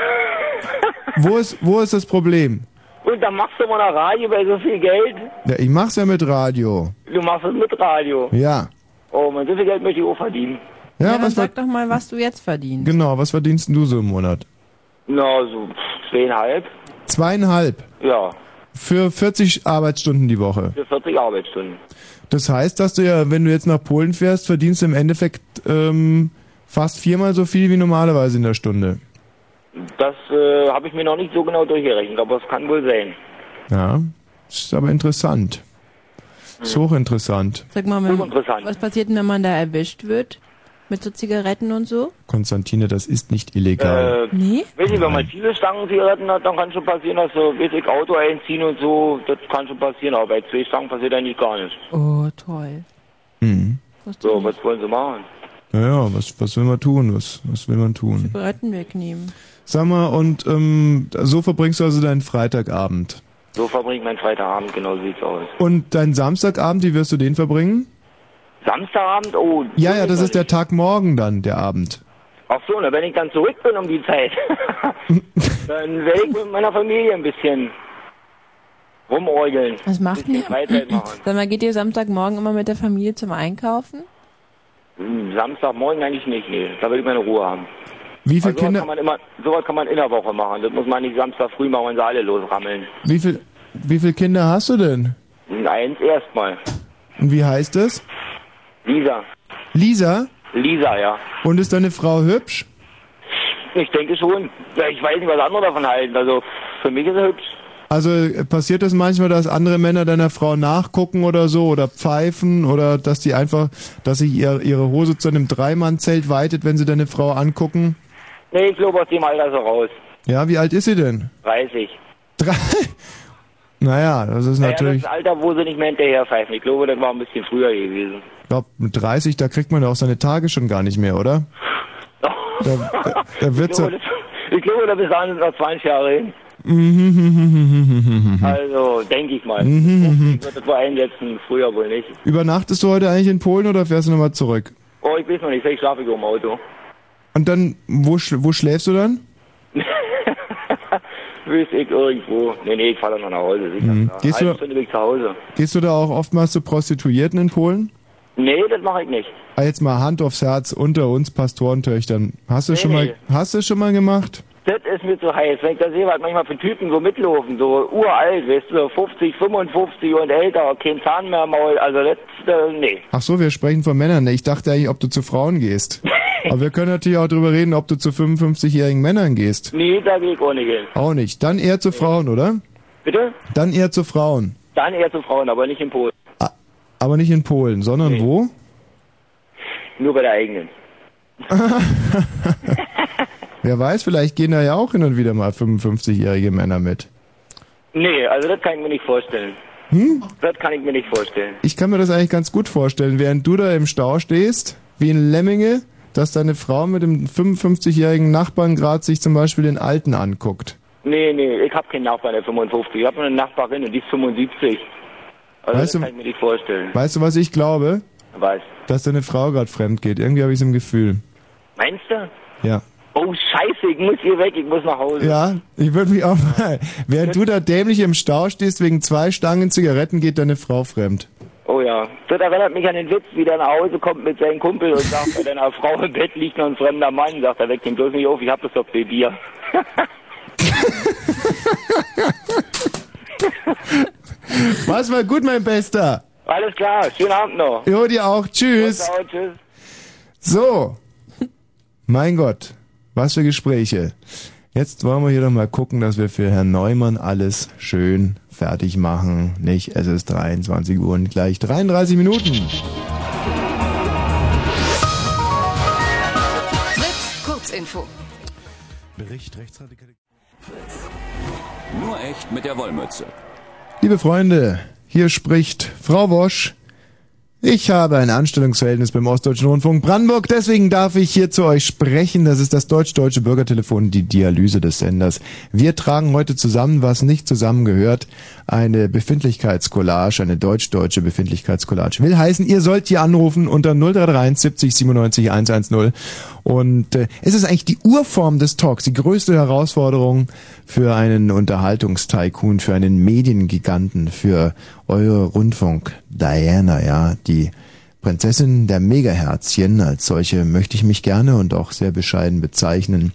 [SPEAKER 2] wo ist, wo ist das Problem?
[SPEAKER 23] Und dann machst du mal eine Radio bei so viel Geld.
[SPEAKER 2] Ja, ich mach's ja mit Radio.
[SPEAKER 23] Du machst es mit Radio.
[SPEAKER 2] Ja.
[SPEAKER 23] Oh man, so viel Geld möchte ich auch verdienen.
[SPEAKER 2] Ja,
[SPEAKER 3] Ja, dann sag doch mal, was du jetzt verdienst.
[SPEAKER 2] genau, was verdienst denn du so im Monat?
[SPEAKER 23] Na, so zweieinhalb.
[SPEAKER 2] Zweieinhalb.
[SPEAKER 23] Ja,
[SPEAKER 2] Für 40 Arbeitsstunden die Woche.
[SPEAKER 23] für 40 Arbeitsstunden.
[SPEAKER 2] Das heißt, dass du ja, wenn du jetzt nach Polen fährst, verdienst du im Endeffekt ähm, Fast viermal so viel wie normalerweise in der Stunde.
[SPEAKER 23] Das äh, habe ich mir noch nicht so genau durchgerechnet, aber es kann wohl sein.
[SPEAKER 2] Ja, ist aber interessant. Ist hochinteressant.
[SPEAKER 3] Sag mal, wenn, was passiert denn, wenn man da erwischt wird? Mit so Zigaretten und so?
[SPEAKER 2] Konstantine, das ist nicht illegal.
[SPEAKER 23] Äh,
[SPEAKER 3] Nee?
[SPEAKER 23] Weiß nicht, wenn man viele Stangen Zigaretten hat, dann kann schon passieren, dass so, weiß ich, Auto einziehen und so, das kann schon passieren, aber bei zwei Stangen passiert eigentlich gar nichts.
[SPEAKER 3] Oh, toll.
[SPEAKER 2] Mhm.
[SPEAKER 23] So, was wollen sie machen?
[SPEAKER 2] Naja, was, was will man tun? Was, was will man tun?
[SPEAKER 3] Zigaretten wegnehmen.
[SPEAKER 2] Sag mal, und ähm, so verbringst du also deinen Freitagabend.
[SPEAKER 23] So verbringe ich meinen Freitagabend, genau so sieht's aus.
[SPEAKER 2] Und deinen Samstagabend, wie wirst du den verbringen?
[SPEAKER 23] Samstagabend, oh.
[SPEAKER 2] Ja, ja, das ist der Tag morgen dann, der Abend.
[SPEAKER 23] Ach so, na, wenn ich dann zurück bin um die Zeit, dann werde ich mit meiner Familie ein bisschen rumorgeln.
[SPEAKER 3] Was macht ihr? Sag mal, geht ihr Samstagmorgen immer mit der Familie zum Einkaufen?
[SPEAKER 23] Hm, Samstagmorgen eigentlich nicht, nee. Da will ich meine Ruhe haben.
[SPEAKER 2] Wie viele
[SPEAKER 23] Also sowas
[SPEAKER 2] Kinder,
[SPEAKER 23] kann man immer, sowas kann man in der Woche machen. Das muss man nicht Samstag früh machen, wenn sie alle losrammeln.
[SPEAKER 2] wie viel, wie viele Kinder hast du denn?
[SPEAKER 23] Hm, Eins erstmal.
[SPEAKER 2] Und wie heißt es?
[SPEAKER 23] Lisa.
[SPEAKER 2] Lisa?
[SPEAKER 23] Lisa, ja.
[SPEAKER 2] Und ist deine Frau hübsch?
[SPEAKER 23] Ich denke schon. Ich weiß nicht, was andere davon halten. Also, für mich ist er hübsch.
[SPEAKER 2] Also passiert es manchmal, dass andere Männer deiner Frau nachgucken oder so oder pfeifen oder dass die einfach, dass sie ihr, ihre Hose zu einem Dreimannzelt weitet, wenn sie deine Frau angucken?
[SPEAKER 23] Nee, ich glaube aus dem Alter so raus.
[SPEAKER 2] Ja, wie alt ist sie denn?
[SPEAKER 23] 30.
[SPEAKER 2] Drei? Naja, das ist
[SPEAKER 23] Naja,
[SPEAKER 2] natürlich,
[SPEAKER 23] das Alter, wo sie nicht mehr hinterher pfeifen. Ich glaube, das war ein bisschen früher gewesen.
[SPEAKER 2] Ich glaube, mit 30, da kriegt man ja auch seine Tage schon gar nicht mehr, oder? Da, da, da wird
[SPEAKER 23] Ich
[SPEAKER 2] so.
[SPEAKER 23] glaube, das, ich glaube, da bis dahin sind noch 20 Jahre hin. Also, denke ich mal.
[SPEAKER 2] Mhm.
[SPEAKER 23] Ich das wohl einsetzen, früher wohl nicht.
[SPEAKER 2] Übernachtest du heute eigentlich in Polen oder fährst du nochmal zurück?
[SPEAKER 23] Oh, ich weiß noch nicht, vielleicht schlafe ich im Auto.
[SPEAKER 2] Und dann, wo, wo schläfst du dann?
[SPEAKER 23] Weiß ich irgendwo. Nee, nee, ich fahre dann noch nach Hause. Sicher.
[SPEAKER 2] Mhm. Gehst du-
[SPEAKER 23] Stunde bin ich zu Hause.
[SPEAKER 2] Gehst du da auch oftmals zu Prostituierten in Polen?
[SPEAKER 23] Nee, das mache ich nicht.
[SPEAKER 2] Ah, Jetzt mal Hand aufs Herz unter uns Pastorentöchtern. Hast du
[SPEAKER 23] Nee,
[SPEAKER 2] schon
[SPEAKER 23] nee.
[SPEAKER 2] mal, hast du schon mal gemacht?
[SPEAKER 23] Das ist mir zu heiß. Wenn ich da sehe, was manchmal für Typen so mitlaufen, so uralt, weißt du, 50, 55 und älter, kein Zahn mehr im Maul, also das, äh, nee.
[SPEAKER 2] Ach so, wir sprechen von Männern. Ich dachte eigentlich, ob du zu Frauen gehst. Aber wir können natürlich auch drüber reden, ob du zu 55-jährigen Männern gehst.
[SPEAKER 23] Nee, da gehe ich auch nicht hin.
[SPEAKER 2] Auch nicht. Dann eher zu Frauen, oder?
[SPEAKER 23] Bitte?
[SPEAKER 2] Dann eher zu Frauen.
[SPEAKER 23] Dann eher zu Frauen, aber nicht in Polen.
[SPEAKER 2] Aber nicht in Polen, sondern wo?
[SPEAKER 23] Nur bei der eigenen.
[SPEAKER 2] Wer weiß, vielleicht gehen da ja auch hin und wieder mal 55-jährige Männer mit.
[SPEAKER 23] Nee, also das kann ich mir nicht vorstellen.
[SPEAKER 2] Hm?
[SPEAKER 23] Das kann ich mir nicht vorstellen.
[SPEAKER 2] Ich kann mir das eigentlich ganz gut vorstellen, während du da im Stau stehst, wie in Lemminge, dass deine Frau mit dem 55-jährigen Nachbarn gerade sich zum Beispiel den Alten anguckt.
[SPEAKER 23] Nee, nee, ich habe keinen Nachbarn, der 55. Ich habe nur eine Nachbarin und die ist 75. Also
[SPEAKER 2] Weißt
[SPEAKER 23] das
[SPEAKER 2] du-
[SPEAKER 23] kann ich mir nicht vorstellen.
[SPEAKER 2] Weißt du, was ich glaube?
[SPEAKER 23] Was?
[SPEAKER 2] Dass deine Frau gerade fremd geht. Irgendwie habe ich im Gefühl.
[SPEAKER 23] Meinst du?
[SPEAKER 2] Ja.
[SPEAKER 23] Oh, scheiße, ich muss hier weg, ich muss nach Hause.
[SPEAKER 2] Ja, ich würde mich auch mal. Während du da dämlich im Stau stehst wegen zwei Stangen Zigaretten, geht deine Frau fremd.
[SPEAKER 23] Oh ja. Das erinnert mich an den Witz, wie der nach Hause kommt mit seinem Kumpel und sagt, bei deiner Frau im Bett liegt noch ein fremder Mann. Sagt er, weck den bloß nicht auf, ich hab das doch bei dir.
[SPEAKER 2] Was war gut, mein Bester?
[SPEAKER 23] Alles klar, schönen Abend noch.
[SPEAKER 2] Jo, dir auch. Tschüss.
[SPEAKER 23] Ciao, tschüss.
[SPEAKER 2] So. Mein Gott, was für Gespräche. Jetzt wollen wir hier doch mal gucken, dass wir für Herrn Neumann alles schön fertig machen. Nicht? Es ist 23 Uhr und gleich 33 Minuten.
[SPEAKER 24] Fritz, Kurzinfo.
[SPEAKER 8] Bericht rechtsradikale.
[SPEAKER 25] Nur echt mit der Wollmütze.
[SPEAKER 2] Liebe Freunde, hier spricht Frau Wosch. Ich habe ein Anstellungsverhältnis beim Ostdeutschen Rundfunk Brandenburg, deswegen darf ich hier zu euch sprechen. Das ist das deutsch-deutsche Bürgertelefon, die Dialyse des Senders. Wir tragen heute zusammen, was nicht zusammengehört, eine Befindlichkeitscollage, eine deutsch-deutsche Befindlichkeitscollage. Will heißen, ihr sollt hier anrufen unter 0331 70 97 110 und äh, es ist eigentlich die Urform des Talks, die größte Herausforderung für einen Unterhaltungstycoon, für einen Mediengiganten, für eure Rundfunk. Diana, ja, die Prinzessin der Megaherzchen, als solche möchte ich mich gerne und auch sehr bescheiden bezeichnen.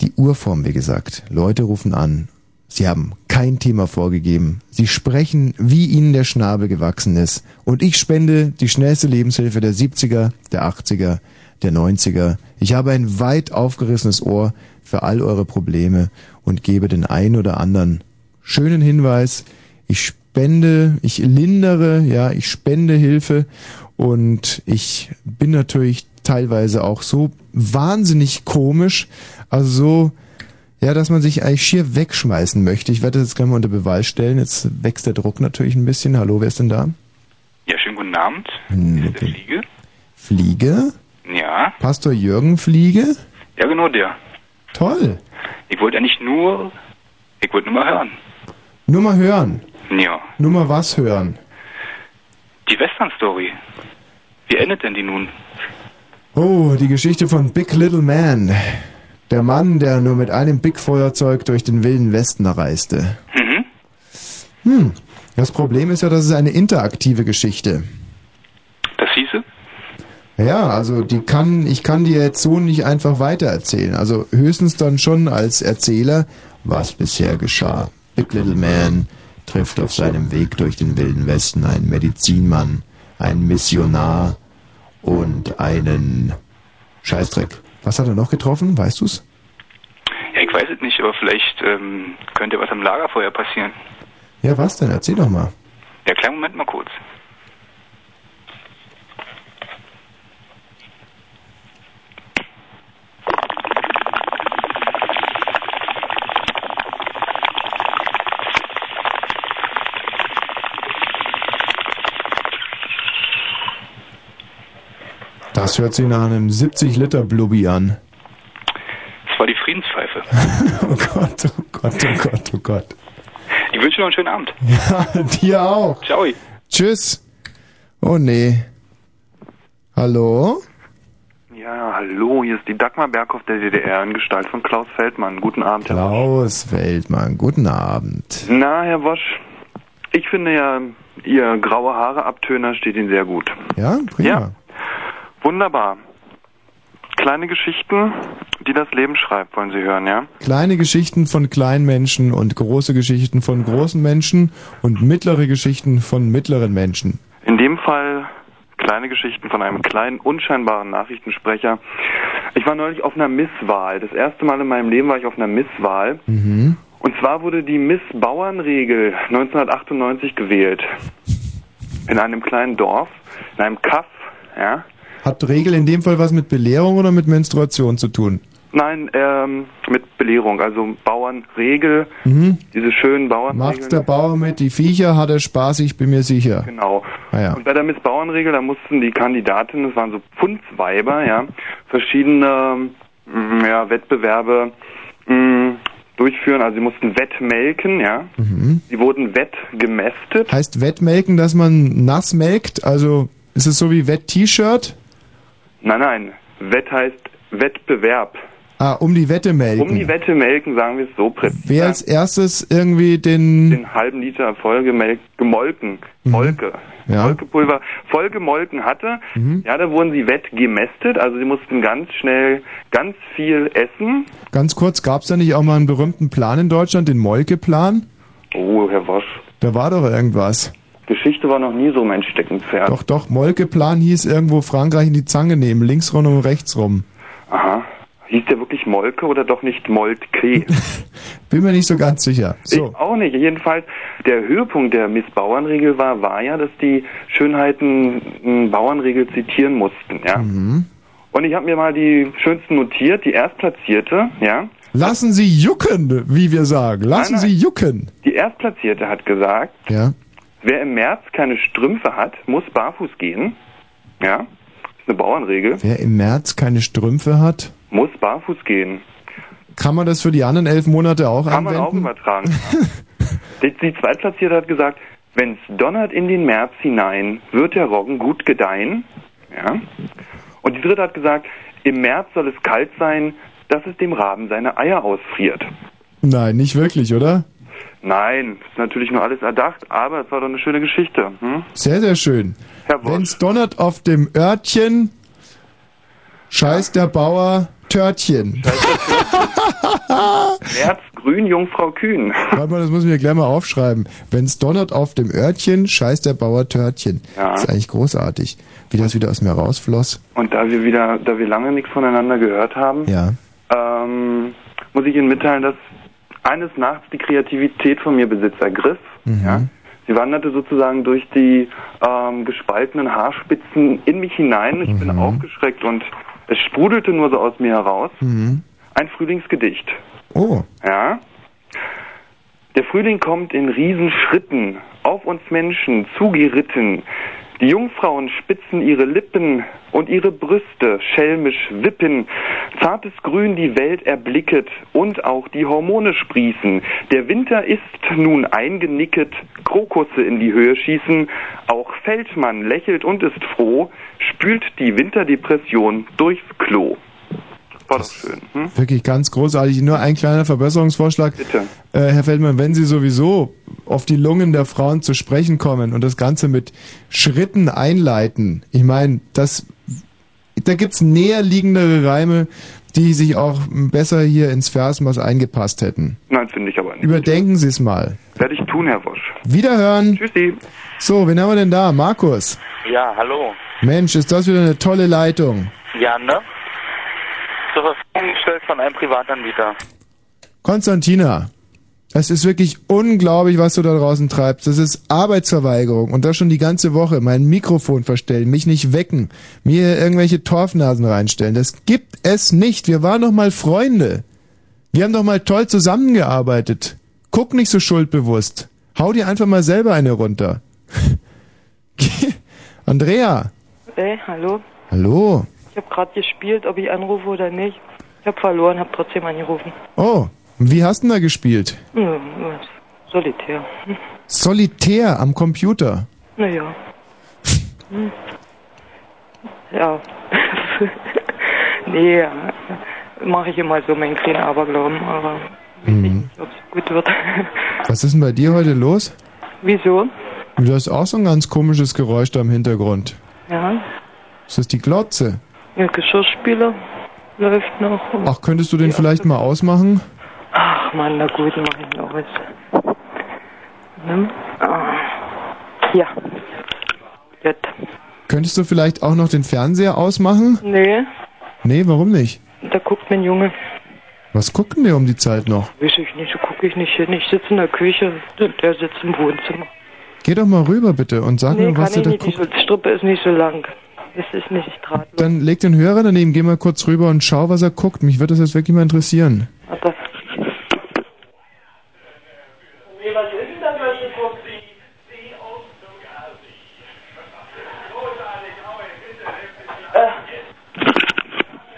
[SPEAKER 2] Die Urform, wie gesagt. Leute rufen an. Sie haben kein Thema vorgegeben. Sie sprechen, wie ihnen der Schnabel gewachsen ist. Und ich spende die schnellste Lebenshilfe der 70er, der 80er, der 90er. Ich habe ein weit aufgerissenes Ohr für all eure Probleme und gebe den ein oder anderen schönen Hinweis. Ich spende, ich lindere, ja, ich spende Hilfe und ich bin natürlich teilweise auch so wahnsinnig komisch, also so, ja, dass man sich eigentlich schier wegschmeißen möchte. Ich werde das jetzt gleich mal unter Beweis stellen. Jetzt wächst der Druck natürlich ein bisschen. Hallo, wer ist denn da?
[SPEAKER 26] Ja, schönen guten Abend.
[SPEAKER 2] Hm, okay.
[SPEAKER 26] Fliege?
[SPEAKER 2] Fliege?
[SPEAKER 26] Ja.
[SPEAKER 2] Pastor Jürgen Fliege?
[SPEAKER 26] Ja, genau der.
[SPEAKER 2] Toll.
[SPEAKER 26] Ich wollte eigentlich nur, ich wollte nur mal hören.
[SPEAKER 2] Nur mal hören.
[SPEAKER 26] Ja.
[SPEAKER 2] Nur mal was hören.
[SPEAKER 26] Die Western-Story. Wie endet denn die nun?
[SPEAKER 2] Oh, die Geschichte von Big Little Man. Der Mann, der nur mit einem Big-Feuerzeug durch den wilden Westen reiste.
[SPEAKER 26] Mhm.
[SPEAKER 2] Hm. Das Problem ist ja, das ist eine interaktive Geschichte.
[SPEAKER 26] Das hieße?
[SPEAKER 2] Ja, also die kann, ich kann dir jetzt so nicht einfach weitererzählen. Also höchstens dann schon als Erzähler, was bisher geschah. Big Little Man trifft auf seinem Weg durch den wilden Westen einen Medizinmann, einen Missionar und einen Scheißdreck. Was hat er noch getroffen? Weißt du's?
[SPEAKER 26] Ja, ich weiß es nicht, aber vielleicht ähm, könnte was am Lagerfeuer passieren.
[SPEAKER 2] Ja, was denn? Erzähl doch mal.
[SPEAKER 26] Ja, kleinen Moment mal kurz.
[SPEAKER 2] Das hört sich nach einem 70 Liter Blubbi an.
[SPEAKER 26] Das war die Friedenspfeife.
[SPEAKER 2] Oh Gott, oh Gott, oh Gott, oh Gott.
[SPEAKER 26] Ich wünsche dir noch einen schönen Abend.
[SPEAKER 2] Ja, dir auch.
[SPEAKER 26] Ciao.
[SPEAKER 2] Tschüss. Oh nee. Hallo?
[SPEAKER 25] Ja, hallo, hier ist die Dagmar Berghoff der DDR in Gestalt von Klaus Feldmann. Guten Abend, Herr
[SPEAKER 2] Klaus Feldmann, guten Abend.
[SPEAKER 25] Na, Herr Wosch, ich finde ja, Ihr graue Haare Abtöner steht Ihnen sehr gut.
[SPEAKER 2] Ja, prima.
[SPEAKER 25] Ja. Wunderbar. Kleine Geschichten, die das Leben schreibt, wollen Sie hören, ja?
[SPEAKER 2] Kleine Geschichten von kleinen Menschen und große Geschichten von großen Menschen und mittlere Geschichten von mittleren Menschen.
[SPEAKER 25] In dem Fall kleine Geschichten von einem kleinen, unscheinbaren Nachrichtensprecher. Ich war neulich auf einer Misswahl. Das erste Mal in meinem Leben war ich auf einer Misswahl.
[SPEAKER 2] Mhm.
[SPEAKER 25] Und zwar wurde die Miss-Bauernregel 1998 gewählt. In einem kleinen Dorf, in einem Kaff, ja.
[SPEAKER 2] Hat Regel in dem Fall was mit Belehrung oder mit Menstruation zu tun?
[SPEAKER 25] Nein, ähm, mit Belehrung, also Bauernregel,
[SPEAKER 2] Mhm.
[SPEAKER 25] diese schönen Bauernregeln.
[SPEAKER 2] Macht der Bauer mit die Viecher, hat er Spaß, ich bin mir sicher.
[SPEAKER 25] Genau.
[SPEAKER 2] Ah, ja.
[SPEAKER 25] Und bei der Miss Bauernregel, da mussten die Kandidatinnen, das waren so Pfundsweiber, ja, verschiedene mm, ja, Wettbewerbe mm, durchführen. Also sie mussten wettmelken, ja.
[SPEAKER 2] Mhm.
[SPEAKER 25] Sie wurden wettgemästet.
[SPEAKER 2] Heißt Wettmelken, dass man nass melkt? Also ist es so wie Wett-T-Shirt?
[SPEAKER 25] Nein, nein. Wett heißt Wettbewerb.
[SPEAKER 2] Ah, um die Wette melken.
[SPEAKER 25] Um die Wette melken, sagen wir es so präzise.
[SPEAKER 2] Wer als erstes irgendwie den...
[SPEAKER 25] den halben Liter voll gemolken, Molke,
[SPEAKER 2] Mhm. Ja.
[SPEAKER 25] Molkepulver voll gemolken hatte,
[SPEAKER 2] Mhm.
[SPEAKER 25] ja, da wurden sie wettgemästet, also sie mussten ganz schnell ganz viel essen.
[SPEAKER 2] Ganz kurz, gab es da nicht auch mal einen berühmten Plan in Deutschland, den Molke-Plan?
[SPEAKER 25] Oh, Herr Wosch,
[SPEAKER 2] Da war doch irgendwas.
[SPEAKER 25] Geschichte war noch nie so mein Steckenpferd.
[SPEAKER 2] Doch, doch, Molke-Plan hieß irgendwo Frankreich in die Zange nehmen, links rum und rechts rum.
[SPEAKER 25] Aha. Hieß der wirklich Molke oder doch nicht Moltke?
[SPEAKER 2] Bin mir nicht so ganz sicher. So.
[SPEAKER 25] Ich auch nicht. Jedenfalls, der Höhepunkt der Miss Bauernregel war, war ja, dass die Schönheiten m, Bauernregel zitieren mussten, ja.
[SPEAKER 2] Mhm.
[SPEAKER 25] Und ich habe mir mal die schönsten notiert, die Erstplatzierte, ja.
[SPEAKER 2] Lassen Sie jucken, wie wir sagen. Lassen
[SPEAKER 25] Nein,
[SPEAKER 2] Sie jucken.
[SPEAKER 25] Die Erstplatzierte hat gesagt,
[SPEAKER 2] Ja.
[SPEAKER 25] Wer im März keine Strümpfe hat, muss barfuß gehen. Ja, ist eine Bauernregel.
[SPEAKER 2] Wer im März keine Strümpfe hat,
[SPEAKER 25] Muss barfuß gehen.
[SPEAKER 2] kann man das für die anderen elf Monate auch
[SPEAKER 25] Kann man auch
[SPEAKER 2] anwenden?
[SPEAKER 25] übertragen. die, die Zweitplatzierte hat gesagt, wenn's donnert in den März hinein, wird der Roggen gut gedeihen. Ja. Und die dritte hat gesagt, im März soll es kalt sein, dass es dem Raben seine Eier ausfriert.
[SPEAKER 2] Nein, nicht wirklich, oder?
[SPEAKER 25] Nein, ist natürlich nur alles erdacht, aber es war doch eine schöne Geschichte. Hm?
[SPEAKER 2] Sehr, sehr schön.
[SPEAKER 25] Wosch.
[SPEAKER 2] Wenn's donnert auf dem Örtchen, scheißt der Bauer Törtchen.
[SPEAKER 25] März grün, Jungfrau kühn.
[SPEAKER 2] Warte mal, das muss ich mir gleich mal aufschreiben. Wenn's donnert auf dem Örtchen, scheißt der Bauer Törtchen.
[SPEAKER 25] Ja.
[SPEAKER 2] Das ist eigentlich großartig, wie das wieder aus mir rausfloss.
[SPEAKER 25] Und da wir wieder, da wir lange nichts voneinander gehört haben,
[SPEAKER 2] Ja.
[SPEAKER 25] ähm, muss ich Ihnen mitteilen, dass eines Nachts die Kreativität von mir Besitz ergriff.
[SPEAKER 2] Mhm.
[SPEAKER 25] Ja. Sie wanderte sozusagen durch die ähm, gespaltenen Haarspitzen in mich hinein. Ich bin aufgeschreckt und es sprudelte nur so aus mir heraus.
[SPEAKER 2] Mhm.
[SPEAKER 25] Ein Frühlingsgedicht.
[SPEAKER 2] Oh.
[SPEAKER 25] Ja. Der Frühling kommt in Riesenschritten auf uns Menschen zugeritten. Die Jungfrauen spitzen ihre Lippen und ihre Brüste schelmisch wippen. Zartes Grün die Welt erblicket und auch die Hormone sprießen. Der Winter ist nun eingenicket, Krokusse in die Höhe schießen. Auch Feldmann lächelt und ist froh, spült die Winterdepression durchs Klo. War doch schön. Hm?
[SPEAKER 2] Wirklich ganz großartig. Nur ein kleiner Verbesserungsvorschlag.
[SPEAKER 25] Bitte.
[SPEAKER 2] Äh, Herr Feldmann, wenn Sie sowieso auf die Lungen der Frauen zu sprechen kommen und das Ganze mit Schritten einleiten, ich meine, das, da gibt's näher liegendere Reime, die sich auch besser hier ins Versmaß eingepasst hätten.
[SPEAKER 25] Nein, finde ich aber nicht.
[SPEAKER 2] Überdenken Sie es mal.
[SPEAKER 25] Werde ich tun, Herr Wosch.
[SPEAKER 2] Wiederhören.
[SPEAKER 25] Tschüssi.
[SPEAKER 2] So, wen haben wir denn da? Markus.
[SPEAKER 27] Ja, hallo.
[SPEAKER 2] Mensch, ist das wieder eine tolle Leitung.
[SPEAKER 27] Ja, ne? Zur Verfügung gestellt von einem Privatanbieter.
[SPEAKER 2] Konstantina, es ist wirklich unglaublich, was du da draußen treibst. Das ist Arbeitsverweigerung und das schon die ganze Woche. Mein Mikrofon verstellen, mich nicht wecken, mir irgendwelche Torfnasen reinstellen. Das gibt es nicht. Wir waren doch mal Freunde. Wir haben doch mal toll zusammengearbeitet. Guck nicht so schuldbewusst. Hau dir einfach mal selber eine runter. Andrea,
[SPEAKER 28] Hey, hallo.
[SPEAKER 2] hallo.
[SPEAKER 28] Ich habe gerade gespielt, ob ich anrufe oder nicht. Ich habe verloren, habe trotzdem angerufen.
[SPEAKER 2] Oh, wie hast du denn da gespielt?
[SPEAKER 28] Hm, solitär. Hm,
[SPEAKER 2] Solitär am Computer.
[SPEAKER 28] Naja. Hm. Ja. nee, mache ich immer so meinen kleinen Aberglauben, aber
[SPEAKER 2] Mhm.
[SPEAKER 28] ob es gut wird.
[SPEAKER 2] Was ist denn bei dir heute los?
[SPEAKER 28] Wieso?
[SPEAKER 2] Du hast auch so ein ganz komisches Geräusch da im Hintergrund.
[SPEAKER 28] Ja,
[SPEAKER 2] Ist das die Glotze?
[SPEAKER 28] Der Geschirrspüler läuft noch.
[SPEAKER 2] Ach, könntest du den vielleicht mal ausmachen?
[SPEAKER 28] Ach Mann, na gut, mach ich noch was. Ah. Ja. Gut.
[SPEAKER 2] Könntest du vielleicht auch noch den Fernseher ausmachen?
[SPEAKER 28] Nee,
[SPEAKER 2] Nee, warum nicht?
[SPEAKER 28] da guckt mein Junge.
[SPEAKER 2] Was gucken wir um die Zeit noch?
[SPEAKER 28] Weiß ich nicht, so gucke ich nicht hin. Ich sitze in der Küche, der sitzt im Wohnzimmer.
[SPEAKER 2] Geh doch mal rüber bitte und sag
[SPEAKER 28] nee,
[SPEAKER 2] mir, was
[SPEAKER 28] kann
[SPEAKER 2] du
[SPEAKER 28] ich
[SPEAKER 2] da
[SPEAKER 28] nicht,
[SPEAKER 2] guckst.
[SPEAKER 28] die Strippe ist nicht so lang. Es ist nicht drahtlos.
[SPEAKER 2] Dann leg den Hörer daneben, geh mal kurz rüber und schau, was er guckt. Mich würde das jetzt wirklich mal interessieren.
[SPEAKER 28] Warte.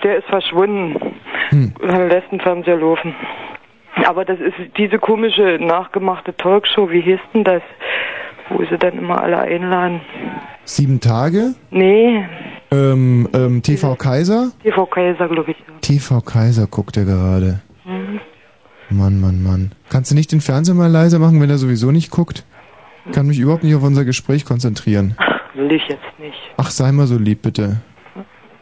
[SPEAKER 28] Der ist verschwunden.
[SPEAKER 2] Hm.
[SPEAKER 28] Er lässt den Fernseher laufen. Aber das ist diese komische nachgemachte Talkshow, wie hieß denn das? Wo sie dann immer alle einladen.
[SPEAKER 2] Sieben Tage?
[SPEAKER 28] Nee,
[SPEAKER 2] Ähm, ähm, TV Kaiser?
[SPEAKER 28] TV Kaiser, glaube ich.
[SPEAKER 2] TV Kaiser guckt er gerade.
[SPEAKER 28] Mhm.
[SPEAKER 2] Mann, Mann, Mann. Kannst du nicht den Fernseher mal leiser machen, wenn er sowieso nicht guckt? Kann mich überhaupt nicht auf unser Gespräch konzentrieren.
[SPEAKER 28] Will ich jetzt nicht.
[SPEAKER 2] Ach, sei mal so lieb, bitte.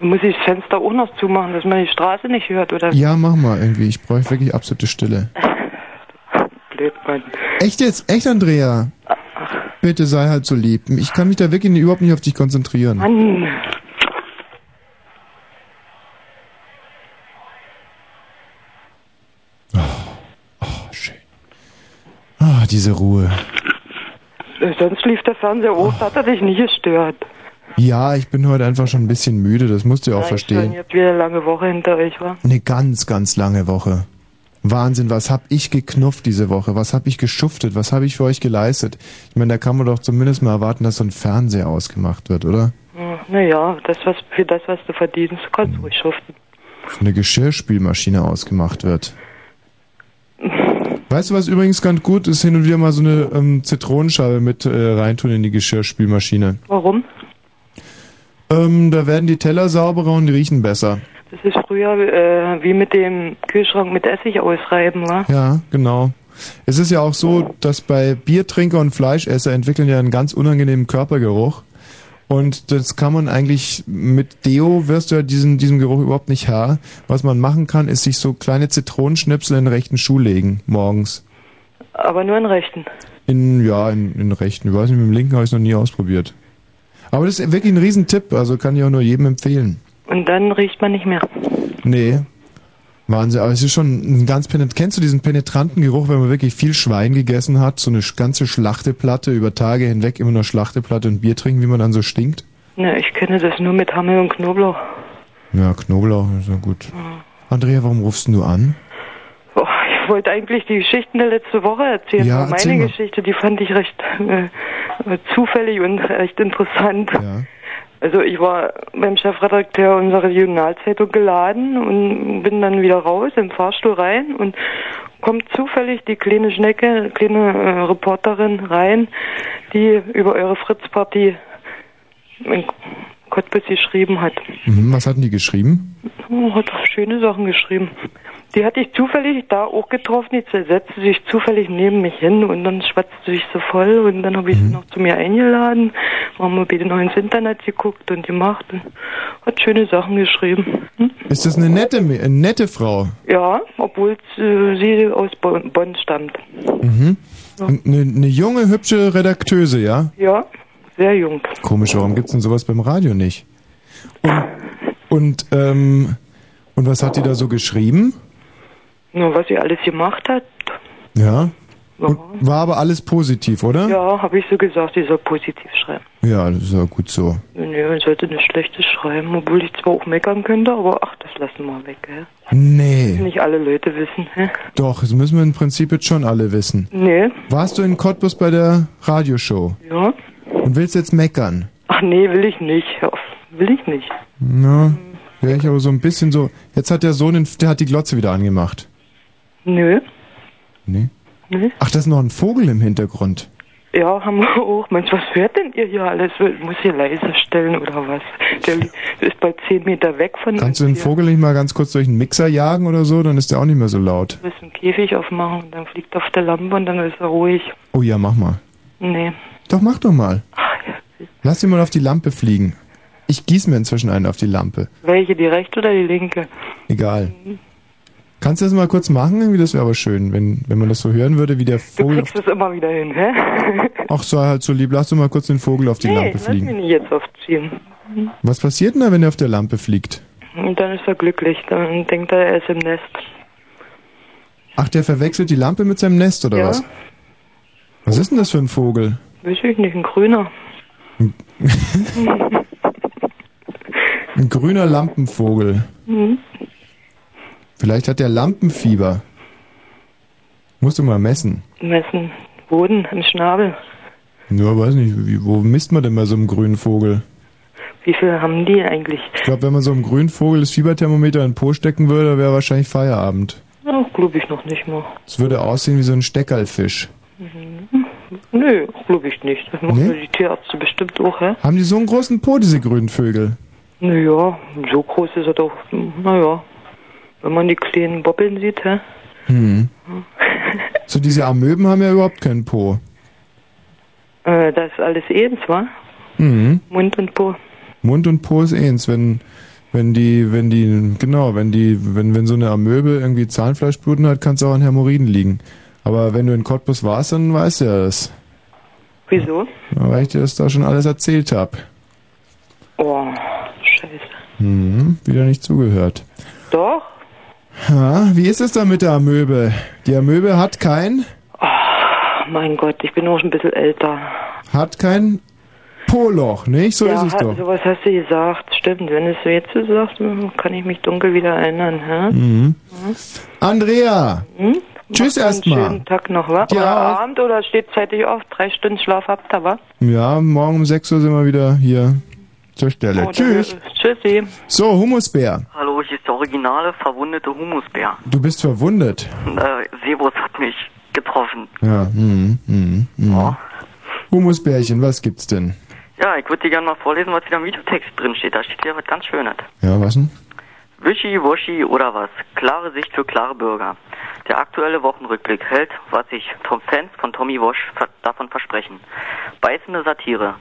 [SPEAKER 28] Muss ich das Fenster auch noch zumachen, dass man die Straße nicht hört, oder?
[SPEAKER 2] Ja, mach mal irgendwie. Ich bräuchte wirklich absolute Stille.
[SPEAKER 28] Blöd, Mann.
[SPEAKER 2] Echt jetzt? Echt, Andrea? Bitte sei halt so lieb. Ich kann mich da wirklich überhaupt nicht auf dich konzentrieren.
[SPEAKER 28] Mann.
[SPEAKER 2] Ah, diese Ruhe.
[SPEAKER 28] Sonst lief der Fernseher hoch, hat er dich nie gestört.
[SPEAKER 2] Ja, ich bin heute einfach schon ein bisschen müde, das musst du ja auch
[SPEAKER 28] Ja,
[SPEAKER 2] verstehen.
[SPEAKER 28] schon, Ihr habt wieder eine lange Woche hinter euch, wa?
[SPEAKER 2] Eine ganz, ganz lange Woche. Wahnsinn, was hab ich geknufft diese Woche? Was hab ich geschuftet? Was habe ich für euch geleistet? Ich meine, da kann man doch zumindest mal erwarten, dass so ein Fernseher ausgemacht wird, oder?
[SPEAKER 28] Naja, das, was, für das, was du verdienst, kannst du ruhig schuften.
[SPEAKER 2] Eine Geschirrspülmaschine ausgemacht wird. Weißt du, was übrigens ganz gut ist, hin und wieder mal so eine ähm, Zitronenscheibe mit äh, reintun in die Geschirrspülmaschine.
[SPEAKER 28] Warum?
[SPEAKER 2] Ähm, da werden die Teller sauberer und die riechen besser.
[SPEAKER 28] Das ist früher äh, wie mit dem Kühlschrank mit Essig ausreiben, wa?
[SPEAKER 2] Ja, genau. Es ist ja auch so, dass bei Biertrinker und Fleischesser entwickeln ja einen ganz unangenehmen Körpergeruch. Und das kann man eigentlich mit Deo wirst du ja diesen, diesem Geruch überhaupt nicht Herr. Was man machen kann, ist sich so kleine Zitronenschnipsel in den rechten Schuh legen, morgens.
[SPEAKER 28] Aber nur in rechten.
[SPEAKER 2] In, ja, in, in den rechten. Ich weiß nicht, mit dem linken habe ich es noch nie ausprobiert. Aber das ist wirklich ein Riesentipp, also kann ich auch nur jedem empfehlen.
[SPEAKER 28] Und dann riecht man nicht mehr.
[SPEAKER 2] Nee. Wahnsinn, aber es ist schon ein ganz penetrant. Kennst du diesen penetranten Geruch, wenn man wirklich viel Schwein gegessen hat, so eine ganze Schlachteplatte über Tage hinweg immer nur Schlachteplatte und Bier trinken, wie man dann so stinkt?
[SPEAKER 28] Ne, ich kenne das nur mit Hammel und Knoblauch.
[SPEAKER 2] Ja, Knoblauch ist ja gut. Andrea, warum rufst du an?
[SPEAKER 28] Oh, ich wollte eigentlich die Geschichten der letzte Woche erzählen.
[SPEAKER 2] Ja,
[SPEAKER 28] meine
[SPEAKER 2] mal.
[SPEAKER 28] Geschichte, die fand ich recht äh, zufällig und recht interessant. Also ich war beim Chefredakteur unserer Regionalzeitung geladen und bin dann wieder raus im Fahrstuhl rein und kommt zufällig die kleine Schnecke, kleine äh, Reporterin rein, die über eure Fritz-Party in Cottbus geschrieben hat.
[SPEAKER 2] Mhm, was hatten die geschrieben?
[SPEAKER 28] Oh, hat schöne Sachen geschrieben. Die hatte ich zufällig da auch getroffen. Die setzte sich zufällig neben mich hin und dann schwatzte sie sich so voll und dann habe ich sie noch zu mir eingeladen. Haben wir beide noch ins Internet geguckt und gemacht und hat schöne Sachen geschrieben. Hm?
[SPEAKER 2] Ist das eine nette, eine nette Frau?
[SPEAKER 28] Ja, obwohl äh, sie aus Bonn, stammt.
[SPEAKER 2] Mhm. Und Eine, eine junge, hübsche Redakteuse, ja?
[SPEAKER 28] Ja, sehr jung.
[SPEAKER 2] Komisch, warum gibt's denn sowas beim Radio nicht? Und, und, ähm, und was hat die da so geschrieben?
[SPEAKER 28] Nur was sie alles gemacht hat,
[SPEAKER 2] Ja. Und war aber alles positiv, oder?
[SPEAKER 28] ja, habe ich so gesagt, sie soll positiv schreiben.
[SPEAKER 2] Ja, das ist ja gut so.
[SPEAKER 28] Nee, man sollte nichts Schlechtes schreiben, obwohl ich zwar auch meckern könnte, aber ach, das lassen wir weg, gell?
[SPEAKER 2] Nee.
[SPEAKER 28] Nicht alle Leute wissen, hä?
[SPEAKER 2] Doch, das müssen wir im Prinzip jetzt schon alle wissen.
[SPEAKER 28] Nee.
[SPEAKER 2] Warst du in Cottbus bei der Radioshow?
[SPEAKER 28] Ja.
[SPEAKER 2] Und willst jetzt meckern?
[SPEAKER 28] Ach nee, will ich nicht. Will ich nicht.
[SPEAKER 2] Na, wäre ich aber so ein bisschen so. Jetzt hat der Sohn, den, der hat die Glotze wieder angemacht.
[SPEAKER 28] Nö.
[SPEAKER 2] Nee?
[SPEAKER 28] Nee.
[SPEAKER 2] Ach, da ist noch ein Vogel im Hintergrund.
[SPEAKER 28] Ja, haben wir auch. Mensch, was hört denn ihr hier alles? Muss hier leise stellen oder was? Der ist bei 10 Meter weg von
[SPEAKER 2] Kannst du
[SPEAKER 28] uns
[SPEAKER 2] den Vogel nicht mal ganz kurz durch einen Mixer jagen oder so? Dann ist der auch nicht mehr so laut.
[SPEAKER 28] Wir müssen einen Käfig aufmachen und dann fliegt er auf der Lampe und dann ist er ruhig.
[SPEAKER 2] Oh ja, mach mal.
[SPEAKER 28] Nee.
[SPEAKER 2] Doch, mach doch mal. Lass ihn mal auf die Lampe fliegen. Ich gieß mir inzwischen einen auf die Lampe.
[SPEAKER 28] Welche, die rechte oder die linke?
[SPEAKER 2] Egal. Kannst du das mal kurz machen? Irgendwie, das wäre aber schön, wenn, wenn man das so hören würde, wie der
[SPEAKER 28] Du
[SPEAKER 2] Vogel. Auf,
[SPEAKER 28] kriegst es immer wieder hin, hä?
[SPEAKER 2] ach, sei halt so lieb, lass doch mal kurz den Vogel auf die
[SPEAKER 28] nee,
[SPEAKER 2] Lampe
[SPEAKER 28] lass mich
[SPEAKER 2] fliegen.
[SPEAKER 28] nicht jetzt aufziehen.
[SPEAKER 2] Was passiert denn da, wenn er auf der Lampe fliegt?
[SPEAKER 28] Und dann ist er glücklich. Dann denkt er, er ist im Nest.
[SPEAKER 2] Ach, der verwechselt die Lampe mit seinem Nest, oder
[SPEAKER 28] Ja.
[SPEAKER 2] was? Was ist denn das für ein Vogel?
[SPEAKER 28] Weiß ich nicht, ein grüner.
[SPEAKER 2] Ein grüner Lampenvogel.
[SPEAKER 28] Mhm.
[SPEAKER 2] Vielleicht hat der Lampenfieber. Musst du mal messen.
[SPEAKER 28] Messen. Boden, im Schnabel.
[SPEAKER 2] Nur weiß nicht, wie, wo misst man denn bei so einem grünen Vogel?
[SPEAKER 28] Wie viel haben die eigentlich?
[SPEAKER 2] Ich glaube, wenn man so einem grünen Vogel das Fieberthermometer in den Po stecken würde, wäre wahrscheinlich Feierabend.
[SPEAKER 28] Oh, glaube ich noch nicht mal.
[SPEAKER 2] Es würde aussehen wie so ein Steckerlfisch.
[SPEAKER 28] Mhm. Nö, glaube ich nicht. Das machen
[SPEAKER 2] Nee?
[SPEAKER 28] die Tierärzte bestimmt auch, hä?
[SPEAKER 2] Haben die so einen großen Po, diese grünen Vögel?
[SPEAKER 28] Naja, so groß ist er doch. Naja, wenn man die kleinen Bobbeln sieht, hä?
[SPEAKER 2] Hm. So diese Amöben haben ja überhaupt keinen Po.
[SPEAKER 28] Äh, das ist alles eins, wa?
[SPEAKER 2] Mhm.
[SPEAKER 28] Mund und Po.
[SPEAKER 2] Mund und Po ist eins, wenn wenn die wenn die genau, wenn die wenn wenn so eine Amöbe irgendwie Zahnfleischbluten hat, kann es auch an Hämorrhoiden liegen. Aber wenn du in Cottbus warst, dann weißt du ja das.
[SPEAKER 28] Wieso?
[SPEAKER 2] Ja, Weil ich dir das da schon alles erzählt hab.
[SPEAKER 28] Oh, scheiße.
[SPEAKER 2] Hm, wieder nicht zugehört.
[SPEAKER 28] Doch?
[SPEAKER 2] Ha, wie ist es da mit der Amöbe? Die Amöbe hat kein
[SPEAKER 28] Mein Gott, ich bin auch schon ein bisschen älter.
[SPEAKER 2] hat kein Po-Loch, nicht? So
[SPEAKER 28] ja,
[SPEAKER 2] ist es doch.
[SPEAKER 28] sowas hast du gesagt. Stimmt, wenn du es so jetzt so sagst, kann ich mich dunkel wieder erinnern, hä?
[SPEAKER 2] Mhm. Andrea,
[SPEAKER 28] Hm?
[SPEAKER 2] Tschüss erstmal.
[SPEAKER 28] schönen Tag noch, wa?
[SPEAKER 2] Dir
[SPEAKER 28] Oder. Abend oder steht zeitig auf? Drei Stunden Schlaf habt ihr, wa?
[SPEAKER 2] ja, morgen um 6 Uhr sind wir wieder hier zur Stelle.
[SPEAKER 28] Oh,
[SPEAKER 2] Tschüss.
[SPEAKER 28] Tschüssi.
[SPEAKER 2] So, Humusbär,
[SPEAKER 29] Hallo, hier ist der originale, verwundete Humusbär.
[SPEAKER 2] du bist verwundet.
[SPEAKER 29] Äh, Sebus hat mich getroffen.
[SPEAKER 2] Ja, hm, hm, hm. Humusbärchen, was gibt's denn?
[SPEAKER 29] Ja, ich würde dir gerne mal vorlesen, was wieder im Videotext drin steht. Da steht wieder was ganz Schönes.
[SPEAKER 2] Ja, was denn?
[SPEAKER 29] Wischi-waschi oder was? Klare Sicht für klare Bürger. Der aktuelle Wochenrückblick hält, was sich Tom Fans von Tommy Wash ver davon versprechen. Beißende Satire.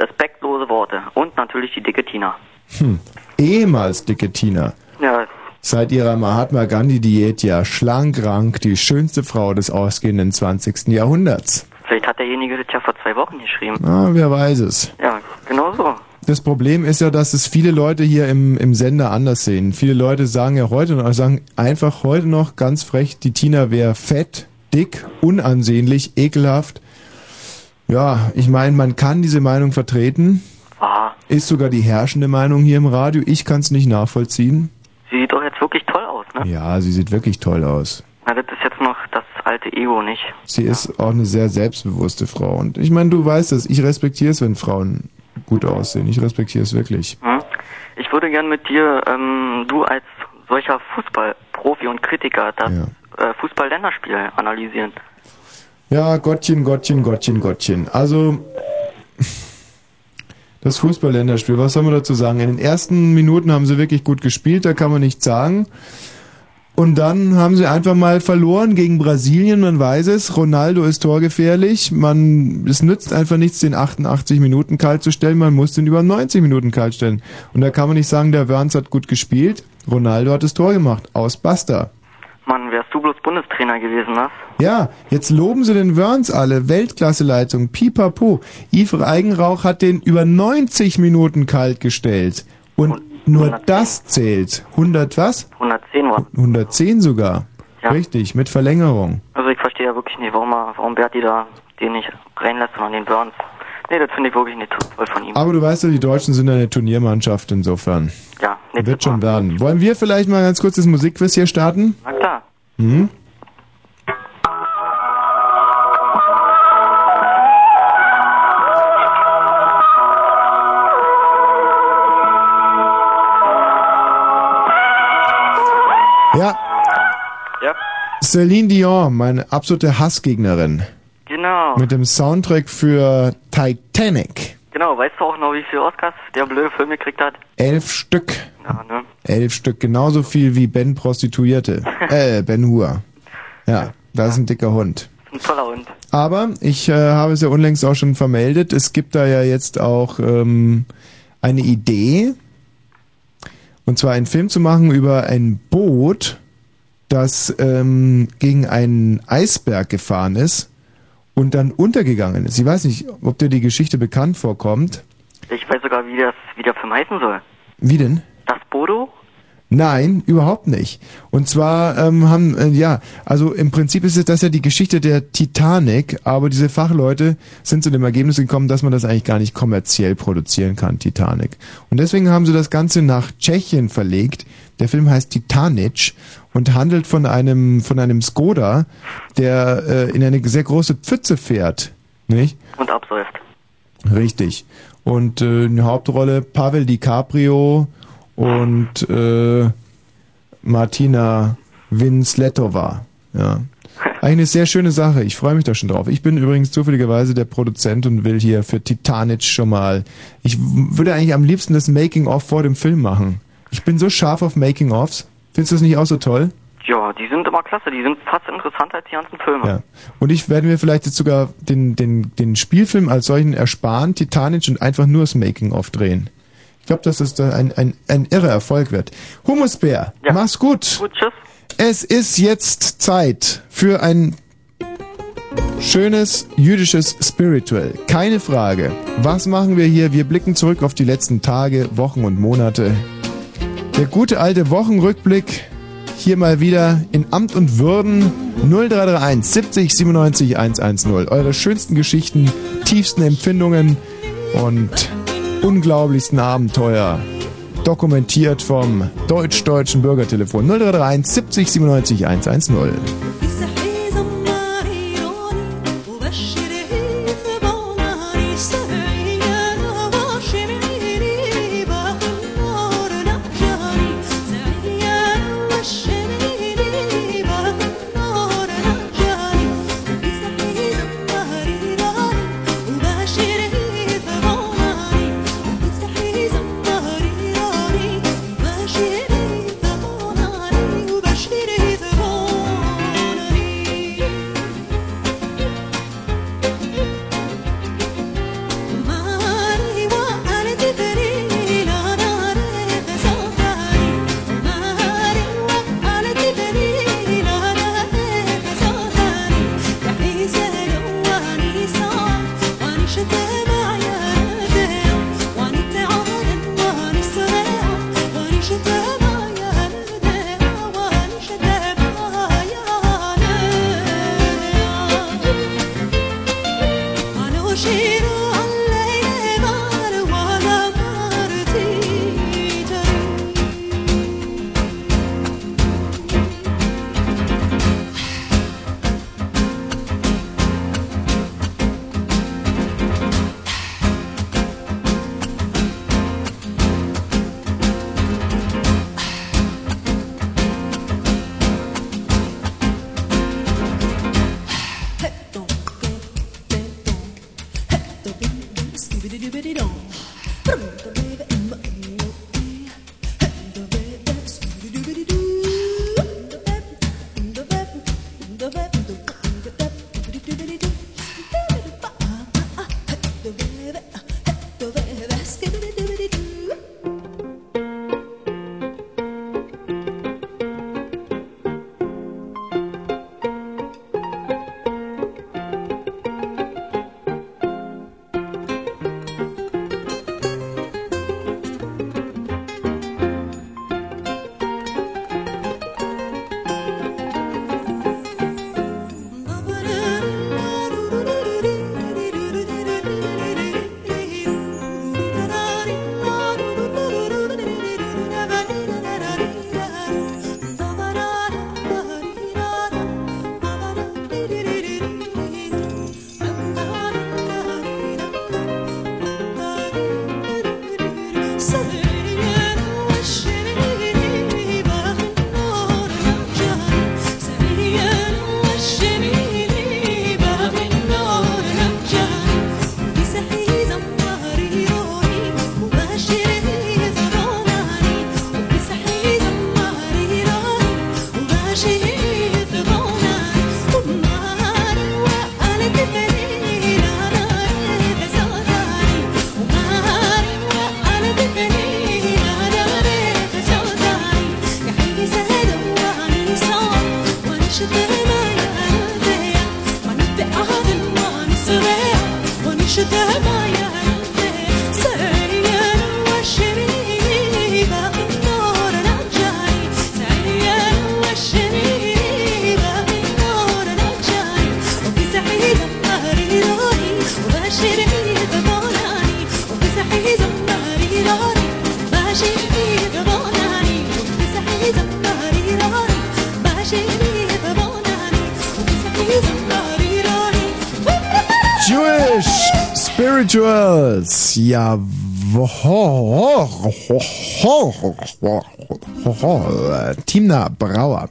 [SPEAKER 29] Respektlose Worte. Und natürlich die dicke Tina.
[SPEAKER 2] Hm. Ehemals dicke Tina.
[SPEAKER 29] Ja,
[SPEAKER 2] Seit ihrer Mahatma Gandhi-Diät ja schlank, rank, die schönste Frau des ausgehenden 20. Jahrhunderts.
[SPEAKER 29] vielleicht hat derjenige das ja vor zwei Wochen geschrieben.
[SPEAKER 2] Ah, wer weiß es.
[SPEAKER 29] Ja, genau so.
[SPEAKER 2] Das Problem ist ja, dass es viele Leute hier im, im Sender anders sehen. Viele Leute sagen ja heute noch, sagen einfach heute noch ganz frech, die Tina wäre fett, dick, unansehnlich, ekelhaft. Ja, ich meine, man kann diese Meinung vertreten.
[SPEAKER 29] Ah,
[SPEAKER 2] Ist sogar die herrschende Meinung hier im Radio. Ich kann es nicht nachvollziehen.
[SPEAKER 29] sie sieht doch jetzt wirklich toll aus, ne?
[SPEAKER 2] Ja, sie sieht wirklich toll aus.
[SPEAKER 29] Na, das ist jetzt noch das alte Ego, nicht?
[SPEAKER 2] Sie ist auch eine sehr selbstbewusste Frau. Und ich meine, du weißt es, ich respektiere es, wenn Frauen gut aussehen. Ich respektiere es wirklich.
[SPEAKER 29] Hm? Ich würde gern mit dir, ähm, du als solcher Fußballprofi und Kritiker, das äh, Fußball-Länderspiel analysieren.
[SPEAKER 2] Ja, Gottchen, Gottchen, Gottchen, Gottchen. Also, das Fußballländerspiel, was soll man dazu sagen? In den ersten Minuten haben sie wirklich gut gespielt, da kann man nichts sagen. Und dann haben sie einfach mal verloren gegen Brasilien, man weiß es. Ronaldo ist torgefährlich. Man, es nützt einfach nichts, den 88 Minuten kalt zu stellen. Man muss den über 90 Minuten kalt stellen. Und da kann man nicht sagen, der Wörns hat gut gespielt. Ronaldo hat das Tor gemacht. Aus Basta.
[SPEAKER 29] Mann, wärst du bloß Bundestrainer gewesen, ne?
[SPEAKER 2] Ja, jetzt loben sie den Wörns alle. Weltklasseleitung, pipapo. Yves Eigenrauch hat den über 90 Minuten kalt gestellt. Und nur das zählt. 100 was?
[SPEAKER 29] 110 war.
[SPEAKER 2] 110 sogar.
[SPEAKER 29] Ja.
[SPEAKER 2] Richtig, mit Verlängerung.
[SPEAKER 29] Also ich verstehe ja wirklich nicht, warum, er- warum Berti da den nicht reinlässt, sondern den Burns. Nee, das finde ich wirklich nicht toll von ihm.
[SPEAKER 2] Aber du weißt ja, die Deutschen sind eine Turniermannschaft insofern.
[SPEAKER 29] Ja, nächstes
[SPEAKER 2] Wird schon werden. Wollen wir vielleicht mal ganz kurz das Musikquiz hier starten?
[SPEAKER 29] Na klar.
[SPEAKER 2] Hm? Ja,
[SPEAKER 29] Ja,
[SPEAKER 2] Celine Dion, meine absolute Hassgegnerin.
[SPEAKER 29] genau.
[SPEAKER 2] Mit dem Soundtrack für Titanic.
[SPEAKER 29] Genau, weißt du auch noch, wie viele Oscars der blöde Film gekriegt hat?
[SPEAKER 2] Elf Stück.
[SPEAKER 29] Ja, ne?
[SPEAKER 2] Elf Stück, genauso viel wie Ben Prostituierte. Äh, Ben Hur. Ja, das ist ein dicker Hund.
[SPEAKER 29] Ein toller Hund.
[SPEAKER 2] Aber ich äh, habe es ja unlängst auch schon vermeldet, es gibt da ja jetzt auch ähm, eine Idee, und zwar einen Film zu machen über ein Boot, das ähm, gegen einen Eisberg gefahren ist und dann untergegangen ist. Ich weiß nicht, ob dir die Geschichte bekannt vorkommt.
[SPEAKER 29] Ich weiß sogar, wie, das, wie der Film heißen soll.
[SPEAKER 2] Wie denn?
[SPEAKER 29] Das Bodo?
[SPEAKER 2] Nein, überhaupt nicht. Und zwar ähm, haben, äh, ja, also im Prinzip ist es das ja die Geschichte der Titanic, aber diese Fachleute sind zu dem Ergebnis gekommen, dass man das eigentlich gar nicht kommerziell produzieren kann, Titanic. Und deswegen haben sie das Ganze nach Tschechien verlegt. Der Film heißt Titanic und handelt von einem, von einem Skoda, der äh, in eine sehr große Pfütze fährt. Nicht?
[SPEAKER 29] Und absäuft.
[SPEAKER 2] Richtig. Und äh, eine Hauptrolle Pavel DiCaprio und äh, Martina Winsletova. Ja. Eigentlich eine sehr schöne Sache. Ich freue mich da schon drauf. Ich bin übrigens zufälligerweise der Produzent und will hier für Titanic schon mal. Ich würde eigentlich am liebsten das Making-of vor dem Film machen. Ich bin so scharf auf Making-ofs. Findest du das nicht auch so toll?
[SPEAKER 29] Ja, die sind immer klasse. Die sind fast interessanter als die ganzen Filme.
[SPEAKER 2] Ja. Und ich werde mir vielleicht jetzt sogar den, den, den Spielfilm als solchen ersparen, Titanic, und einfach nur das Making-of drehen. Ich glaube, dass das da ein, ein, ein irrer Erfolg wird. Humusbär, mach's gut.
[SPEAKER 29] Gut, tschüss.
[SPEAKER 2] Es ist jetzt Zeit für ein schönes jüdisches Spiritual. Keine Frage. Was machen wir hier? Wir blicken zurück auf die letzten Tage, Wochen und Monate. Der gute alte Wochenrückblick hier mal wieder in Amt und Würden 0331 70 97 110. Eure schönsten Geschichten, tiefsten Empfindungen und unglaublichsten Abenteuer. Dokumentiert vom deutsch-deutschen Bürgertelefon 0331 70 97 110. Ja, Timna Brauer.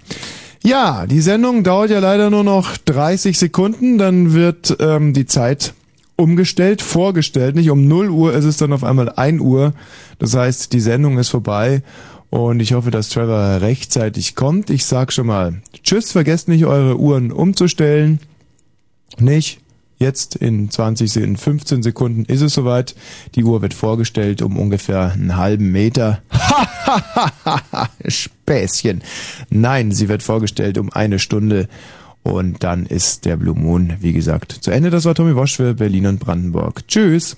[SPEAKER 2] Ja, die Sendung dauert ja leider nur noch 30 Sekunden, dann wird ähm, die Zeit umgestellt, vorgestellt. Nicht um 0 Uhr ist es dann auf einmal 1 Uhr. Das heißt, die Sendung ist vorbei und ich hoffe, dass Trevor rechtzeitig kommt. Ich sag schon mal Tschüss, vergesst nicht eure Uhren umzustellen. Nicht? Jetzt in 20, in 15 Sekunden ist es soweit. Die Uhr wird vorgestellt um ungefähr einen halben Meter. Späßchen. Nein, sie wird vorgestellt um eine Stunde. Und dann ist der Blue Moon, wie gesagt, zu Ende. Das war Tommy Wosch für Berlin und Brandenburg. Tschüss.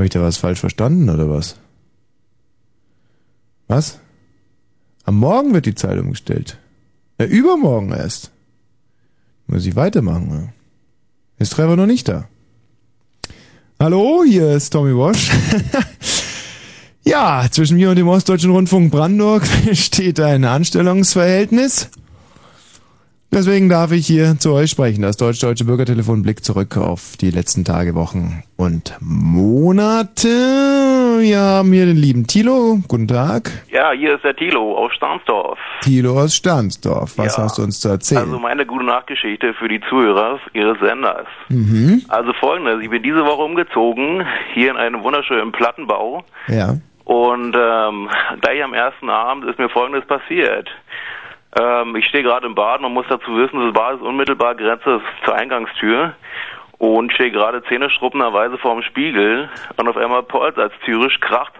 [SPEAKER 2] Habe ich da was falsch verstanden oder was? Was? Am Morgen wird die Zeit umgestellt. Ja, übermorgen erst. Muss ich weitermachen. Ja. Ist Trevor noch nicht da? Hallo, hier ist Tommy Walsh. ja, zwischen mir und dem Ostdeutschen Rundfunk Brandenburg steht ein Anstellungsverhältnis. Deswegen darf ich hier zu euch sprechen. Das Deutsch-Deutsche Bürgertelefon blickt zurück auf die letzten Tage, Wochen und Monate. Wir haben hier den lieben Thilo. Guten Tag.
[SPEAKER 30] Ja, hier ist der Thilo aus Stahnsdorf.
[SPEAKER 2] Thilo aus Stahnsdorf. Was
[SPEAKER 30] Ja.
[SPEAKER 2] hast du uns zu erzählen?
[SPEAKER 30] Also meine gute Nachgeschichte für die Zuhörer Ihres Senders.
[SPEAKER 2] mhm.
[SPEAKER 30] Also folgendes, ich bin diese Woche umgezogen, hier in einem wunderschönen Plattenbau.
[SPEAKER 2] Ja.
[SPEAKER 30] Und ähm, gleich am ersten Abend ist mir folgendes passiert. Ähm, ich stehe gerade im Bad, man muss dazu wissen, das Bad ist unmittelbar Grenze zur Eingangstür und stehe gerade zähneschruppenderweise vorm Spiegel und auf einmal polzt als Zürich, kracht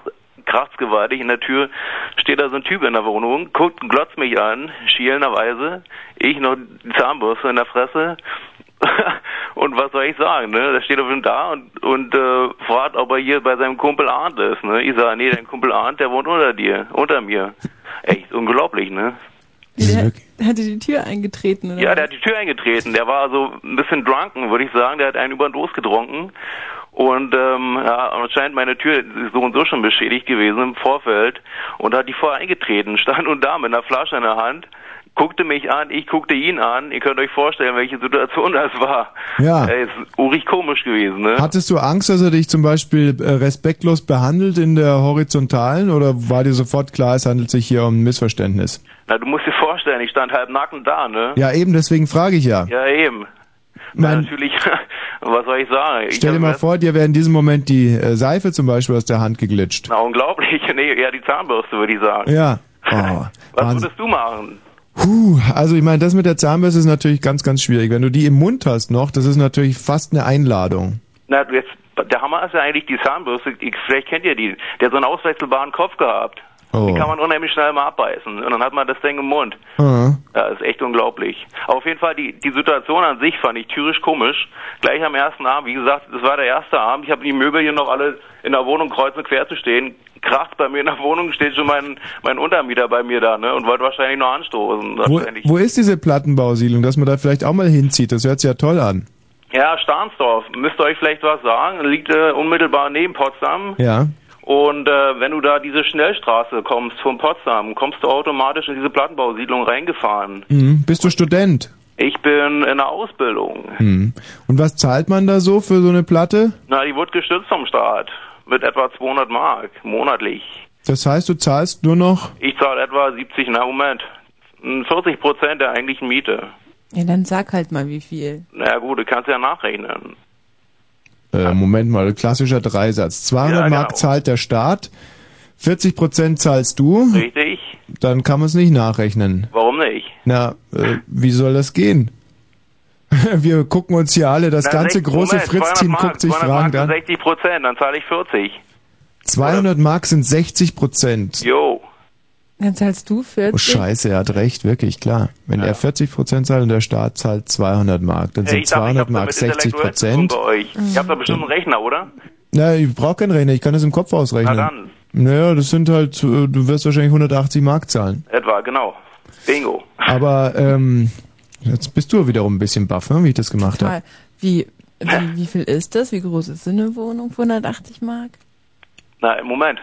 [SPEAKER 30] kracht's gewaltig in der Tür, steht da so ein Typ in der Wohnung, guckt, glotzt mich an, schielenderweise, ich noch die Zahnbürste in der Fresse und was soll ich sagen, ne? Der steht auf dem da und, und äh, fragt, ob er hier bei seinem Kumpel Arndt ist, ne? Ich sage, nee, dein Kumpel Arndt, der wohnt unter dir, unter mir. Echt unglaublich, ne?
[SPEAKER 3] Der hatte die Tür eingetreten, oder?
[SPEAKER 30] Ja, der hat die Tür eingetreten. Der war so ein bisschen drunken, würde ich sagen. Der hat einen über den Durst getrunken. Und ähm, ja, anscheinend meine Tür ist so und so schon beschädigt gewesen im Vorfeld. Und hat die vorher eingetreten, stand und da mit einer Flasche in der Hand, guckte mich an, ich guckte ihn an. Ihr könnt euch vorstellen, welche Situation das war.
[SPEAKER 2] Ja.
[SPEAKER 30] Er ist urig komisch gewesen, ne?
[SPEAKER 2] Hattest du Angst, dass er dich zum Beispiel äh, respektlos behandelt in der Horizontalen oder war dir sofort klar, es handelt sich hier um ein Missverständnis?
[SPEAKER 30] Na, du musst dir vorstellen, ich stand halb nackend da, ne?
[SPEAKER 2] Ja, eben, deswegen frage ich ja.
[SPEAKER 30] Ja, eben. Na,
[SPEAKER 2] Mein-
[SPEAKER 30] natürlich, was soll ich sagen? Ich
[SPEAKER 2] Stell dir mal vor, dir wäre in diesem Moment die äh, Seife zum Beispiel aus der Hand geglitscht.
[SPEAKER 30] Na, unglaublich. Nee, eher die Zahnbürste, würde ich sagen.
[SPEAKER 2] Ja. Oh,
[SPEAKER 30] Was
[SPEAKER 2] Wahnsinn.
[SPEAKER 30] würdest du machen?
[SPEAKER 2] Puh, also ich meine, das mit der Zahnbürste ist natürlich ganz, ganz schwierig. Wenn du die im Mund hast noch, das ist natürlich fast eine Einladung.
[SPEAKER 30] Na, du jetzt, der Hammer ist ja eigentlich die Zahnbürste. Ich, vielleicht kennt ihr die. Der hat so einen auswechselbaren Kopf gehabt.
[SPEAKER 2] Oh.
[SPEAKER 30] Den kann man unheimlich schnell mal abbeißen. Und dann hat man das Ding im Mund.
[SPEAKER 2] Ah.
[SPEAKER 30] Ja, ist echt unglaublich. Aber auf jeden Fall, die, die Situation an sich fand ich tierisch komisch. Gleich am ersten Abend, wie gesagt, das war der erste Abend. Ich habe die Möbel hier noch alle in der Wohnung kreuz und quer zu stehen. Kracht bei mir in der Wohnung steht schon mein, mein Untermieter bei mir da, ne? Und wollte wahrscheinlich noch anstoßen.
[SPEAKER 2] Wo, wo ist diese Plattenbausiedlung, dass man da vielleicht auch mal hinzieht? Das hört sich ja toll an.
[SPEAKER 30] Ja, Stahnsdorf. Müsst ihr euch vielleicht was sagen. Liegt äh, unmittelbar neben Potsdam.
[SPEAKER 2] Ja.
[SPEAKER 30] Und äh, wenn du da diese Schnellstraße kommst von Potsdam, kommst du automatisch in diese Plattenbausiedlung reingefahren.
[SPEAKER 2] Mhm. Bist du Student?
[SPEAKER 30] Ich bin in der Ausbildung.
[SPEAKER 2] Mhm. Und was zahlt man da so für so eine Platte?
[SPEAKER 30] Na, die wird gestützt vom Staat mit etwa 200 Mark monatlich.
[SPEAKER 2] Das heißt, du zahlst nur noch
[SPEAKER 30] Ich zahle etwa 70, na Moment, 40 Prozent der eigentlichen Miete.
[SPEAKER 3] Ja, dann sag halt mal, wie viel.
[SPEAKER 30] Na ja, gut, du kannst ja nachrechnen.
[SPEAKER 2] Äh, Moment mal, klassischer Dreisatz. 200
[SPEAKER 30] Ja, genau.
[SPEAKER 2] Mark zahlt der Staat, 40 Prozent zahlst du,
[SPEAKER 30] Richtig?
[SPEAKER 2] dann kann man es nicht nachrechnen.
[SPEAKER 30] Warum nicht?
[SPEAKER 2] Na, äh, wie soll das gehen? Wir gucken uns hier alle, das
[SPEAKER 30] Na,
[SPEAKER 2] ganze große Fritz-Team
[SPEAKER 30] 200 Mark,
[SPEAKER 2] guckt sich
[SPEAKER 30] 200
[SPEAKER 2] fragend an.
[SPEAKER 30] sind 60 Prozent, dann zahle ich 40.
[SPEAKER 2] 200 Mark sind 60 Prozent.
[SPEAKER 30] Jo.
[SPEAKER 3] Dann zahlst du 40.
[SPEAKER 2] Oh Scheiße, er hat recht, wirklich, klar. Wenn er 40 Prozent zahlt und der Staat zahlt 200 Mark, dann
[SPEAKER 30] Hey,
[SPEAKER 2] sind
[SPEAKER 30] ich dachte, ich
[SPEAKER 2] 200
[SPEAKER 30] hab
[SPEAKER 2] Mark
[SPEAKER 30] damit
[SPEAKER 2] 60
[SPEAKER 30] intellektuell zu tun
[SPEAKER 2] Prozent.
[SPEAKER 30] Ihr habt da bestimmt einen Rechner, oder?
[SPEAKER 2] Na, ich brauche keinen Rechner, ich kann das im Kopf ausrechnen.
[SPEAKER 30] Na dann.
[SPEAKER 2] Naja, das sind halt, äh, du wirst wahrscheinlich 180 Mark zahlen.
[SPEAKER 30] Etwa, genau. Bingo.
[SPEAKER 2] Aber ähm, jetzt bist du wiederum ein bisschen baff, ne, wie ich das gemacht habe.
[SPEAKER 3] Wie, wie, wie viel ist das? Wie groß ist so eine Wohnung für 180 Mark?
[SPEAKER 30] Na, Moment.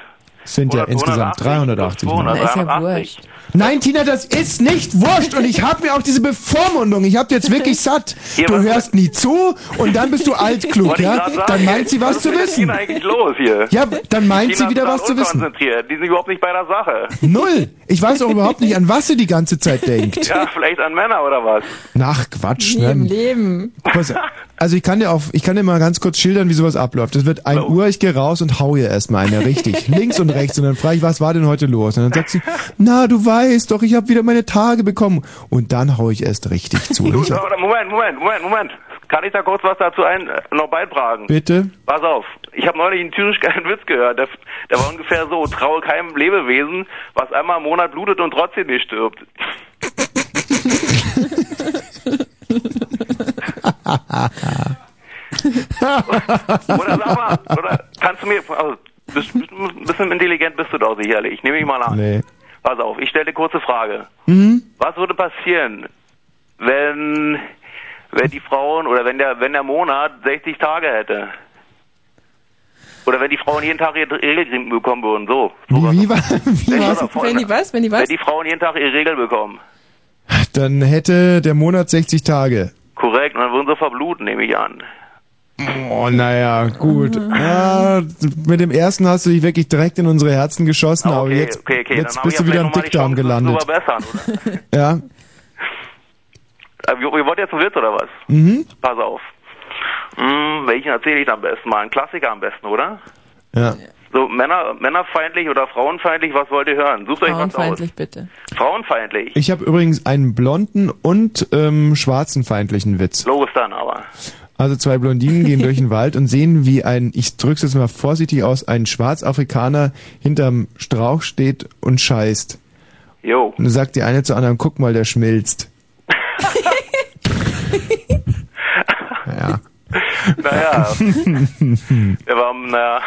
[SPEAKER 2] Sind ja
[SPEAKER 30] 100,
[SPEAKER 2] insgesamt 380.
[SPEAKER 30] 200,
[SPEAKER 2] Mal.
[SPEAKER 30] 380.
[SPEAKER 2] Nein, Tina, das ist nicht wurscht und ich habe mir auch diese Bevormundung, ich habe jetzt wirklich satt. Du hörst nie zu und dann bist du altklug, ja? Dann meint sie was
[SPEAKER 30] was
[SPEAKER 2] zu
[SPEAKER 30] ist mit
[SPEAKER 2] wissen.
[SPEAKER 30] Tina eigentlich los hier?
[SPEAKER 2] Ja, dann meint
[SPEAKER 30] Tina
[SPEAKER 2] sie wieder was zu wissen.
[SPEAKER 30] Die sind überhaupt nicht bei der Sache.
[SPEAKER 2] Null. Ich weiß auch überhaupt nicht, an was sie die ganze Zeit denkt.
[SPEAKER 30] Ja, vielleicht an Männer oder was?
[SPEAKER 2] Nach Quatsch,
[SPEAKER 3] Nie im
[SPEAKER 2] ne?
[SPEAKER 3] Leben.
[SPEAKER 2] Also ich kann dir auf, ich kann dir mal ganz kurz schildern, wie sowas abläuft. Es wird ein Uhr, ich gehe raus und hau ihr erstmal eine richtig, links und rechts und dann frage ich, was war denn heute los? Und dann sagt sie, na, du weißt doch, ich habe wieder meine Tage bekommen und dann hau ich erst richtig zu.
[SPEAKER 30] Moment, Moment, Moment, Moment. Kann ich da kurz was dazu ein, äh, noch beitragen?
[SPEAKER 2] bitte?
[SPEAKER 30] Pass auf, ich habe neulich einen tierisch geilen Witz gehört. Der, der war ungefähr so, traue keinem Lebewesen, was einmal im Monat blutet und trotzdem nicht stirbt. Oder sag mal, oder kannst du mir, also, bist, bist, ein bisschen intelligent bist du doch sicherlich, ich nehme ich mal an.
[SPEAKER 2] Nee.
[SPEAKER 30] Pass auf, ich stelle eine kurze Frage.
[SPEAKER 2] Mhm.
[SPEAKER 30] Was würde passieren, wenn, wenn die Frauen oder wenn der, wenn der Monat 60 Tage hätte? Oder wenn die Frauen jeden Tag ihre Regelkriegen bekommen würden, so.
[SPEAKER 2] Wie, wie war, wie war's?
[SPEAKER 3] Wenn die was? Wenn die was?
[SPEAKER 30] Wenn die Frauen jeden Tag ihre Regel bekommen.
[SPEAKER 2] Dann hätte der Monat 60 Tage.
[SPEAKER 30] Korrekt, und dann würden sie verbluten, nehme ich an.
[SPEAKER 2] Oh, naja, gut. Ja, mit dem ersten hast du dich wirklich direkt in unsere Herzen geschossen, aber
[SPEAKER 30] Okay,
[SPEAKER 2] jetzt,
[SPEAKER 30] okay, okay,
[SPEAKER 2] jetzt bist du wieder im Dickdarm gelandet.
[SPEAKER 30] oder?
[SPEAKER 2] Ja.
[SPEAKER 30] Äh, Ihr wollt jetzt einen Witz oder was?
[SPEAKER 2] Mhm.
[SPEAKER 30] Pass auf. Hm, welchen erzähle ich am besten? Mal einen Klassiker am besten, oder?
[SPEAKER 2] Ja.
[SPEAKER 30] So, Männer, männerfeindlich oder frauenfeindlich, was wollt ihr hören? Sucht euch was aus.
[SPEAKER 3] Frauenfeindlich, bitte.
[SPEAKER 30] Frauenfeindlich.
[SPEAKER 2] Ich habe übrigens einen blonden und ähm, schwarzenfeindlichen Witz.
[SPEAKER 30] Logisch dann aber.
[SPEAKER 2] Also zwei Blondinen gehen durch den Wald und sehen, wie ein, ich drück's jetzt mal vorsichtig aus, ein Schwarzafrikaner hinterm Strauch steht und scheißt.
[SPEAKER 30] Jo.
[SPEAKER 2] Und dann sagt die eine zur anderen, guck mal, der schmilzt. ja.
[SPEAKER 30] Naja. War, naja,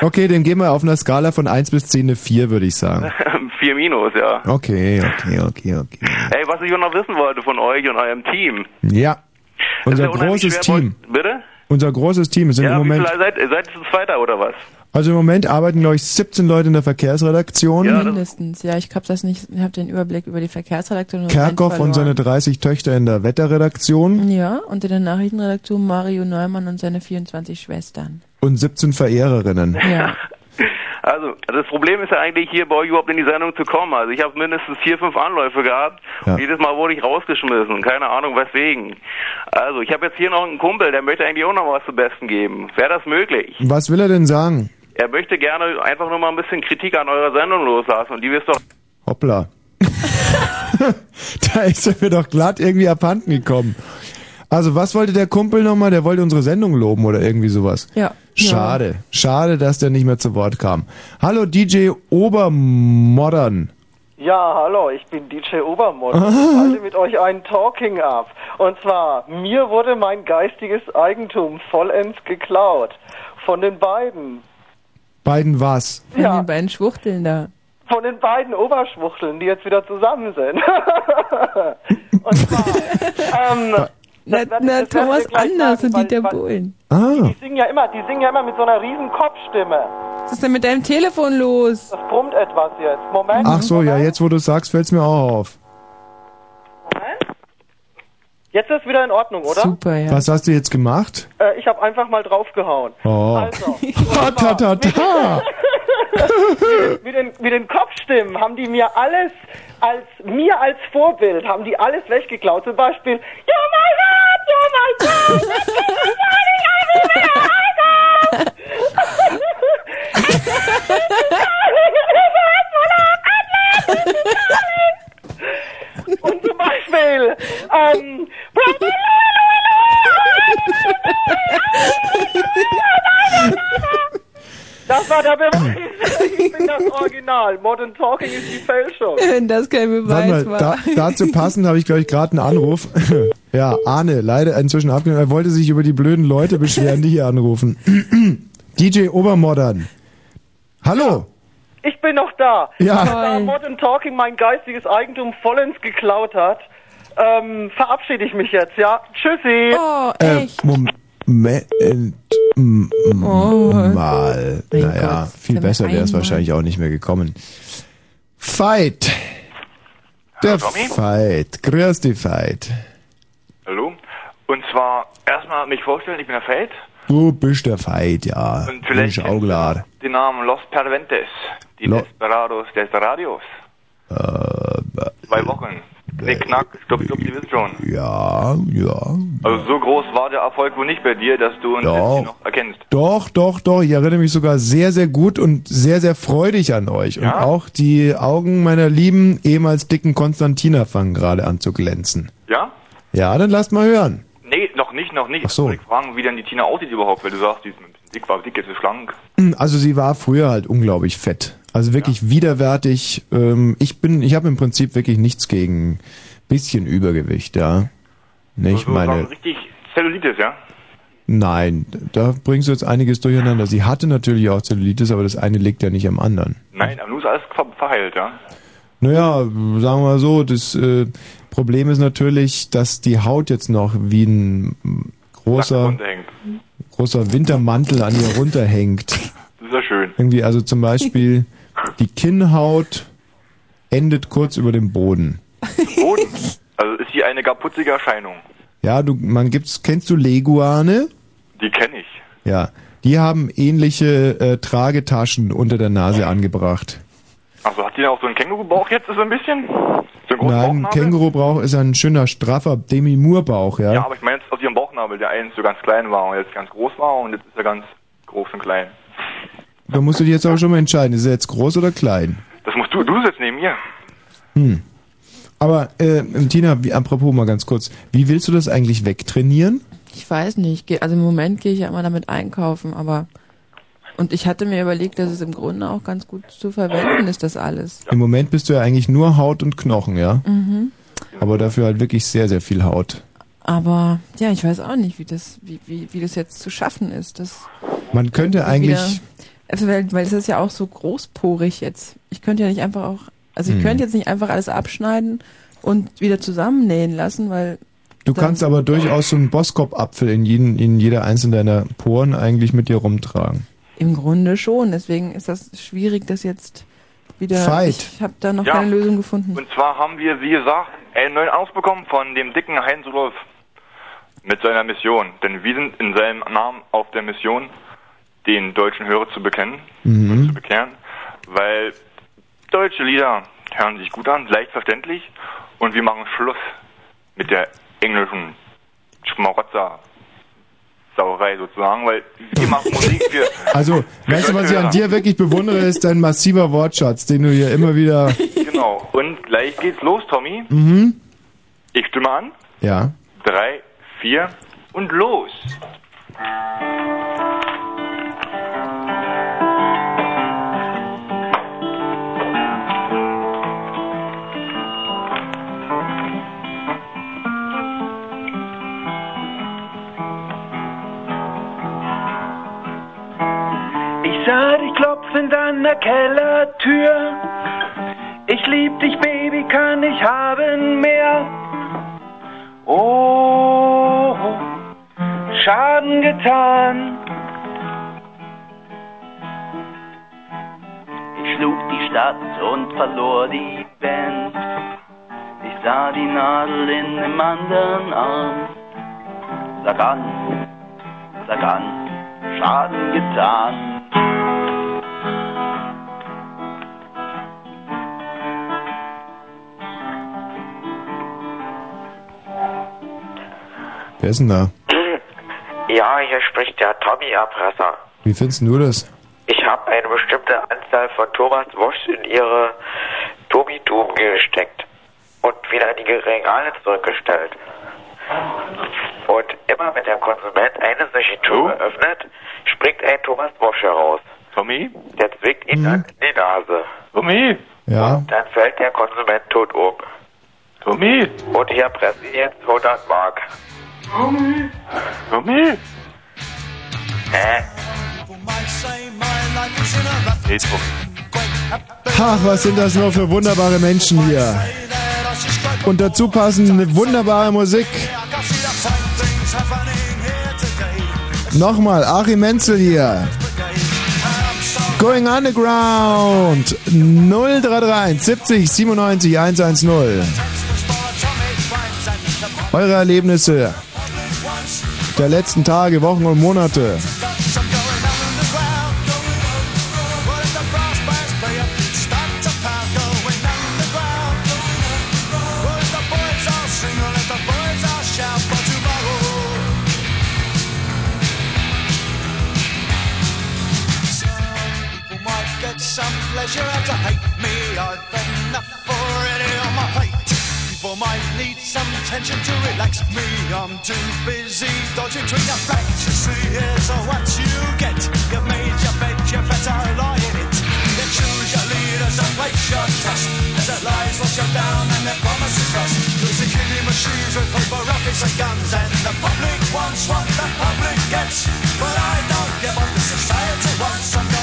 [SPEAKER 2] Okay, den geben wir auf einer Skala von 1 bis 10 eine 4, würde ich sagen.
[SPEAKER 30] 4 Minus, ja.
[SPEAKER 2] Okay, okay, okay, okay.
[SPEAKER 30] Ey, was ich noch wissen wollte von euch und eurem Team.
[SPEAKER 2] Ja. Unser
[SPEAKER 30] ja
[SPEAKER 2] großes
[SPEAKER 30] schwer,
[SPEAKER 2] Team.
[SPEAKER 30] Bitte?
[SPEAKER 2] Unser großes Team. Sind
[SPEAKER 30] Ja,
[SPEAKER 2] im
[SPEAKER 30] wie
[SPEAKER 2] Moment,
[SPEAKER 30] viele seid, seid ihr zweiter oder was?
[SPEAKER 2] also im Moment arbeiten, glaube ich, 17 Leute in der Verkehrsredaktion.
[SPEAKER 3] Mindestens, ja. Ich habe das nicht, ich habe den Überblick über die Verkehrsredaktion. und
[SPEAKER 2] Kerkhoff und seine
[SPEAKER 3] verloren.
[SPEAKER 2] 30 Töchter in der Wetterredaktion
[SPEAKER 3] Ja, und in der Nachrichtenredaktion Mario Neumann und seine 24 Schwestern.
[SPEAKER 2] und 17 Verehrerinnen.
[SPEAKER 3] Ja.
[SPEAKER 30] Also, das Problem ist ja eigentlich hier bei euch überhaupt in die Sendung zu kommen. Also ich habe mindestens vier, fünf Anläufe gehabt.
[SPEAKER 2] Ja.
[SPEAKER 30] Und jedes Mal wurde ich rausgeschmissen. Keine Ahnung weswegen. Also, ich habe jetzt hier noch einen Kumpel, der möchte eigentlich auch noch was zu Besten geben. Wäre das möglich?
[SPEAKER 2] Was will er denn sagen?
[SPEAKER 30] Er möchte gerne einfach nur mal ein bisschen Kritik an eurer Sendung loslassen. Und die wirst doch...
[SPEAKER 2] Hoppla. da ist er mir doch glatt irgendwie abhanden gekommen. Also was wollte der Kumpel nochmal? Der wollte unsere Sendung loben oder irgendwie sowas.
[SPEAKER 3] Ja.
[SPEAKER 2] Schade. Schade, dass der nicht mehr zu Wort kam. Hallo DJ Obermodern.
[SPEAKER 31] Ja, hallo, ich bin DJ Obermodder.
[SPEAKER 2] Ah.
[SPEAKER 31] Ich halte mit euch einen Talking ab. Und zwar, mir wurde mein geistiges Eigentum vollends geklaut. Von den beiden.
[SPEAKER 2] Beiden was?
[SPEAKER 3] Von
[SPEAKER 31] Ja.
[SPEAKER 3] den beiden Schwuchteln da.
[SPEAKER 31] Von den beiden Oberschwuchteln, die jetzt wieder zusammen sind. Und zwar, ähm,
[SPEAKER 3] Na,
[SPEAKER 31] ich-
[SPEAKER 3] na Thomas Anders
[SPEAKER 31] sagen,
[SPEAKER 3] und Dieter
[SPEAKER 31] weil-
[SPEAKER 3] Bohlen.
[SPEAKER 2] Ah.
[SPEAKER 31] Die singen ja immer, die singen ja immer mit so einer riesen Kopfstimme.
[SPEAKER 3] Was ist denn mit deinem Telefon los?
[SPEAKER 31] Das brummt etwas jetzt. Moment.
[SPEAKER 2] Ach so, ja, jetzt wo du sagst, fällt's mir auch auf.
[SPEAKER 31] Jetzt ist wieder in Ordnung, oder?
[SPEAKER 3] Super, ja.
[SPEAKER 2] Was hast du jetzt gemacht?
[SPEAKER 31] Äh, ich habe einfach mal draufgehauen.
[SPEAKER 2] Oh.
[SPEAKER 31] Also,
[SPEAKER 2] Ta, ta, ta, ta.
[SPEAKER 31] mit, den, mit den Kopfstimmen haben die mir alles als mir als Vorbild haben die alles weggeklaut. Zum Beispiel, ja mein Gott, ja mein Gott! Und zum Beispiel, ähm, das war der Beweis. Ich bin das Original. Modern Talking ist die Fälschung.
[SPEAKER 3] Wenn das kein
[SPEAKER 2] Warte
[SPEAKER 3] Beweis
[SPEAKER 2] mal,
[SPEAKER 3] war.
[SPEAKER 2] da, dazu passend habe ich, glaube ich, gerade einen Anruf. ja, Arne, leider inzwischen abgenommen. Er wollte sich über die blöden Leute beschweren, die hier anrufen. DJ Obermodern. Hallo.
[SPEAKER 31] Ich bin noch da.
[SPEAKER 2] Ja.
[SPEAKER 31] Da Modern Talking mein geistiges Eigentum vollends geklaut hat, ähm, verabschiede ich mich jetzt, ja? Tschüssi.
[SPEAKER 3] Oh,
[SPEAKER 2] Äh, Moment.
[SPEAKER 3] Oh.
[SPEAKER 2] mal.
[SPEAKER 3] Mein
[SPEAKER 2] Naja,
[SPEAKER 3] Gott,
[SPEAKER 2] viel besser wäre es wahrscheinlich auch nicht mehr gekommen. Fight! Der
[SPEAKER 32] Tommy?
[SPEAKER 2] Fight. Grüß die Fight.
[SPEAKER 32] Hallo? Und zwar erstmal mich vorstellen, ich bin der Feld.
[SPEAKER 2] Du bist der Fight, ja.
[SPEAKER 32] Und vielleicht
[SPEAKER 2] Ist auch klar.
[SPEAKER 32] Den Namen Los Perventes. Die
[SPEAKER 2] Lo-
[SPEAKER 32] Desperados des Radios.
[SPEAKER 2] Äh,
[SPEAKER 32] Zwei Wochen. Knick, knack, stupp, stupp, Sie wissen schon.
[SPEAKER 2] ja, ja.
[SPEAKER 32] Also so groß war der Erfolg wohl nicht bei dir, dass du uns
[SPEAKER 2] Doch.
[SPEAKER 32] noch erkennst.
[SPEAKER 2] Doch, doch, doch. Ich erinnere mich sogar sehr, sehr gut und sehr, sehr freudig an euch. Und
[SPEAKER 32] Ja?
[SPEAKER 2] auch die Augen meiner lieben, ehemals dicken Konstantina fangen gerade an zu glänzen.
[SPEAKER 32] Ja?
[SPEAKER 2] Ja, dann lasst mal hören.
[SPEAKER 32] Nee, noch nicht, noch nicht.
[SPEAKER 2] Ach so.
[SPEAKER 32] Ich fragen, wie denn die Tina aussieht überhaupt, weil du sagst, die ist ein bisschen dick, war dick, jetzt ist schlank.
[SPEAKER 2] Also sie war früher halt unglaublich fett. Also wirklich widerwärtig. Ähm, ich bin, ich habe im Prinzip wirklich nichts gegen bisschen Übergewicht, ja. Nicht
[SPEAKER 32] Also so sagen,
[SPEAKER 2] meine.
[SPEAKER 32] richtig Zellulitis, ja?
[SPEAKER 2] Nein, da bringst du jetzt einiges durcheinander. Sie hatte natürlich auch Zellulitis, aber das eine liegt ja nicht am anderen.
[SPEAKER 32] Nein, aber nun ist alles ver verheilt, ja?
[SPEAKER 2] Naja, sagen wir mal so, das äh, Problem ist natürlich, dass die Haut jetzt noch wie ein großer, großer Wintermantel an ihr runterhängt.
[SPEAKER 32] Das ist ja schön.
[SPEAKER 2] Irgendwie, also zum Beispiel die Kinnhaut endet kurz über dem Boden.
[SPEAKER 32] Boden. Also ist hier eine gar putzige Erscheinung.
[SPEAKER 2] Ja, du, man gibt's, kennst du Leguane?
[SPEAKER 32] Die kenne ich.
[SPEAKER 2] Ja. Die haben ähnliche äh, Tragetaschen unter der Nase angebracht.
[SPEAKER 32] Also hat die auch so einen Känguru-Bauch jetzt so ein bisschen? So einen
[SPEAKER 2] Nein? Kängurubauch ist ein schöner, straffer Demi Moore-Bauch, ja.
[SPEAKER 32] Ja, aber ich meine jetzt aus ihrem Bauchnabel, der einst so ganz klein war und jetzt ganz groß war und jetzt ist er ganz groß und klein.
[SPEAKER 2] Da musst du dich jetzt aber schon mal entscheiden, ist er jetzt groß oder klein?
[SPEAKER 32] Das musst du, du sitzt neben mir.
[SPEAKER 2] Hm. Aber äh, Tina, wie, apropos mal ganz kurz, wie willst du das eigentlich wegtrainieren?
[SPEAKER 3] Ich weiß nicht. Geh- Also im Moment gehe ich ja immer damit einkaufen, aber und ich hatte mir überlegt, dass es im Grunde auch ganz gut zu verwenden ist, das alles.
[SPEAKER 2] Im Moment bist du ja eigentlich nur Haut und Knochen, ja?
[SPEAKER 3] Mhm.
[SPEAKER 2] Aber dafür halt wirklich sehr, sehr viel Haut.
[SPEAKER 3] Aber ja, ich weiß auch nicht, wie das, wie, wie, wie das jetzt zu schaffen ist. Das
[SPEAKER 2] Man könnte eigentlich,
[SPEAKER 3] wieder, weil, weil es ist ja auch so großporig jetzt. Ich könnte ja nicht einfach auch, also ich
[SPEAKER 2] Hm.
[SPEAKER 3] könnte jetzt nicht einfach alles abschneiden und wieder zusammennähen lassen, weil
[SPEAKER 2] du kannst aber durchaus so einen Boskop-Apfel in, jeden, in jeder einzelnen deiner Poren eigentlich mit dir rumtragen.
[SPEAKER 3] im Grunde schon. Deswegen ist das schwierig, das jetzt wieder.
[SPEAKER 2] Fight.
[SPEAKER 3] Ich habe da noch
[SPEAKER 32] Ja.
[SPEAKER 3] keine Lösung gefunden.
[SPEAKER 32] Und zwar haben wir, wie gesagt, einen neuen Anruf bekommen von dem dicken Heinz Rudolf mit seiner Mission. Denn wir sind in seinem Namen auf der Mission, den deutschen Hörer zu bekennen, zu
[SPEAKER 2] Mhm.
[SPEAKER 32] bekehren, weil deutsche Lieder hören sich gut an, leicht verständlich und wir machen Schluss mit der englischen Schmarotzer. Sauerei sozusagen, weil wir machen Musik für
[SPEAKER 2] Also, weißt du, was ich an dir wirklich bewundere, ist dein massiver Wortschatz, den du hier immer wieder.
[SPEAKER 32] Genau. Und gleich geht's los, Tommy.
[SPEAKER 2] Mhm.
[SPEAKER 32] Ich stimme an.
[SPEAKER 2] Ja.
[SPEAKER 32] Drei, vier und los.
[SPEAKER 33] Sah dich klopfend an der Kellertür. Ich lieb dich, Baby, kann ich haben mehr. Oh, Schaden getan.
[SPEAKER 34] Ich schlug die Stadt und verlor die Band. Ich sah die Nadel in dem anderen Arm. Sag an, sag an, Schaden getan.
[SPEAKER 2] Wer ist denn da?
[SPEAKER 14] Ja, hier spricht der Tommy Erpresser.
[SPEAKER 2] Wie findest du das?
[SPEAKER 14] Ich habe eine bestimmte Anzahl von Thomas Wosch in ihre Tobi-Tuben gesteckt und wieder in die Regale zurückgestellt. Und immer wenn der Konsument eine solche Tube öffnet, springt ein Thomas Wosch heraus.
[SPEAKER 32] Tommy?
[SPEAKER 14] Der zwickt ihn dann in die Nase.
[SPEAKER 32] Tommy?
[SPEAKER 2] Ja.
[SPEAKER 14] Dann fällt der Konsument tot um.
[SPEAKER 32] Tommy?
[SPEAKER 14] Und hier pressen jetzt 100 Mark.
[SPEAKER 32] Tommy? Tommy?
[SPEAKER 14] Hä?
[SPEAKER 32] Tommy.
[SPEAKER 2] Ach, was sind das nur für wunderbare Menschen hier. Und dazu passend eine wunderbare Musik. Nochmal, Achim Menzel hier. Going Underground 0331 70 97 110. Eure Erlebnisse der letzten Tage, Wochen und Monate.
[SPEAKER 6] Pleasure out to hate me. I've been enough already on my plate. People might need some attention to relax me. I'm too busy dodging between the facts. You see, here's what you get. You've made your bed, you better lie in it. Then choose your leaders and place your trust. As their lies wash you down and their promises rust. Use the killing machines with paper rockets and guns. And the public wants what the public gets. But I don't give up the society wants. I'm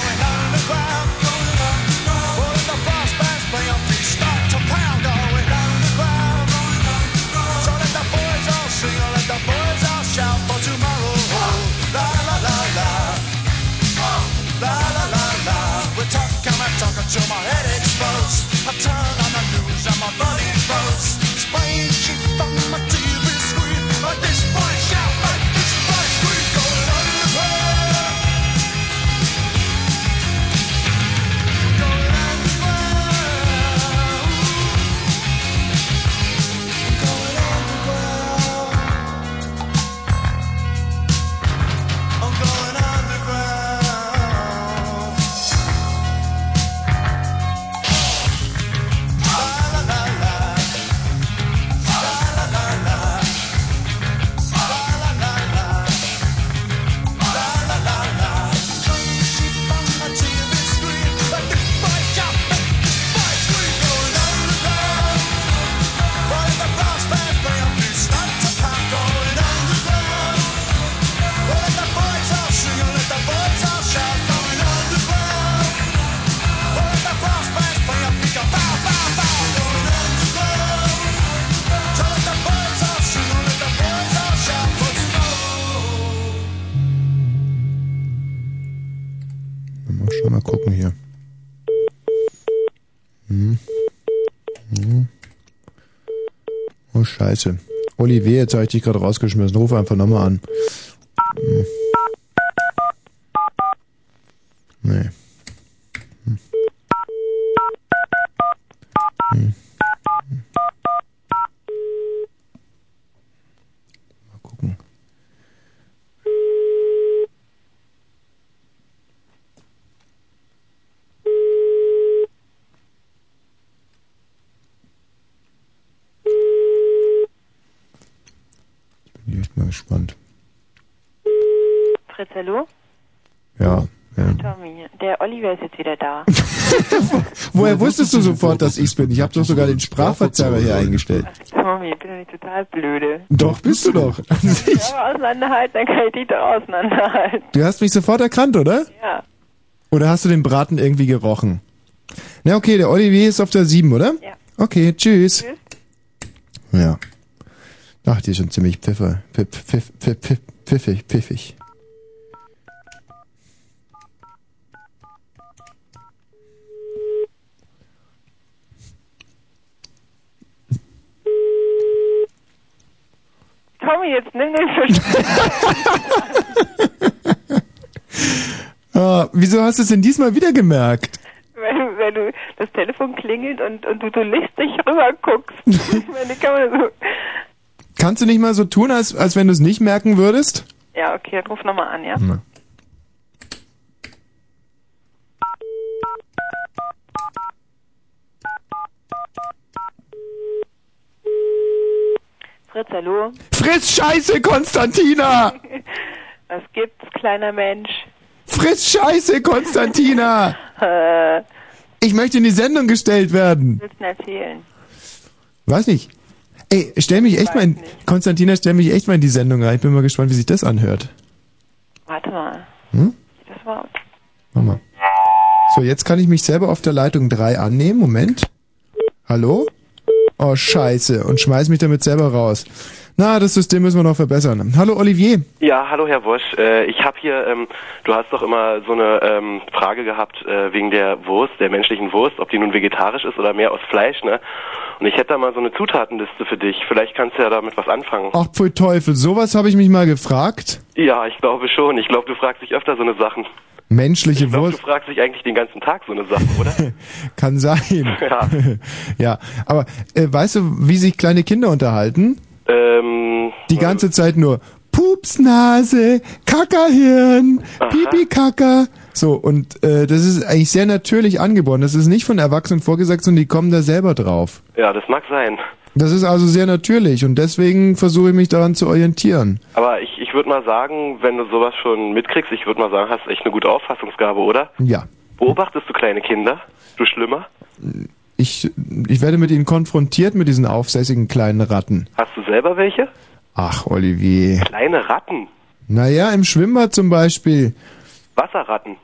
[SPEAKER 2] Olivier, jetzt habe ich dich gerade rausgeschmissen. Ruf einfach nochmal an. Hm. Nee. Hm. Hm. Mal gucken. Bin ich echt mal gespannt.
[SPEAKER 35] Fritz, hallo?
[SPEAKER 2] Ja. ja.
[SPEAKER 35] Tommy, der Oliver ist jetzt wieder da.
[SPEAKER 2] Woher wusstest du sofort, dass ich's bin? Ich habe doch sogar den Sprachverzerrer hier eingestellt.
[SPEAKER 35] Tommy, ich bin doch nicht total blöde.
[SPEAKER 2] Doch, bist du doch.
[SPEAKER 35] Wenn ich aber auseinanderhalten, dann kann ich dich doch auseinanderhalten.
[SPEAKER 2] Du hast mich sofort erkannt, oder?
[SPEAKER 35] Ja.
[SPEAKER 2] Oder hast du den Braten irgendwie gerochen? Na okay, der Olivier ist auf der 7, oder?
[SPEAKER 35] Ja.
[SPEAKER 2] Okay, tschüss.
[SPEAKER 35] Tschüss.
[SPEAKER 2] Ja. Ach, die ist schon ziemlich pfiffer, pfiff, pfiff, pfiff, pfiff, pfiffig, pfiffig.
[SPEAKER 35] Tommy, jetzt nimm den Fisch.
[SPEAKER 2] Ah, wieso hast du es denn diesmal wieder gemerkt?
[SPEAKER 35] wenn, du- wenn du das Telefon klingelt und, und du so listig rüber guckst. ich meine, kann man so.
[SPEAKER 2] Kannst du nicht mal so tun, als, als wenn du es nicht merken würdest?
[SPEAKER 35] Ja, okay, dann ruf nochmal an, ja?
[SPEAKER 2] Na.
[SPEAKER 35] Fritz, hallo?
[SPEAKER 2] Friss Scheiße, Konstantina!
[SPEAKER 35] Was gibt's, kleiner Mensch?
[SPEAKER 2] Friss Scheiße, Konstantina!
[SPEAKER 35] Äh,
[SPEAKER 2] Ich möchte in die Sendung gestellt werden.
[SPEAKER 35] willst du erzählen?
[SPEAKER 2] Weiß nicht. Ey, stell mich echt mal in, Konstantina, stell mich echt mal in die Sendung rein. Ich bin mal gespannt, wie sich das anhört.
[SPEAKER 35] Warte mal.
[SPEAKER 2] Hm?
[SPEAKER 35] Das war.
[SPEAKER 2] Mach mal. So, jetzt kann ich mich selber auf der Leitung 3 annehmen. Moment. Hallo? Oh, scheiße. Und schmeiß mich damit selber raus. Na, das System müssen wir noch verbessern. Hallo Olivier.
[SPEAKER 36] Ja, hallo Herr Wosch. Äh, ich habe hier, ähm, du hast doch immer so eine ähm, Frage gehabt äh, wegen der Wurst, der menschlichen Wurst, ob die nun vegetarisch ist oder mehr aus Fleisch, ne? Und ich hätte da mal so eine Zutatenliste für dich. Vielleicht kannst du ja damit was anfangen.
[SPEAKER 2] Ach, pfui Teufel, sowas habe ich mich mal gefragt.
[SPEAKER 36] Ja, ich glaube schon. Ich glaube, du fragst dich öfter so eine Sachen.
[SPEAKER 2] Menschliche
[SPEAKER 36] Ich glaube,
[SPEAKER 2] Wurst
[SPEAKER 36] du fragst dich eigentlich den ganzen Tag so eine Sachen, oder?
[SPEAKER 2] kann sein.
[SPEAKER 36] Ja.
[SPEAKER 2] ja, aber äh, weißt du, wie sich kleine Kinder unterhalten?
[SPEAKER 36] ähm,
[SPEAKER 2] Die ganze Zeit nur Pupsnase, Kackerhirn, Pipi-Kacker. So, und äh, das ist eigentlich sehr natürlich angeboren. Das ist nicht von Erwachsenen vorgesagt, sondern die kommen da selber drauf.
[SPEAKER 36] ja, das mag sein.
[SPEAKER 2] Das ist also sehr natürlich und deswegen versuche ich mich daran zu orientieren.
[SPEAKER 36] Aber ich, ich würde mal sagen, wenn du sowas schon mitkriegst, ich würde mal sagen, hast echt eine gute Auffassungsgabe, oder?
[SPEAKER 2] Ja.
[SPEAKER 36] Beobachtest du kleine Kinder? Du Schlimmer?
[SPEAKER 2] Ich, ich werde mit ihnen konfrontiert, mit diesen aufsässigen kleinen Ratten.
[SPEAKER 36] Hast du selber welche?
[SPEAKER 2] Ach, Olivier.
[SPEAKER 36] Kleine Ratten?
[SPEAKER 2] Naja, im Schwimmbad zum Beispiel.
[SPEAKER 36] Wasserratten?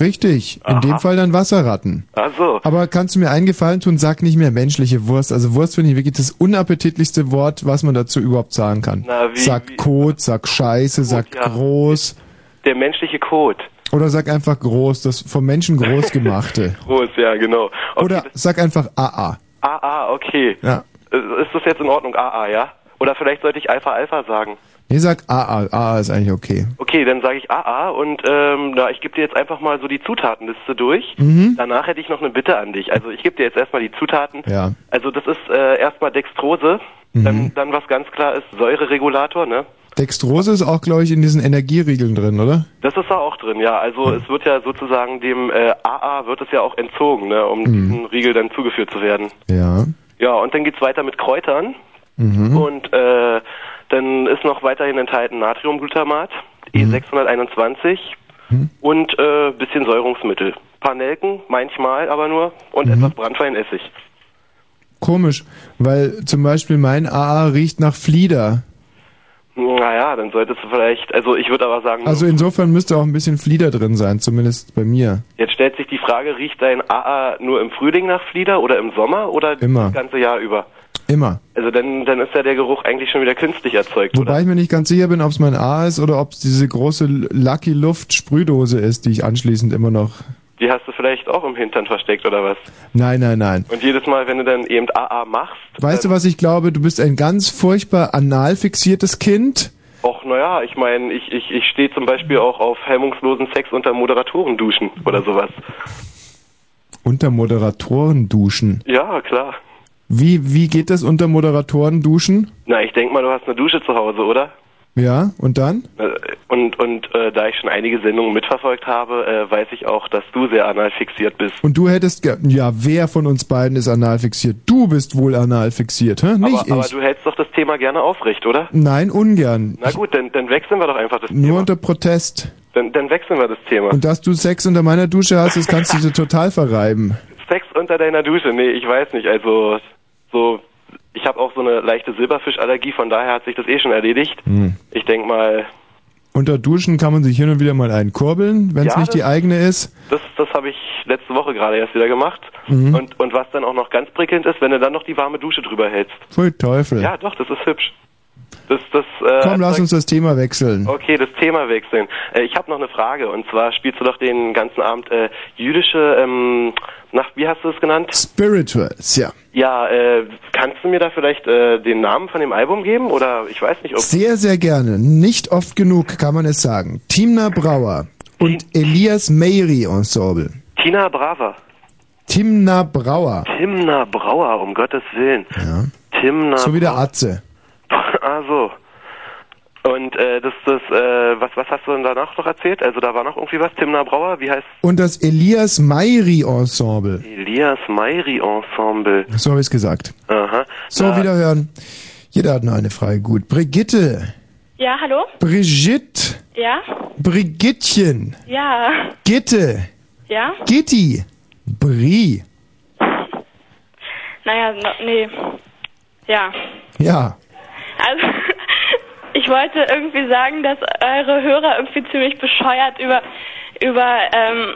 [SPEAKER 2] Richtig. In dem Fall dann Wasserratten.
[SPEAKER 36] Ach so.
[SPEAKER 2] Aber kannst du mir einen Gefallen tun, sag nicht mehr menschliche Wurst. Also Wurst finde ich wirklich das unappetitlichste Wort, was man dazu überhaupt sagen kann.
[SPEAKER 36] Na, wie-
[SPEAKER 2] sag Kot, sag Scheiße, sag
[SPEAKER 36] ja.
[SPEAKER 2] groß.
[SPEAKER 36] Der menschliche Code.
[SPEAKER 2] Oder sag einfach groß, das vom Menschen groß gemachte.
[SPEAKER 36] Groß, ja, genau. Okay,
[SPEAKER 2] Oder sag einfach AA.
[SPEAKER 36] Ah, okay.
[SPEAKER 2] Ja.
[SPEAKER 36] Ist das jetzt in Ordnung? Ah, ja? Oder vielleicht sollte ich Alpha, Alpha sagen.
[SPEAKER 2] Nee, sag AA. AA ist eigentlich okay.
[SPEAKER 36] Okay, dann sage ich AA und ähm, na, ich gebe dir jetzt einfach mal so die Zutatenliste durch.
[SPEAKER 2] Mhm.
[SPEAKER 36] Danach hätte ich noch eine Bitte an dich. Also ich gebe dir jetzt erstmal die Zutaten.
[SPEAKER 2] Ja.
[SPEAKER 36] Also das ist äh, erstmal Dextrose,
[SPEAKER 2] Mhm.
[SPEAKER 36] dann, dann was ganz klar ist Säureregulator, ne?
[SPEAKER 2] Dextrose ist auch, glaube ich, in diesen Energieriegeln drin, oder?
[SPEAKER 36] Das ist da auch drin, ja. Also es wird ja sozusagen dem äh, AA wird es ja auch entzogen, ne, um
[SPEAKER 2] Mhm.
[SPEAKER 36] diesen Riegel dann zugeführt zu werden.
[SPEAKER 2] Ja.
[SPEAKER 36] Ja, und dann geht's weiter mit Kräutern
[SPEAKER 2] Mhm.
[SPEAKER 36] und äh, dann ist noch weiterhin enthalten Natriumglutamat,
[SPEAKER 2] Mhm.
[SPEAKER 36] E621 und äh, bisschen Säurungsmittel. paar Nelken, manchmal aber nur
[SPEAKER 2] Mhm.
[SPEAKER 36] und etwas Brandweinessig.
[SPEAKER 2] Komisch, weil zum Beispiel mein AA riecht nach Flieder.
[SPEAKER 36] Naja, dann solltest du vielleicht, also ich würde aber sagen,
[SPEAKER 2] Also insofern müsste auch ein bisschen Flieder drin sein, zumindest bei mir.
[SPEAKER 36] jetzt stellt sich die Frage, riecht dein AA nur im Frühling nach Flieder oder im Sommer oder
[SPEAKER 2] Immer.
[SPEAKER 36] das ganze Jahr über?
[SPEAKER 2] Immer.
[SPEAKER 36] Also dann, dann ist ja der Geruch eigentlich schon wieder künstlich erzeugt, oder?
[SPEAKER 2] Wobei ich mir nicht ganz sicher bin, ob es mein A ist oder ob es diese große Lucky Luft Sprühdose ist, die ich anschließend immer noch.
[SPEAKER 36] Die hast du vielleicht auch im Hintern versteckt oder was?
[SPEAKER 2] Nein, nein, nein.
[SPEAKER 36] Und jedes Mal, wenn du dann eben AA machst,
[SPEAKER 2] Weißt du, was ich glaube? Du bist ein ganz furchtbar anal fixiertes Kind.
[SPEAKER 36] Och, naja, ich meine, ich, ich, ich stehe zum Beispiel auch auf hemmungslosen Sex unter Moderatoren duschen oder sowas.
[SPEAKER 2] Unter Moderatoren duschen.
[SPEAKER 36] Ja, klar.
[SPEAKER 2] Wie, wie geht das unter Moderatoren duschen?
[SPEAKER 36] Na, ich denk mal, du hast eine Dusche zu Hause, oder?
[SPEAKER 2] Ja, und dann?
[SPEAKER 36] Äh, Und, und äh, da ich schon einige Sendungen mitverfolgt habe, äh, weiß ich auch, dass du sehr anal fixiert bist.
[SPEAKER 2] Und du hättest, ge ja, wer von uns beiden ist anal fixiert? Du bist wohl anal fixiert, hä? Nicht
[SPEAKER 36] aber, aber
[SPEAKER 2] ich.
[SPEAKER 36] du hältst doch das Thema gerne aufrecht, oder?
[SPEAKER 2] Nein, ungern.
[SPEAKER 36] Na gut, dann, dann wechseln wir doch einfach das
[SPEAKER 2] Nur unter Protest.
[SPEAKER 36] Dann, dann wechseln wir das Thema.
[SPEAKER 2] Und dass du Sex unter meiner Dusche hast, das kannst du dir total verreiben.
[SPEAKER 36] Sex unter deiner Dusche? Nee, ich weiß nicht. Also, so, ich habe auch so eine leichte Silberfischallergie, von daher hat sich das eh schon erledigt.
[SPEAKER 2] Hm.
[SPEAKER 36] Ich denk mal,
[SPEAKER 2] Unter Duschen kann man sich hin und wieder mal einkurbeln, wenn es
[SPEAKER 36] Ja,
[SPEAKER 2] nicht die
[SPEAKER 36] das-
[SPEAKER 2] eigene ist.
[SPEAKER 36] das, das habe ich letzte Woche gerade erst wieder gemacht.
[SPEAKER 2] Mhm.
[SPEAKER 36] Und, und was dann auch noch ganz prickelnd ist, wenn du dann noch die warme Dusche drüber hältst.
[SPEAKER 2] Pfui Teufel.
[SPEAKER 36] Ja, doch, das ist hübsch. Das, das, äh,
[SPEAKER 2] Komm, lass uns das Thema wechseln.
[SPEAKER 36] Okay, das Thema wechseln. Äh, ich habe noch eine Frage und zwar spielst du doch den ganzen Abend äh, jüdische ähm, nach wie hast du es genannt?
[SPEAKER 2] Spirituals, ja.
[SPEAKER 36] Ja, äh, kannst du mir da vielleicht äh, den Namen von dem Album geben oder ich weiß nicht, ob
[SPEAKER 2] Sehr, sehr gerne. Nicht oft genug kann man es sagen. Timna Brauer und Elias Meiri Ensemble.
[SPEAKER 36] Tina Brava,
[SPEAKER 2] Timna Brauer.
[SPEAKER 36] Timna Brauer, um Gottes Willen.
[SPEAKER 2] Ja.
[SPEAKER 36] Timna.
[SPEAKER 2] So wie der Atze.
[SPEAKER 36] Ah so. Und äh, das, das, äh, was, was hast du denn danach noch erzählt? Also da war noch irgendwie was. Timna Brauer, wie heißt
[SPEAKER 2] Und das Elias Meiri Ensemble.
[SPEAKER 36] Elias Meiri Ensemble.
[SPEAKER 2] So habe ich es gesagt.
[SPEAKER 36] Aha.
[SPEAKER 2] So,
[SPEAKER 36] Na,
[SPEAKER 2] wiederhören. Jeder hat noch eine Frage. Gut. Brigitte.
[SPEAKER 37] Ja, hallo?
[SPEAKER 2] Brigitte.
[SPEAKER 37] Ja?
[SPEAKER 2] Brigittchen.
[SPEAKER 37] Ja.
[SPEAKER 2] Gitte.
[SPEAKER 37] Ja?
[SPEAKER 2] Gitti. Bri.
[SPEAKER 37] Naja, no, nee. Ja.
[SPEAKER 2] Ja.
[SPEAKER 37] Also, ich wollte irgendwie sagen, dass eure Hörer irgendwie ziemlich bescheuert über, über, ähm,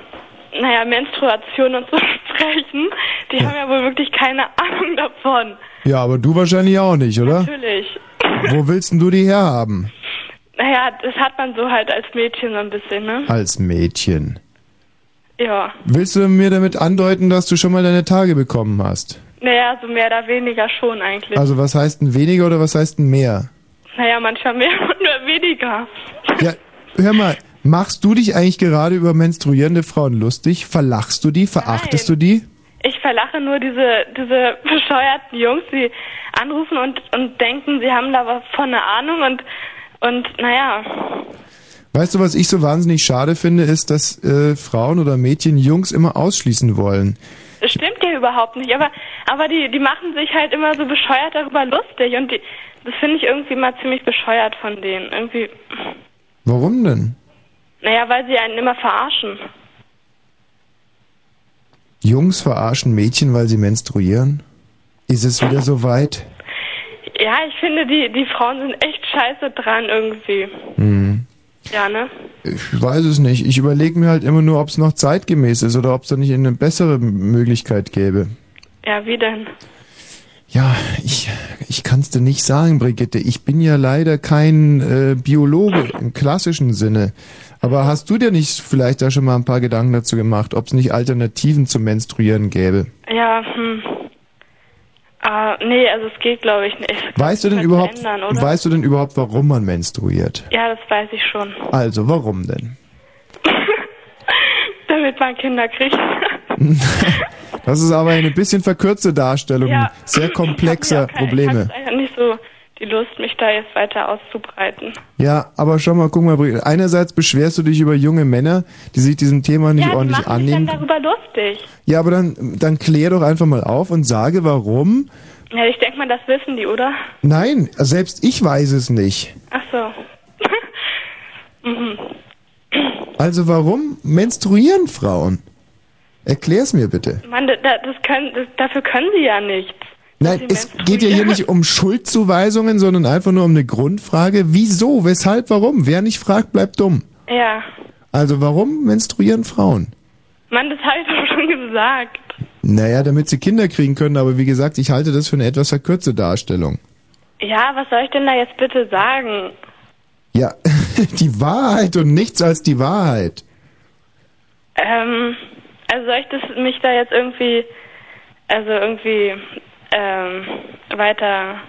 [SPEAKER 37] naja, Menstruation und so sprechen. Die haben ja wohl wirklich keine Ahnung davon.
[SPEAKER 2] Ja, aber du wahrscheinlich auch nicht, oder?
[SPEAKER 37] Natürlich.
[SPEAKER 2] Wo willst denn du die herhaben?
[SPEAKER 37] Naja, das hat man so halt als Mädchen so ein bisschen, ne?
[SPEAKER 2] Als Mädchen.
[SPEAKER 37] Ja.
[SPEAKER 2] Willst du mir damit andeuten, dass du schon mal deine Tage bekommen hast?
[SPEAKER 37] Naja, so mehr oder weniger schon eigentlich.
[SPEAKER 2] Also was heißt denn weniger oder was heißt denn mehr?
[SPEAKER 37] Naja, manchmal mehr und nur weniger.
[SPEAKER 2] Ja, hör mal, machst du dich eigentlich gerade über menstruierende Frauen lustig? Verlachst du die? Verachtest du die?
[SPEAKER 37] Ich verlache nur diese, diese bescheuerten Jungs, die anrufen und, und denken, sie haben da was von eine Ahnung und, und naja.
[SPEAKER 2] Weißt du, was ich so wahnsinnig schade finde, ist, dass äh, Frauen oder Mädchen Jungs immer ausschließen wollen.
[SPEAKER 37] Das stimmt ja überhaupt nicht, aber, aber die, die machen sich halt immer so bescheuert darüber lustig und die, das finde ich irgendwie mal ziemlich bescheuert von denen. Irgendwie,
[SPEAKER 2] Warum denn?
[SPEAKER 37] naja, weil sie einen immer verarschen.
[SPEAKER 2] Jungs verarschen Mädchen, weil sie menstruieren? Ist es wieder so weit?
[SPEAKER 37] Ja, ich finde, die, die Frauen sind echt scheiße dran irgendwie.
[SPEAKER 2] Hm.
[SPEAKER 37] Ja, ne?
[SPEAKER 2] Ich weiß es nicht. Ich überlege mir halt immer nur, ob es noch zeitgemäß ist oder ob es da nicht eine bessere Möglichkeit gäbe.
[SPEAKER 37] Ja, wie denn?
[SPEAKER 2] Ja, ich, ich kann es dir nicht sagen, Brigitte. Ich bin ja leider kein äh, Biologe im klassischen Sinne. Aber hast du dir nicht vielleicht da schon mal ein paar Gedanken dazu gemacht, ob es nicht Alternativen zum Menstruieren gäbe?
[SPEAKER 37] Ja, hm. Ah, nee, also es geht, glaube ich, nicht.
[SPEAKER 2] Weißt du denn überhaupt,
[SPEAKER 37] Ändern, oder?
[SPEAKER 2] weißt du denn überhaupt, warum man menstruiert?
[SPEAKER 37] Ja, das weiß ich schon.
[SPEAKER 2] Also, warum denn?
[SPEAKER 37] Damit man Kinder kriegt.
[SPEAKER 2] Das ist aber eine bisschen verkürzte Darstellung
[SPEAKER 37] Ja.
[SPEAKER 2] sehr komplexer
[SPEAKER 37] Ich habe
[SPEAKER 2] Probleme.
[SPEAKER 37] einfach nicht so die Lust, mich da jetzt weiter auszubreiten.
[SPEAKER 2] Ja, aber schau mal, guck mal. Einerseits beschwerst du dich über junge Männer, die sich diesem Thema nicht
[SPEAKER 37] ja, die
[SPEAKER 2] ordentlich
[SPEAKER 37] sich
[SPEAKER 2] annehmen.
[SPEAKER 37] dann darüber lustig.
[SPEAKER 2] Ja, aber dann, dann klär doch einfach mal auf und sage, warum.
[SPEAKER 37] Ja, ich denke mal, das wissen die, oder?
[SPEAKER 2] Nein, selbst ich weiß es nicht.
[SPEAKER 37] Ach so. mhm.
[SPEAKER 2] Also warum menstruieren Frauen? Erklär's mir bitte.
[SPEAKER 37] Mann, da, da- das können, das, dafür können sie ja nichts.
[SPEAKER 2] Nein, es geht ja hier nicht um Schuldzuweisungen, sondern einfach nur um eine Grundfrage. Wieso, weshalb, warum? Wer nicht fragt, bleibt dumm.
[SPEAKER 37] Ja.
[SPEAKER 2] Also warum menstruieren Frauen?
[SPEAKER 37] Mann, das habe ich doch schon gesagt.
[SPEAKER 2] Naja, damit sie Kinder kriegen können, aber wie gesagt, ich halte das für eine etwas verkürzte Darstellung.
[SPEAKER 37] Ja, was soll ich denn da jetzt bitte sagen?
[SPEAKER 2] Ja, die Wahrheit und nichts als die Wahrheit.
[SPEAKER 37] Ähm, also soll ich das mich da jetzt irgendwie, also irgendwie, ähm, weiter,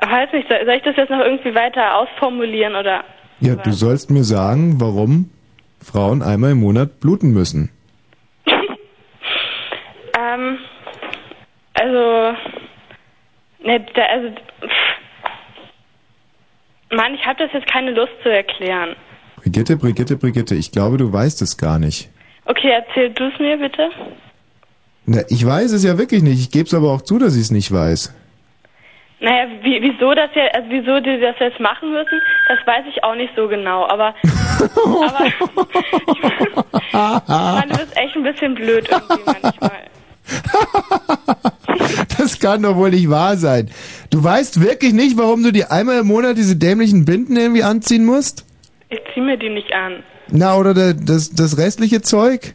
[SPEAKER 37] weiß nicht, soll, soll ich das jetzt noch irgendwie weiter ausformulieren oder?
[SPEAKER 2] Ja, du sollst mir sagen, warum Frauen einmal im Monat bluten müssen.
[SPEAKER 37] Ähm, also, ne, da, also, pff. Mann, ich habe das jetzt keine Lust zu erklären.
[SPEAKER 2] Brigitte, Brigitte, Brigitte, ich glaube, du weißt es gar nicht.
[SPEAKER 37] Okay, erzähl du es mir bitte.
[SPEAKER 2] Na, ich weiß es ja wirklich nicht. Ich gebe es aber auch zu, dass ich es nicht weiß.
[SPEAKER 37] Naja, wie, wieso das ja, also wieso die das jetzt machen müssen, das weiß ich auch nicht so genau, aber, aber ich meine, das ist echt ein bisschen blöd irgendwie manchmal.
[SPEAKER 2] Das kann doch wohl nicht wahr sein. Du weißt wirklich nicht, warum du dir einmal im Monat diese dämlichen Binden irgendwie anziehen musst?
[SPEAKER 37] Ich zieh mir die nicht an.
[SPEAKER 2] Na, oder der, das, das restliche Zeug?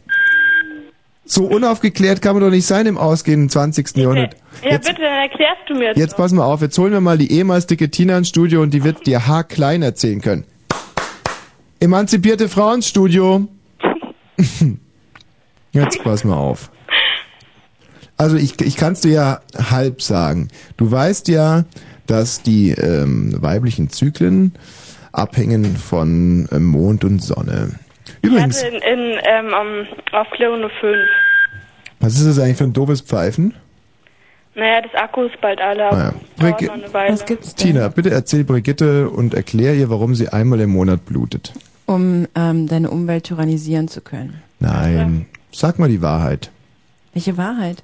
[SPEAKER 2] So unaufgeklärt kann man doch nicht sein im ausgehenden 20. Jahrhundert.
[SPEAKER 37] Ja, bitte, dann erklärst du mir
[SPEAKER 2] Jetzt pass mal auf, jetzt holen wir mal die ehemals dicke Tina ins Studio und die wird dir haarklein erzählen können. Emanzipierte Frauenstudio. Jetzt pass mal auf. Also ich, ich kann es dir ja halb sagen. Du weißt ja, dass die ähm, weiblichen Zyklen abhängen von ähm, Mond und Sonne. Übrigens,
[SPEAKER 37] Ich hatte in, in, ähm, um, auf Klo 5.
[SPEAKER 2] was ist das eigentlich für ein doofes Pfeifen?
[SPEAKER 37] Naja, das Akku ist bald alle.
[SPEAKER 2] Ah ja.
[SPEAKER 37] Dauert
[SPEAKER 2] Brigitte-
[SPEAKER 37] noch eine Weile.
[SPEAKER 2] Tina, bitte erzähl Brigitte und erklär ihr, warum sie einmal im Monat blutet.
[SPEAKER 3] Um ähm, deine Umwelt tyrannisieren zu können.
[SPEAKER 2] Nein, sag mal die Wahrheit.
[SPEAKER 3] Welche Wahrheit?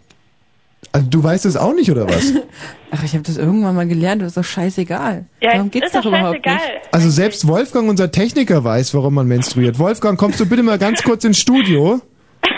[SPEAKER 2] Also du weißt es auch nicht, oder was?
[SPEAKER 3] Ach, ich habe das irgendwann mal gelernt, das ist doch scheißegal.
[SPEAKER 37] Ja,
[SPEAKER 3] Darum geht's
[SPEAKER 37] ist doch
[SPEAKER 3] doch überhaupt
[SPEAKER 37] scheißegal.
[SPEAKER 3] nicht.
[SPEAKER 2] Also selbst Wolfgang, unser Techniker, weiß, warum man menstruiert. Wolfgang, kommst du bitte mal ganz kurz ins Studio?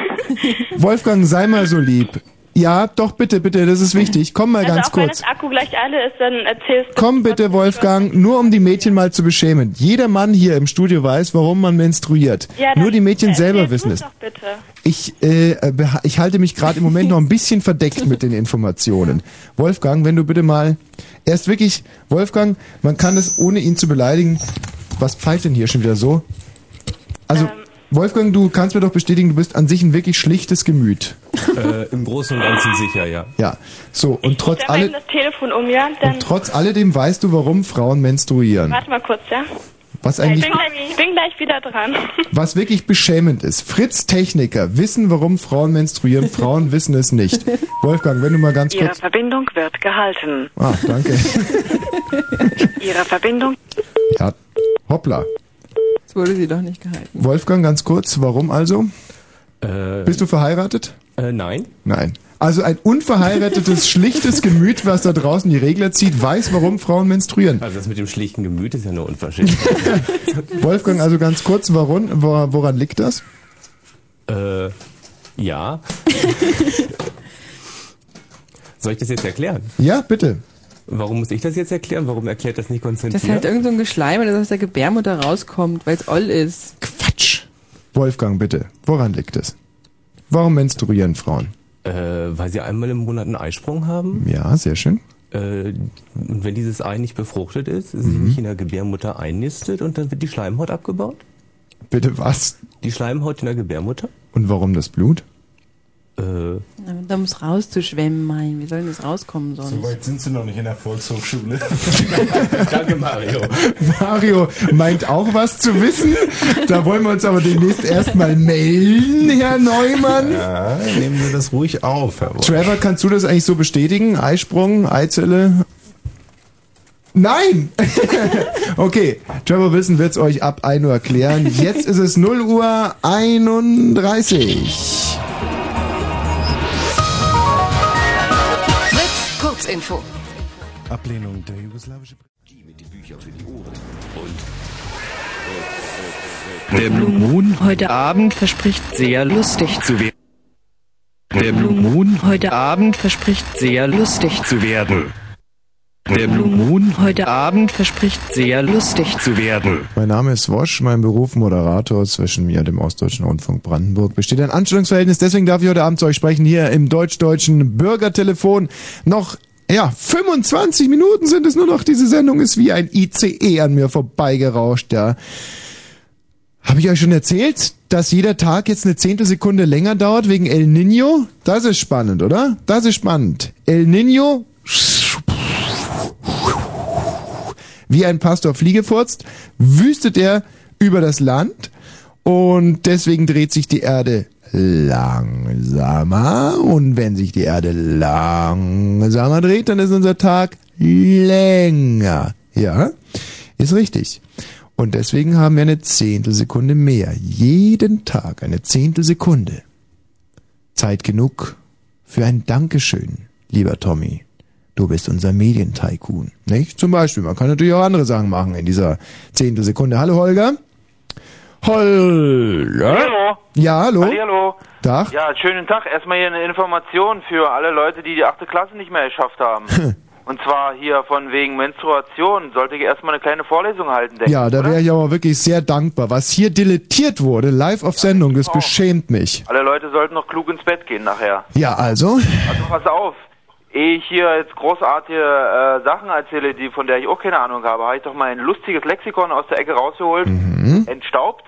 [SPEAKER 2] Wolfgang, sei mal so lieb. Ja, doch, bitte, bitte, das ist wichtig. Komm mal
[SPEAKER 37] also
[SPEAKER 2] ganz
[SPEAKER 37] auch
[SPEAKER 2] kurz.
[SPEAKER 37] wenn das Akku gleich alle ist, dann erzählst du.
[SPEAKER 2] Komm bitte, Wolfgang, nur um die Mädchen mal zu beschämen. Jeder Mann hier im Studio weiß, warum man menstruiert.
[SPEAKER 37] Ja,
[SPEAKER 2] nur die Mädchen selber wissen es.
[SPEAKER 37] Doch bitte.
[SPEAKER 2] Ich, äh, ich halte mich gerade im Moment noch ein bisschen verdeckt mit den Informationen. Wolfgang, wenn du bitte mal Er ist wirklich, Wolfgang, man kann es ohne ihn zu beleidigen. Was pfeift denn hier schon wieder so? Also, Wolfgang, du kannst mir doch bestätigen, du bist an sich ein wirklich schlichtes Gemüt.
[SPEAKER 38] Äh, Im Großen und Ganzen sicher, ja.
[SPEAKER 2] Ja. So, und trotz alle,
[SPEAKER 37] das Telefon um, ja? Dann
[SPEAKER 2] und trotz alledem weißt du, warum Frauen menstruieren.
[SPEAKER 37] warte mal kurz, ja?
[SPEAKER 2] Was
[SPEAKER 37] Ich
[SPEAKER 2] eigentlich,
[SPEAKER 37] bin, gleich, ich bin gleich wieder dran.
[SPEAKER 2] was wirklich beschämend ist. Fritz Techniker wissen, warum Frauen menstruieren, Frauen wissen es nicht. Wolfgang, wenn du mal ganz
[SPEAKER 39] Ihre
[SPEAKER 2] kurz,
[SPEAKER 39] Verbindung wird gehalten.
[SPEAKER 2] ah, danke.
[SPEAKER 39] Ihre Verbindung.
[SPEAKER 2] Ja, hoppla.
[SPEAKER 3] Wurde sie doch nicht gehalten.
[SPEAKER 2] Wolfgang, ganz kurz, warum also? Bist du verheiratet?
[SPEAKER 38] Äh, nein.
[SPEAKER 2] Nein. Also ein unverheiratetes, schlichtes Gemüt, was da draußen die Regler zieht, weiß, warum Frauen menstruieren.
[SPEAKER 38] Also das mit dem schlichten Gemüt ist ja nur unverschämt.
[SPEAKER 2] Wolfgang, also ganz kurz, warum, wor- woran liegt das?
[SPEAKER 38] äh, ja. Soll ich das jetzt erklären?
[SPEAKER 2] Ja, bitte.
[SPEAKER 38] Warum muss ich das jetzt erklären? Warum erklärt das nicht Konstantin?
[SPEAKER 3] Das ist halt irgend so ein Geschleim, das aus der Gebärmutter rauskommt, weil es oll ist.
[SPEAKER 2] Wolfgang, bitte. Woran liegt es? Warum menstruieren Frauen?
[SPEAKER 38] Äh, weil sie einmal im Monat einen Eisprung haben.
[SPEAKER 2] Ja, sehr schön.
[SPEAKER 38] Äh, und wenn dieses Ei nicht befruchtet ist, sich
[SPEAKER 2] Mhm.
[SPEAKER 38] nicht in der Gebärmutter einnistet und dann wird die Schleimhaut abgebaut?
[SPEAKER 2] Bitte was?
[SPEAKER 38] Die Schleimhaut in der Gebärmutter?
[SPEAKER 2] Und warum das Blut?
[SPEAKER 38] Äh,
[SPEAKER 3] Da muss rauszuschwemmen, mein. Wie soll denn das rauskommen sonst?
[SPEAKER 8] So weit sind sie noch nicht in der Volkshochschule.
[SPEAKER 38] Danke, Mario.
[SPEAKER 2] Mario meint auch was zu wissen. Da wollen wir uns aber demnächst erstmal melden, Herr Neumann.
[SPEAKER 8] Ja, nehmen Sie das ruhig auf, Herr Wolf.
[SPEAKER 2] Trevor, kannst du das eigentlich so bestätigen? Eisprung, Eizelle? Nein! okay, Trevor Wilson wird's euch ab 1 Uhr erklären. Jetzt ist es 0 Uhr 31.
[SPEAKER 24] Kurzinfo.
[SPEAKER 8] Ablehnung der jugoslawische
[SPEAKER 40] Der Blue Moon heute Abend verspricht sehr lustig zu werden. Der Blue Moon heute Abend verspricht sehr lustig zu werden. Der Blue Moon heute Abend verspricht sehr lustig zu werden.
[SPEAKER 2] Mein Name ist Wosch, mein Beruf Moderator zwischen mir und dem Ostdeutschen Rundfunk Brandenburg besteht ein Anstellungsverhältnis, deswegen darf ich heute Abend zu euch sprechen hier im deutsch-deutschen Bürgertelefon. Noch, ja, 25 Minuten sind es nur noch, diese Sendung ist wie ein ICE an mir vorbeigerauscht, ja. Habe ich euch schon erzählt, dass jeder Tag jetzt eine Zehntelsekunde länger dauert wegen El Nino? Das ist spannend, oder? Das ist spannend. El Nino wie ein Pastor Fliege furzt, wüstet er über das Land und deswegen dreht sich die Erde langsamer und wenn sich die Erde langsamer dreht, dann ist unser Tag länger. Ja, ist richtig. Und deswegen haben wir eine Zehntelsekunde mehr. Jeden Tag eine Zehntelsekunde. Zeit genug für ein Dankeschön, lieber Tommy. Du bist unser Medientycoon, nicht? Zum Beispiel. Man kann natürlich auch andere Sachen machen in dieser Zehntelsekunde. Hallo Holger. Holger.
[SPEAKER 27] Hallo.
[SPEAKER 2] Ja, hallo.
[SPEAKER 27] Hallo.
[SPEAKER 2] Tag.
[SPEAKER 27] Ja, schönen Tag. Erstmal hier eine Information für alle Leute, die die achte Klasse nicht mehr geschafft haben. Und zwar hier von wegen Menstruation. Sollte ich erstmal eine kleine Vorlesung halten, denke
[SPEAKER 2] Ja, da wäre ich aber wirklich sehr dankbar. Was hier dilettiert wurde, live auf Sendung, das beschämt mich.
[SPEAKER 27] Alle Leute sollten noch klug ins Bett gehen nachher.
[SPEAKER 2] Ja, also.
[SPEAKER 27] Also pass auf. Ehe ich hier jetzt großartige äh, Sachen erzähle, die von der ich auch keine Ahnung habe, habe ich doch mal ein lustiges Lexikon aus der Ecke rausgeholt,
[SPEAKER 2] Mhm.
[SPEAKER 27] entstaubt,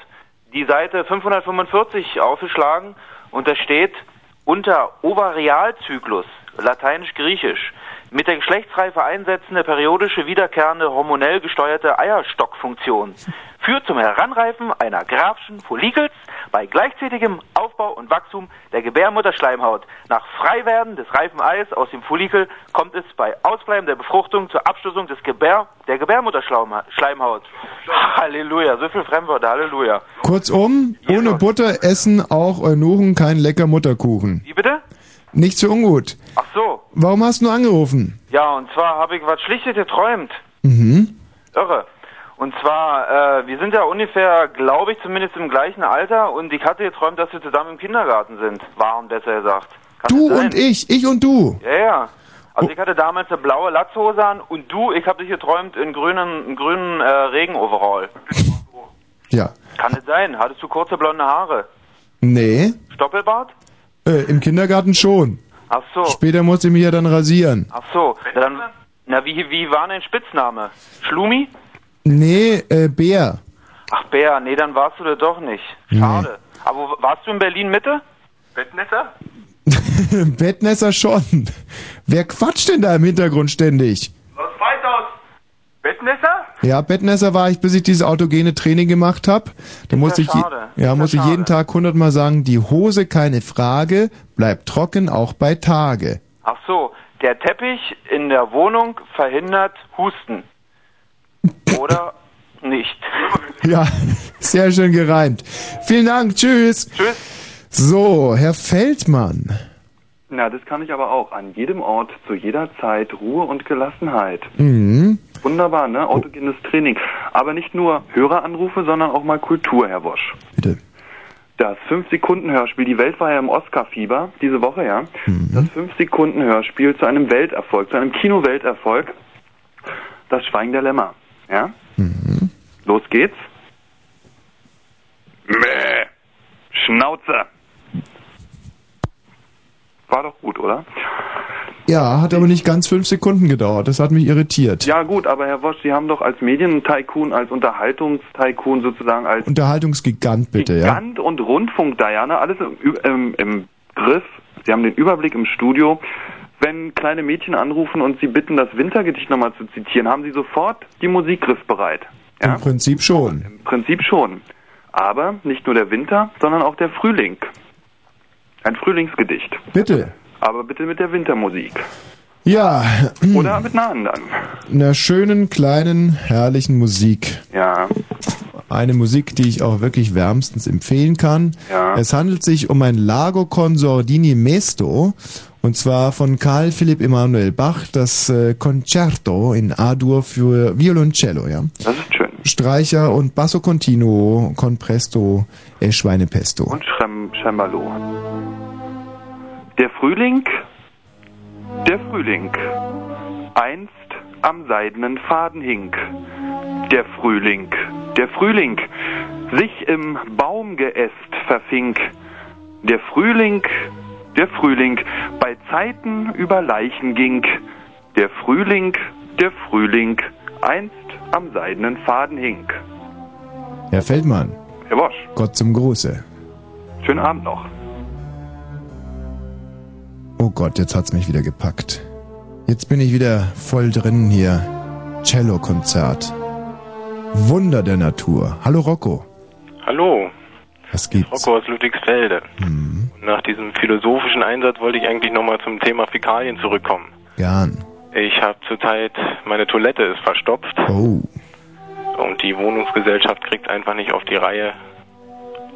[SPEAKER 27] die Seite 545 aufgeschlagen und da steht unter Ovarialzyklus, lateinisch-griechisch, mit der Geschlechtsreife einsetzende periodische wiederkehrende hormonell gesteuerte Eierstockfunktion führt zum Heranreifen einer graphischen Follikels bei gleichzeitigem Aufbau und Wachstum der Gebärmutterschleimhaut. Nach Freiwerden des reifen Eis aus dem Follikel kommt es bei Ausbleiben der Befruchtung zur Abstoßung des Gebär der Gebärmutterschleimhaut. Halleluja, so viel Fremdwörter, Halleluja.
[SPEAKER 2] Kurzum, ohne Butter essen auch Eunuchen kein lecker Mutterkuchen.
[SPEAKER 27] Wie bitte?
[SPEAKER 2] Nicht so ungut.
[SPEAKER 27] Ach so.
[SPEAKER 2] Warum hast du angerufen?
[SPEAKER 27] Ja, und zwar habe ich was Schlichtes geträumt.
[SPEAKER 2] Mhm.
[SPEAKER 27] Irre. Und zwar, äh, wir sind ja ungefähr, glaube ich, zumindest im gleichen Alter und ich hatte geträumt, dass wir zusammen im Kindergarten sind. Waren, besser gesagt. Kann
[SPEAKER 2] Du und ich, ich und du.
[SPEAKER 27] Ja, ja. Also ich hatte damals eine blaue Latzhose an und du, ich habe dich geträumt in grünen, in grünen äh, Regenoverall.
[SPEAKER 2] Ja.
[SPEAKER 27] Kann es sein? Hattest du kurze blonde Haare?
[SPEAKER 2] Nee,
[SPEAKER 27] Stoppelbart?
[SPEAKER 2] Äh, im Kindergarten schon.
[SPEAKER 27] Ach so.
[SPEAKER 2] Später musste ich mich ja dann rasieren.
[SPEAKER 27] Ach so. Ja, dann, Na, wie, wie war dein Spitzname? Schlumi?
[SPEAKER 2] Nee, äh, Bär.
[SPEAKER 27] Ach, Bär, nee, dann warst du da doch nicht. Schade. Aber warst du in Berlin Mitte? Bettnässer?
[SPEAKER 2] Bettnässer schon. Wer quatscht denn da im Hintergrund ständig?
[SPEAKER 41] Was weit aus? Bettnässer?
[SPEAKER 2] Ja, Bettnässer war ich, bis ich dieses autogene Training gemacht habe. Da musste ich, je- ja,
[SPEAKER 27] ja
[SPEAKER 2] ich jeden Tag hundertmal sagen, die Hose keine Frage, bleibt trocken auch bei Tage.
[SPEAKER 27] Ach so, der Teppich in der Wohnung verhindert Husten. Oder nicht?
[SPEAKER 2] Ja, sehr schön gereimt. Vielen Dank, tschüss.
[SPEAKER 27] Tschüss.
[SPEAKER 2] So, Herr Feldmann.
[SPEAKER 25] Na, das kann ich aber auch. An jedem Ort, zu jeder Zeit, Ruhe und Gelassenheit.
[SPEAKER 2] Mhm.
[SPEAKER 25] Wunderbar, ne? Autogenes Training. Aber nicht nur Höreranrufe, sondern auch mal Kultur, Herr Wosch.
[SPEAKER 2] Bitte.
[SPEAKER 25] Das 5-Sekunden-Hörspiel, die Welt war ja im Oscar-Fieber, diese Woche, ja. Das 5-Sekunden-Hörspiel zu einem Welterfolg, zu einem Kino-Welterfolg. Das Schweigen der Lämmer, ja. Los geht's. Mäh. Schnauze. War doch gut, oder?
[SPEAKER 2] Ja, hat aber nicht ganz fünf Sekunden gedauert. Das hat mich irritiert.
[SPEAKER 25] Ja gut, aber Herr Wosch, Sie haben doch als Medientycoon, als Unterhaltungstycoon sozusagen, als
[SPEAKER 2] Unterhaltungsgigant bitte, ja.
[SPEAKER 25] Gigant und Rundfunk, Diana, alles im, im, im Griff. Sie haben den Überblick im Studio. Wenn kleine Mädchen anrufen und Sie bitten, das Wintergedicht nochmal zu zitieren, haben Sie sofort die Musik griffbereit. Ja?
[SPEAKER 2] Im Prinzip schon.
[SPEAKER 25] Im Prinzip schon. Aber nicht nur der Winter, sondern auch der Frühling. Ein Frühlingsgedicht.
[SPEAKER 2] Bitte.
[SPEAKER 25] Aber bitte mit der Wintermusik.
[SPEAKER 2] Ja.
[SPEAKER 25] Oder mit einer anderen.
[SPEAKER 2] Einer schönen, kleinen, herrlichen Musik.
[SPEAKER 25] Ja.
[SPEAKER 2] Eine Musik, die ich auch wirklich wärmstens empfehlen kann.
[SPEAKER 25] Ja.
[SPEAKER 2] Es handelt sich um ein Lago con Sordini Mesto. Und zwar von Karl Philipp Emanuel Bach, das äh, Concerto in A-Dur für Violoncello, ja.
[SPEAKER 25] Das ist schön.
[SPEAKER 2] Streicher und Basso Continuo con Presto e Schweinepesto.
[SPEAKER 25] Und Schrem Cembalo. Der Frühling, der Frühling, einst am seidenen Faden hing. Der Frühling, der Frühling, sich im Baumgeäst verfing. Der Frühling, der Frühling, bei Zeiten über Leichen ging. Der Frühling, der Frühling, einst am seidenen Faden hing.
[SPEAKER 2] Herr Feldmann,
[SPEAKER 25] Herr Bosch,
[SPEAKER 2] Gott zum Gruße.
[SPEAKER 25] schönen Abend noch.
[SPEAKER 2] Oh Gott, jetzt hat's mich wieder gepackt. Jetzt bin ich wieder voll drin hier. Cello-Konzert. Wunder der Natur. Hallo Rocco.
[SPEAKER 36] Hallo,
[SPEAKER 2] Was gibt's?
[SPEAKER 36] Rocco aus Ludwigsfelde.
[SPEAKER 2] Hm,
[SPEAKER 36] Und Nach diesem philosophischen Einsatz wollte ich eigentlich nochmal zum Thema Fäkalien zurückkommen.
[SPEAKER 2] gern.
[SPEAKER 36] Ich habe zurzeit, meine Toilette ist verstopft
[SPEAKER 2] Oh.
[SPEAKER 36] und die Wohnungsgesellschaft kriegt einfach nicht auf die Reihe,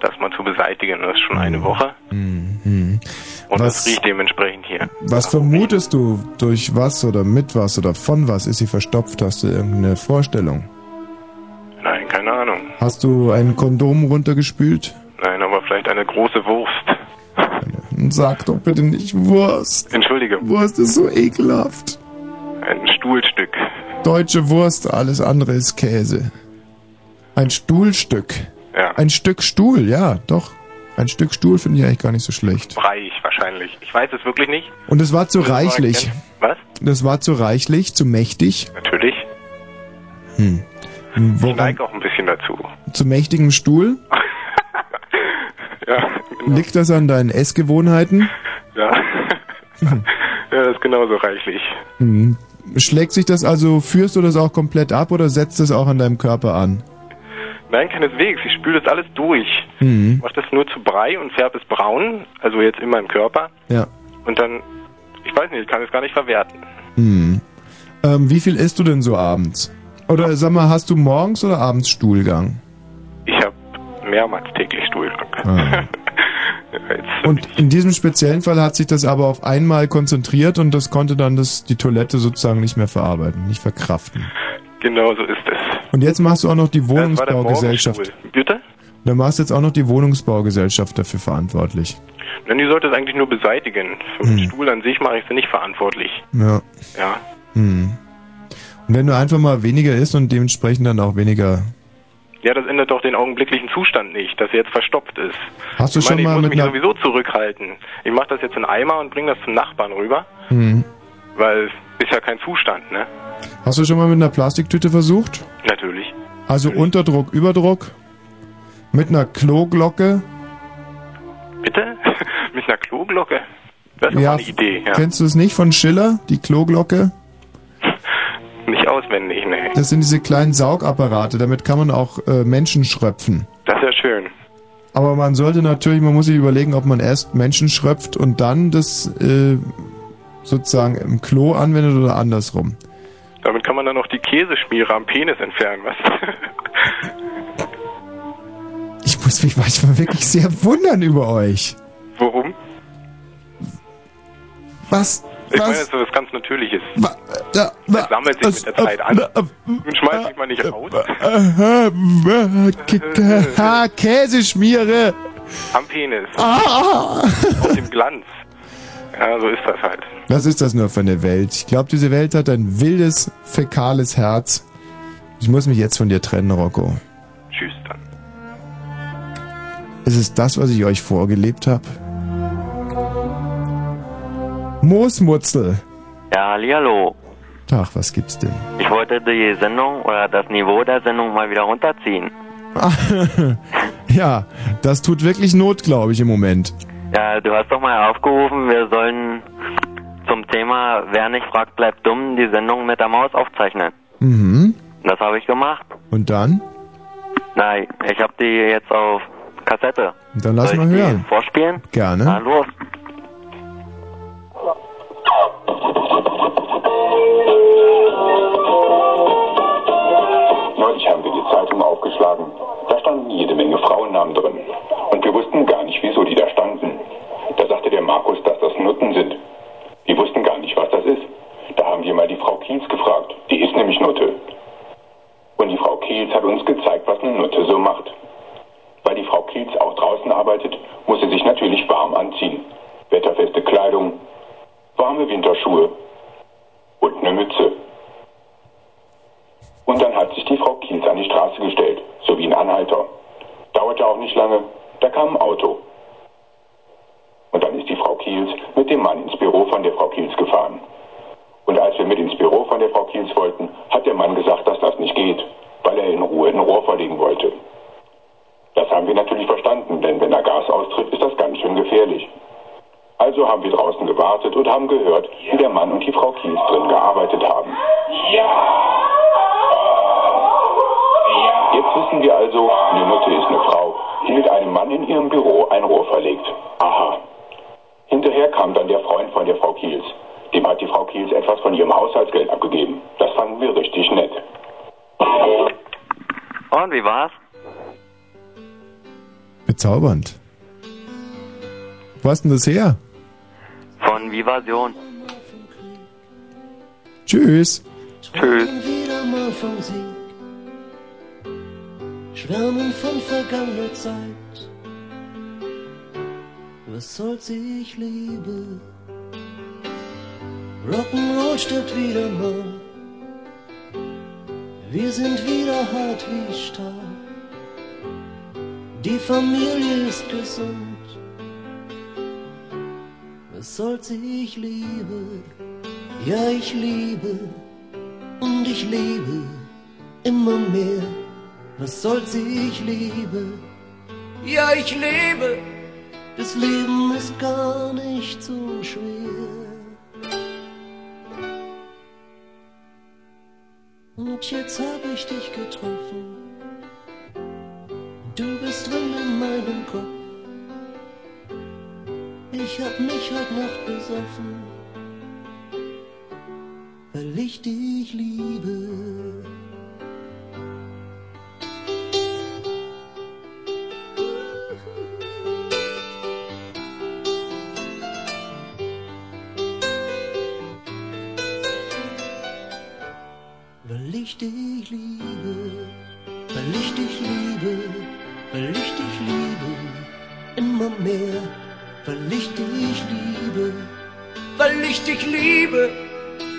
[SPEAKER 36] das mal zu beseitigen. Das ist schon eine Woche
[SPEAKER 2] Mhm.
[SPEAKER 36] Und
[SPEAKER 2] Was-
[SPEAKER 36] das riecht dementsprechend hier.
[SPEAKER 2] Was vermutest du? Durch was oder mit was oder von was ist sie verstopft? Hast du irgendeine Vorstellung?
[SPEAKER 36] Nein, keine Ahnung.
[SPEAKER 2] Hast du ein Kondom runtergespült?
[SPEAKER 36] Nein, aber vielleicht eine große Wurst.
[SPEAKER 2] Sag doch bitte nicht Wurst.
[SPEAKER 36] Entschuldige.
[SPEAKER 2] Wurst ist so ekelhaft.
[SPEAKER 36] Ein Stuhlstück.
[SPEAKER 2] Deutsche Wurst, alles andere ist Käse. Ein Stuhlstück.
[SPEAKER 36] Ja.
[SPEAKER 2] Ein Stück Stuhl, ja, doch. Ein Stück Stuhl finde ich eigentlich gar nicht so schlecht.
[SPEAKER 36] Reich wahrscheinlich. Ich weiß es wirklich nicht.
[SPEAKER 2] Und es war zu
[SPEAKER 36] mal
[SPEAKER 2] reichlich.
[SPEAKER 36] erkennen? Was?
[SPEAKER 2] Das war zu reichlich, zu mächtig.
[SPEAKER 36] Natürlich.
[SPEAKER 2] Hm.
[SPEAKER 36] Ich
[SPEAKER 2] Woran,
[SPEAKER 36] neige auch ein bisschen dazu.
[SPEAKER 2] zu mächtigem Stuhl?
[SPEAKER 36] Ja,
[SPEAKER 2] Liegt das an deinen Essgewohnheiten?
[SPEAKER 36] ja. ja, das ist genauso reichlich.
[SPEAKER 2] Hm. Schlägt sich das also, führst du das auch komplett ab oder setzt es auch an deinem Körper an?
[SPEAKER 36] Nein, keineswegs. Ich spüle das alles durch.
[SPEAKER 2] Mhm.
[SPEAKER 36] Ich mache das nur zu Brei und färbe es braun, also jetzt in meinem Körper.
[SPEAKER 2] Ja.
[SPEAKER 36] Und dann, ich weiß nicht, ich kann es gar nicht verwerten.
[SPEAKER 2] Hm. Ähm, wie viel isst du denn so abends? Oder sag mal, hast du morgens oder abends Stuhlgang?
[SPEAKER 36] Ich habe mehrmals täglich Stuhlgang.
[SPEAKER 2] Ah. Und in diesem speziellen Fall hat sich das aber auf einmal konzentriert und das konnte dann das, die Toilette sozusagen nicht mehr verarbeiten, nicht verkraften.
[SPEAKER 36] Genau so ist es.
[SPEAKER 2] Und jetzt machst du auch noch die Wohnungsbaugesellschaft.
[SPEAKER 36] Bitte?
[SPEAKER 2] Dann machst du jetzt auch noch die Wohnungsbaugesellschaft dafür verantwortlich.
[SPEAKER 36] Nein, die sollte es eigentlich nur beseitigen. Für
[SPEAKER 2] Hm.
[SPEAKER 36] den Stuhl an sich mache ich sie nicht verantwortlich.
[SPEAKER 2] Ja.
[SPEAKER 36] Ja.
[SPEAKER 2] Hm. Und wenn du einfach mal weniger isst und dementsprechend dann auch weniger.
[SPEAKER 36] Ja, das ändert doch den augenblicklichen Zustand nicht, dass er jetzt verstopft ist.
[SPEAKER 2] Hast du
[SPEAKER 36] ich meine,
[SPEAKER 2] schon mal
[SPEAKER 36] ich muss
[SPEAKER 2] mit
[SPEAKER 36] mich sowieso zurückhalten. Ich mache das jetzt in Eimer und bringe das zum Nachbarn rüber.
[SPEAKER 2] Hm.
[SPEAKER 27] Weil es ist ja kein Zustand, ne?
[SPEAKER 2] Hast du schon mal mit einer Plastiktüte versucht?
[SPEAKER 27] Natürlich.
[SPEAKER 2] Also Unterdruck, Überdruck? Mit einer Kloglocke?
[SPEAKER 27] Bitte? Mit einer Kloglocke? Das ist mal eine Idee, ja.
[SPEAKER 2] Kennst du es nicht von Schiller, die Kloglocke?
[SPEAKER 27] Nicht auswendig, ne.
[SPEAKER 2] Das sind diese kleinen Saugapparate, damit kann man auch äh, Menschen schröpfen.
[SPEAKER 27] Das ist ja schön.
[SPEAKER 2] Aber man sollte natürlich, man muss sich überlegen, ob man erst Menschen schröpft und dann das äh, sozusagen im Klo anwendet oder andersrum.
[SPEAKER 27] Damit kann man dann noch die Käseschmiere am Penis entfernen, was?
[SPEAKER 2] Ich muss mich manchmal wirklich sehr wundern über euch.
[SPEAKER 27] Warum?
[SPEAKER 2] Was?
[SPEAKER 27] Ich
[SPEAKER 2] Was?
[SPEAKER 27] meine, das ist was ganz Natürliches.
[SPEAKER 2] Da,
[SPEAKER 27] Das sammelt sich mit der Zeit an. Und schmeißt sich mal nicht raus.
[SPEAKER 2] Käseschmiere.
[SPEAKER 27] Am Penis.
[SPEAKER 2] Ah.
[SPEAKER 27] Auf dem Glanz. Ja, so ist das halt.
[SPEAKER 2] Was ist das nur für eine Welt? Ich glaube, diese Welt hat ein wildes, fäkales Herz. Ich muss mich jetzt von dir trennen, Rocco.
[SPEAKER 27] Tschüss dann.
[SPEAKER 2] Ist es das, was ich euch vorgelebt habe? Moosmutzel.
[SPEAKER 42] Ja, hallihallo.
[SPEAKER 2] Tag, was gibt's denn?
[SPEAKER 42] Ich wollte die Sendung oder das Niveau der Sendung mal wieder runterziehen.
[SPEAKER 2] ja, das tut wirklich Not, glaube ich, im Moment.
[SPEAKER 42] Ja, du hast doch mal aufgerufen, wir sollen zum Thema Wer nicht fragt, bleibt dumm, die Sendung mit der Maus aufzeichnen.
[SPEAKER 2] Mhm.
[SPEAKER 42] Das habe ich gemacht.
[SPEAKER 2] Und dann?
[SPEAKER 42] Nein, ich habe die jetzt auf Kassette.
[SPEAKER 2] Dann lass
[SPEAKER 42] Soll
[SPEAKER 2] mal
[SPEAKER 42] ich die
[SPEAKER 2] hören.
[SPEAKER 42] Vorspielen?
[SPEAKER 2] Gerne.
[SPEAKER 42] Na los.
[SPEAKER 36] Neulich haben wir die Zeitung aufgeschlagen. Da standen jede Menge Frauennamen drin. Und wir wussten gar nicht, wieso die da standen. Markus, dass das Nutten sind. Wir wussten gar nicht, was das ist. Da haben wir mal die Frau Kiels gefragt. Die ist nämlich Nutte. Und die Frau Kiels hat uns gezeigt, was eine Nutte so macht. Weil die Frau Kiels auch draußen arbeitet, muss sie sich natürlich warm anziehen. Wetterfeste Kleidung, warme Winterschuhe und eine Mütze. Und dann hat sich die Frau Kiels an die Straße gestellt, so wie ein Anhalter. Dauerte auch nicht lange, da kam ein Auto. Und dann ist die Frau Kiels mit dem Mann ins Büro von der Frau Kiels gefahren. Und als wir mit ins Büro von der Frau Kiels wollten, hat der Mann gesagt, dass das nicht geht, weil er in Ruhe ein Rohr verlegen wollte. Das haben wir natürlich verstanden, denn wenn er Gas austritt, ist das ganz schön gefährlich. Also haben wir draußen gewartet und haben gehört, wie der Mann und die Frau Kiels drin gearbeitet haben. Jetzt wissen wir also, die Nutte ist eine Frau, die mit einem Mann in ihrem Büro ein Rohr verlegt. Aha. Hinterher kam dann der Freund von der Frau Kiels. Dem hat die Frau Kiels etwas von ihrem Haushaltsgeld abgegeben. Das fanden wir richtig nett.
[SPEAKER 42] Und wie war's?
[SPEAKER 2] Bezaubernd. Wo hast denn das her?
[SPEAKER 42] Von Vivasion.
[SPEAKER 2] Tschüss.
[SPEAKER 42] Tschüss.
[SPEAKER 43] Schwärmen von vergangener Zeit. Was soll's, ich liebe. Rock'n'Roll stirbt wieder mal. Wir sind wieder hart wie Stahl. Die Familie ist gesund. Was soll's, ich liebe. Ja, ich liebe. Und ich liebe immer mehr. Was soll's, ich liebe. Ja, ich liebe. Das Leben ist gar nicht so schwer. Und jetzt hab ich dich getroffen. Du bist drin in meinem Kopf. Ich hab mich heute Nacht besoffen, weil ich dich liebe. Dich liebe, weil ich dich liebe, weil ich dich liebe, immer mehr, weil ich dich liebe, weil ich dich liebe.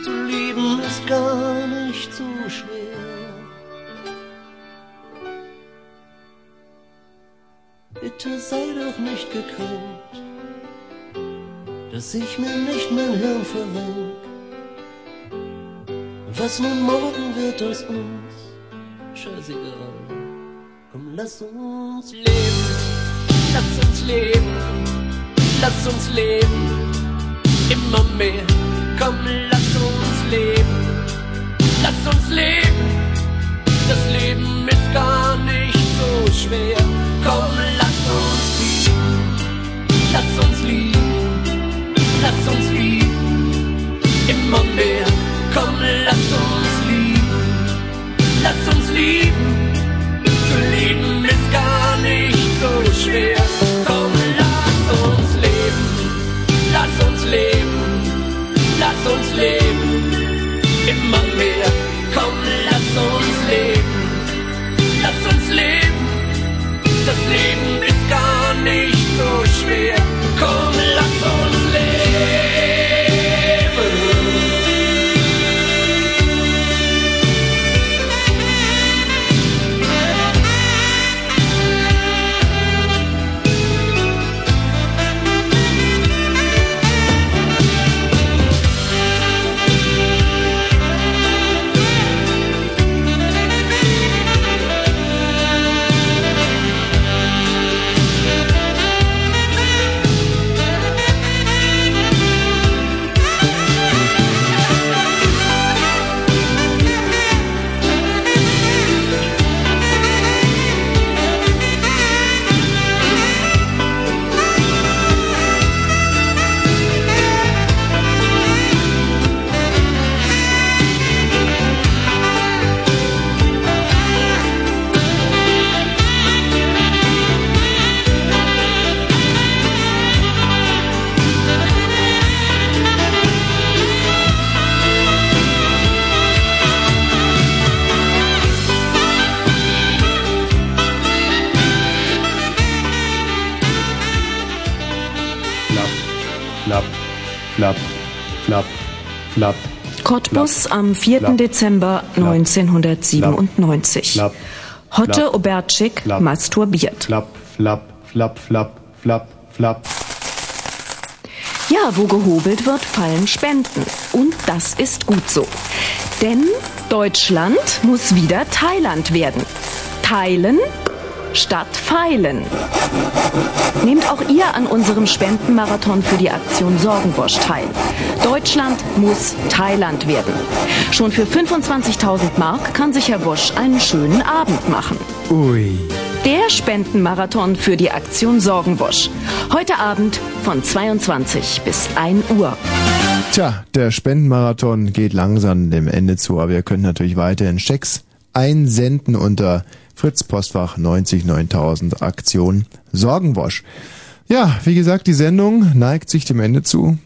[SPEAKER 43] Zu lieben ist gar nicht so schwer. Bitte sei doch nicht gekränkt, dass ich mir nicht mein Hirn verrenk.
[SPEAKER 44] Was nun morgen wird aus uns? Scheißegal. Komm, lass uns leben. Lass uns leben. Lass uns leben. Immer mehr. Komm, lass uns leben. Lass uns leben. Das Leben ist gar nicht so schwer. Komm, lass uns lieben. Lass uns lieben. Lass uns lieben. Immer mehr. Komm, lass uns lieben. Lass uns lieben. Zu lieben ist gar nicht so schwer.
[SPEAKER 45] Cottbus am 4. Dezember 1997. Hotte
[SPEAKER 2] Flapp.
[SPEAKER 45] Obertschik masturbiert.
[SPEAKER 2] Flapp, flapp, flapp, flapp, flapp, flapp.
[SPEAKER 45] Ja, wo gehobelt wird, fallen Spenden. Und das ist gut so. Denn Deutschland muss wieder Thailand werden. Teilen statt feilen. Nehmt auch ihr an unserem Spendenmarathon für die Aktion Sorgenbosch teil. Deutschland muss Thailand werden. Schon für 25.000 Mark kann sich Herr Bosch einen schönen Abend machen.
[SPEAKER 2] Ui.
[SPEAKER 45] Der Spendenmarathon für die Aktion Sorgenbosch. Heute Abend von 22 bis 1 Uhr.
[SPEAKER 2] Tja, der Spendenmarathon geht langsam dem Ende zu, aber ihr könnt natürlich weiterhin Schecks einsenden unter Fritz Postfach 90 9000 Aktion Sorgenbosch. Ja, wie gesagt, die Sendung neigt sich dem Ende zu.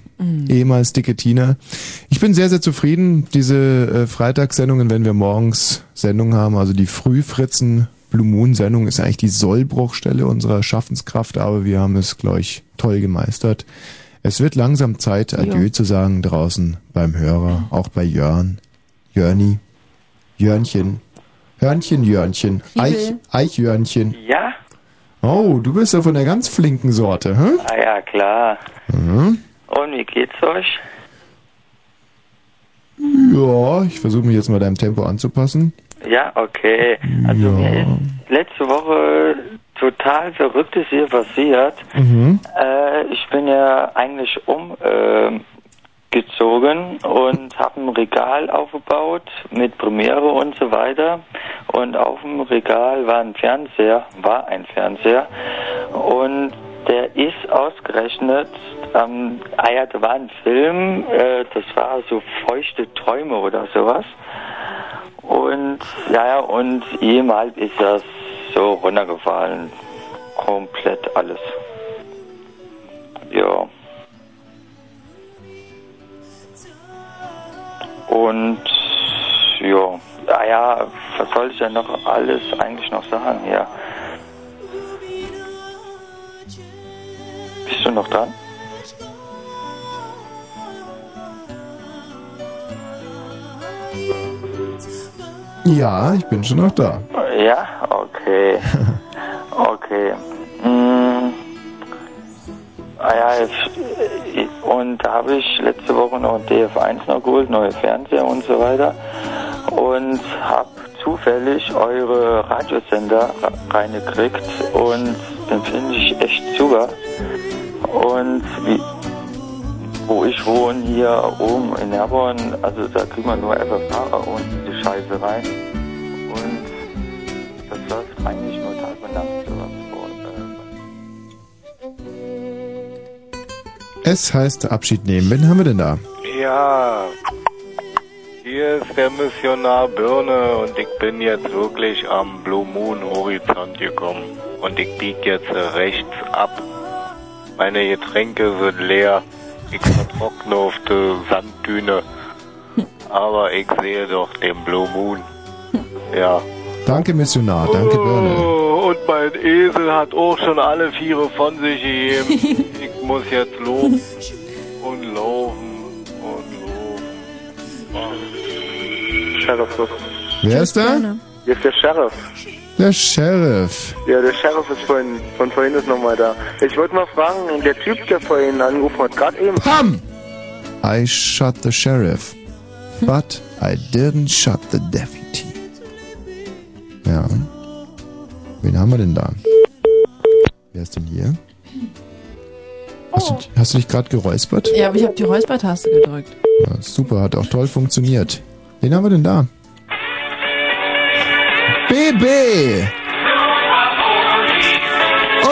[SPEAKER 2] Ehemals dicke Tina. Ich bin sehr, sehr zufrieden. Diese äh, Freitagssendungen, wenn wir morgens Sendungen haben, also die Frühfritzen Blue Moon Sendung ist eigentlich die Sollbruchstelle unserer Schaffenskraft, aber wir haben es, glaube ich, toll gemeistert. Es wird langsam Zeit, Adieu
[SPEAKER 46] Ja.
[SPEAKER 2] zu sagen draußen beim Hörer, auch bei Jörn, Jörni, Jörnchen, Hörnchen, Jörnchen, Eich. Eichjörnchen.
[SPEAKER 47] Ja?
[SPEAKER 2] Oh, du bist ja von der ganz flinken Sorte, hä?
[SPEAKER 47] Ah ja, klar.
[SPEAKER 2] Mhm.
[SPEAKER 47] Und wie geht's euch?
[SPEAKER 2] Ja, ich versuche mich jetzt mal deinem Tempo anzupassen.
[SPEAKER 47] Ja, okay. Also
[SPEAKER 2] Ja.
[SPEAKER 47] mir ist letzte Woche total Verrücktes hier passiert.
[SPEAKER 2] Mhm.
[SPEAKER 47] Äh, ich bin ja eigentlich umgezogen gezogen und habe ein Regal aufgebaut mit Premiere und so weiter. Und auf dem Regal war ein Fernseher, war ein Fernseher. Und der ist ausgerechnet, ähm, ah ja, da war ein Film, äh, das war so feuchte Träume oder sowas. Und ja, und jemals ist das so runtergefallen. Komplett alles. Ja. Und ja, ah ja, was soll ich denn noch alles eigentlich noch sagen hier? Bist du noch dran?
[SPEAKER 2] Ja, ich bin schon noch da.
[SPEAKER 47] Ja, okay. Okay. Mm. Ah ja, ich, und da habe ich letzte Woche noch einen DF1 noch geholt, neue Fernseher und so weiter. Und habe zufällig eure Radiosender ra- reingekriegt und den finde ich echt super. Und wie, wo ich wohne, hier oben in Herborn, also da kriegt man nur FFH und diese Scheiße rein. Und das läuft eigentlich nur Tag und Nacht sowas
[SPEAKER 2] Es heißt Abschied nehmen. Wen haben wir denn da?
[SPEAKER 11] Ja, hier ist der Missionar Birne und ich bin jetzt wirklich am Blue Moon Horizont gekommen. Und ich bieg jetzt rechts ab. Meine Getränke sind leer. Ich vertrockne auf der Sanddüne. Aber ich sehe doch den Blue Moon. Ja.
[SPEAKER 2] Danke, Missionar. Danke, Birne.
[SPEAKER 11] Oh, und mein Esel hat auch schon alle Viere von sich gegeben. ich muss jetzt loben und laufen und laufen.
[SPEAKER 5] Sheriff.
[SPEAKER 2] Wer ist da?
[SPEAKER 5] Hier ist der Sheriff.
[SPEAKER 2] Der Sheriff.
[SPEAKER 5] Ja, der Sheriff ist vorhin, von vorhin ist nochmal da. Ich wollte mal fragen, der Typ, der vorhin angerufen hat, gerade eben.
[SPEAKER 2] Pam! I shot the sheriff, but I didn't shot the deputy. Ja. Wen haben wir denn da? Wer ist denn hier? Hast, du, hast du dich gerade geräuspert?
[SPEAKER 3] Ja, aber ich habe die Räuspertaste gedrückt.
[SPEAKER 2] Ja, super, hat auch toll funktioniert. Wen haben wir denn da? BB!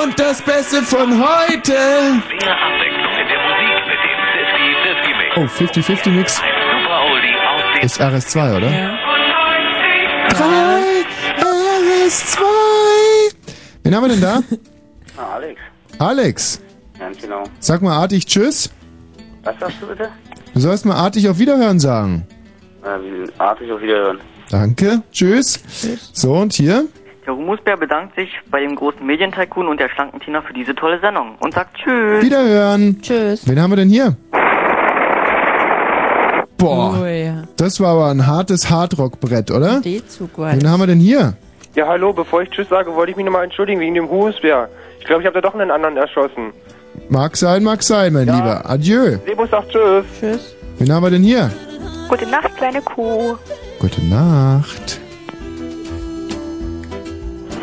[SPEAKER 2] Und das Beste von heute! Oh, 50-50 Mix. Ist RS2, oder?
[SPEAKER 3] Ja.
[SPEAKER 2] 3 RS2! Wen haben wir denn da?
[SPEAKER 5] Ah, Alex.
[SPEAKER 2] Alex,
[SPEAKER 5] Ganz genau.
[SPEAKER 2] sag mal artig Tschüss.
[SPEAKER 5] Was sagst du bitte?
[SPEAKER 2] Du sollst mal artig auf Wiederhören sagen.
[SPEAKER 5] Wie artig auf Wiederhören.
[SPEAKER 2] Danke, tschüss. So, und hier?
[SPEAKER 48] Der Humusbär bedankt sich bei dem großen Medientycoon und der schlanken Tina für diese tolle Sendung und sagt Tschüss.
[SPEAKER 2] Wiederhören.
[SPEAKER 3] Tschüss.
[SPEAKER 2] Wen haben wir denn hier? Boah,
[SPEAKER 3] Oh ja.
[SPEAKER 2] das war aber ein hartes Hardrock-Brett, oder?
[SPEAKER 3] D-Zug
[SPEAKER 2] Wen haben wir denn hier?
[SPEAKER 5] Ja, hallo, bevor ich Tschüss sage, wollte ich mich nochmal entschuldigen wegen dem Humusbär. Ich glaube, ich habe da doch einen anderen erschossen.
[SPEAKER 2] Mag sein, mag sein, mein Lieber. Adieu.
[SPEAKER 5] Sebo sagt Tschüss.
[SPEAKER 3] Tschüss.
[SPEAKER 2] Wen haben wir denn hier?
[SPEAKER 20] Gute Nacht, kleine Kuh.
[SPEAKER 2] Gute Nacht.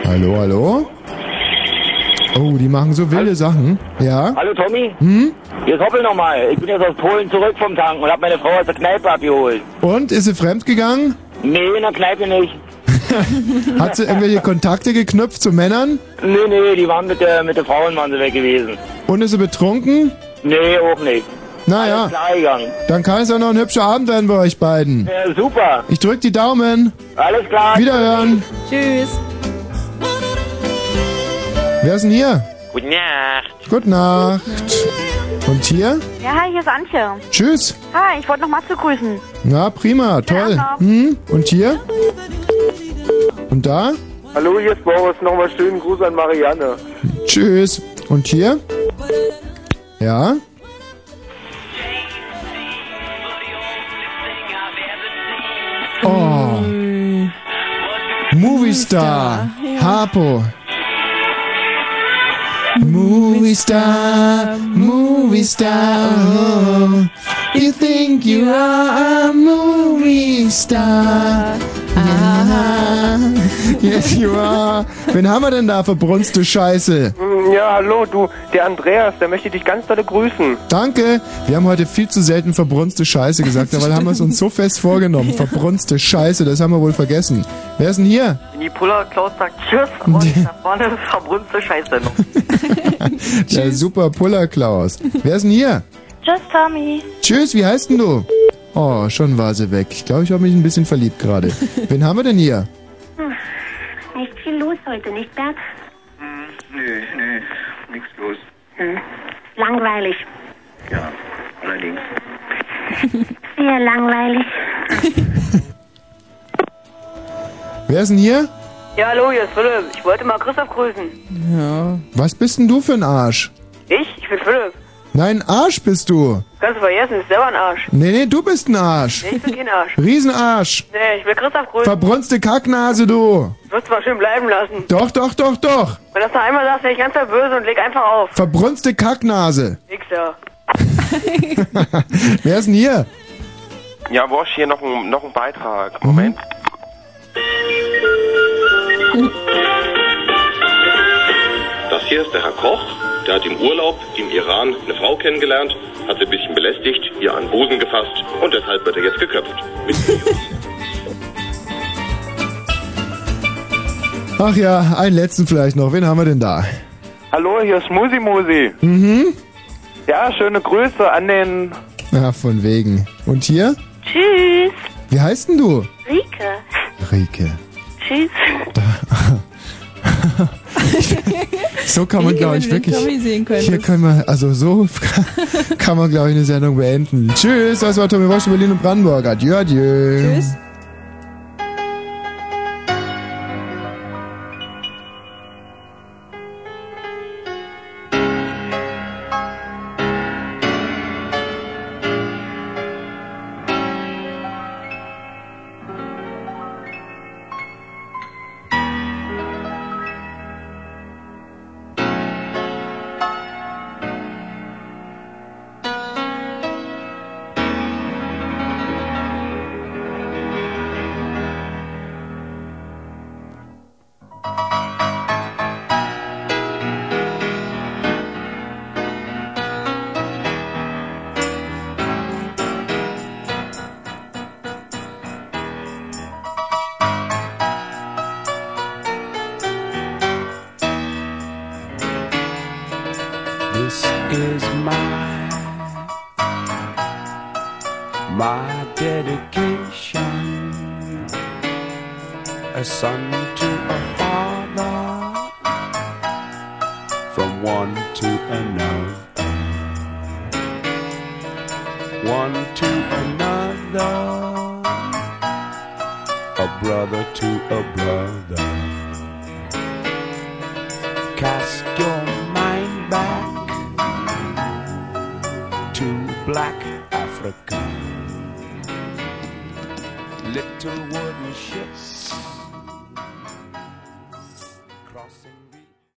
[SPEAKER 2] Hallo, hallo? Oh, die machen so wilde Sachen. Ja?
[SPEAKER 23] Hallo Tommy,
[SPEAKER 2] Hm?
[SPEAKER 23] hier ist Hoppel nochmal. Ich bin jetzt aus Polen zurück vom Tanken und hab meine Frau aus der Kneipe abgeholt.
[SPEAKER 2] Und, ist sie fremdgegangen?
[SPEAKER 23] Nee, in der Kneipe nicht.
[SPEAKER 2] Hat sie irgendwelche Kontakte geknüpft zu Männern?
[SPEAKER 23] Nee, nee, die waren mit der, mit der Frauen waren sie weg gewesen.
[SPEAKER 2] Und ist sie betrunken?
[SPEAKER 23] Nee, auch nicht.
[SPEAKER 2] Naja, dann kann es ja noch ein hübscher Abend werden bei euch beiden.
[SPEAKER 23] Ja, super.
[SPEAKER 2] Ich drück die Daumen.
[SPEAKER 23] Alles klar.
[SPEAKER 2] Wiederhören.
[SPEAKER 3] Tschüss.
[SPEAKER 2] Wer ist denn hier?
[SPEAKER 23] Gute Nacht.
[SPEAKER 2] Gute Nacht. Und hier?
[SPEAKER 20] Ja, hi, hier ist Antje.
[SPEAKER 2] Tschüss.
[SPEAKER 20] Hi, ich wollte noch mal zu grüßen.
[SPEAKER 2] Na, prima, toll. Hm? Und hier? Und da?
[SPEAKER 5] Hallo, hier ist Boris. Nochmal schönen Gruß an Marianne.
[SPEAKER 2] Tschüss. Und hier? Ja? Oh. Movie Star. Harpo. Movie Star, Movie Star. Oh. You think you are a movie star. Ah. Yes, you are. Wen haben wir denn da, verbrunste Scheiße?
[SPEAKER 5] Hm, Ja, hallo, du, der Andreas, der möchte dich ganz dolle grüßen.
[SPEAKER 2] Danke. Wir haben heute viel zu selten verbrunste Scheiße gesagt, aber haben wir es uns so fest vorgenommen. Verbrunste Scheiße, das haben wir wohl vergessen. Wer ist denn hier?
[SPEAKER 48] Die Puller Klaus sagt Tschüss und da vorne ist verbrunste Scheißsendung.
[SPEAKER 2] Der super Puller Klaus. Wer ist denn hier?
[SPEAKER 20] Tschüss, Tommy.
[SPEAKER 2] Tschüss, wie heißt denn du? Oh, schon war sie weg. Ich glaube, ich habe mich ein bisschen verliebt gerade. Wen haben wir denn hier?
[SPEAKER 20] Hm, Nicht viel los heute, nicht, Bert?
[SPEAKER 5] Nö, nö, nichts los.
[SPEAKER 20] Hm. Langweilig.
[SPEAKER 5] Ja, allerdings.
[SPEAKER 20] Sehr langweilig.
[SPEAKER 2] Wer ist denn hier?
[SPEAKER 48] Ja, hallo, hier ist Philipp. Ich wollte mal Christoph grüßen.
[SPEAKER 3] Ja.
[SPEAKER 2] Was bist denn du für ein Arsch?
[SPEAKER 48] Ich? Ich bin Philipp.
[SPEAKER 2] Nein, Arsch bist du.
[SPEAKER 48] Kannst du vergessen, ist selber ein Arsch.
[SPEAKER 2] Nee, nee, du bist ein Arsch.
[SPEAKER 48] Nee, ich bin kein Arsch.
[SPEAKER 2] Riesenarsch.
[SPEAKER 48] Nee, ich will Christoph grüßen.
[SPEAKER 2] Verbrunste Kacknase, du.
[SPEAKER 48] Du wirst mal schön bleiben lassen.
[SPEAKER 2] Doch, doch, doch, doch.
[SPEAKER 48] Wenn du das noch einmal sagst, werde ich ganz böse und leg einfach auf.
[SPEAKER 2] Verbrunste Kacknase.
[SPEAKER 48] Nix, ja.
[SPEAKER 2] Wer ist denn hier?
[SPEAKER 49] Ja, Wosch, hier noch ein, noch ein Beitrag. Moment.
[SPEAKER 50] Das hier ist der Herr Koch. Der hat im Urlaub im Iran eine Frau kennengelernt, hat sie ein bisschen belästigt, ihr an den Busen gefasst und deshalb wird er jetzt geköpft.
[SPEAKER 2] Ach ja, einen letzten vielleicht noch. Wen haben wir denn da?
[SPEAKER 22] Hallo, hier ist Musi Musi.
[SPEAKER 2] Mhm.
[SPEAKER 22] Ja, schöne Grüße an den.
[SPEAKER 2] Ja, von wegen. Und hier?
[SPEAKER 48] Tschüss.
[SPEAKER 2] Wie heißt denn du?
[SPEAKER 48] Rike.
[SPEAKER 2] Rike.
[SPEAKER 48] Tschüss.
[SPEAKER 2] So kann man, glaube ich, wirklich. Hier kann man, also so kann man, glaube ich, eine Sendung beenden. Tschüss, das war Tommy Walsh in Berlin und Brandenburg. Adieu, adieu.
[SPEAKER 3] Tschüss.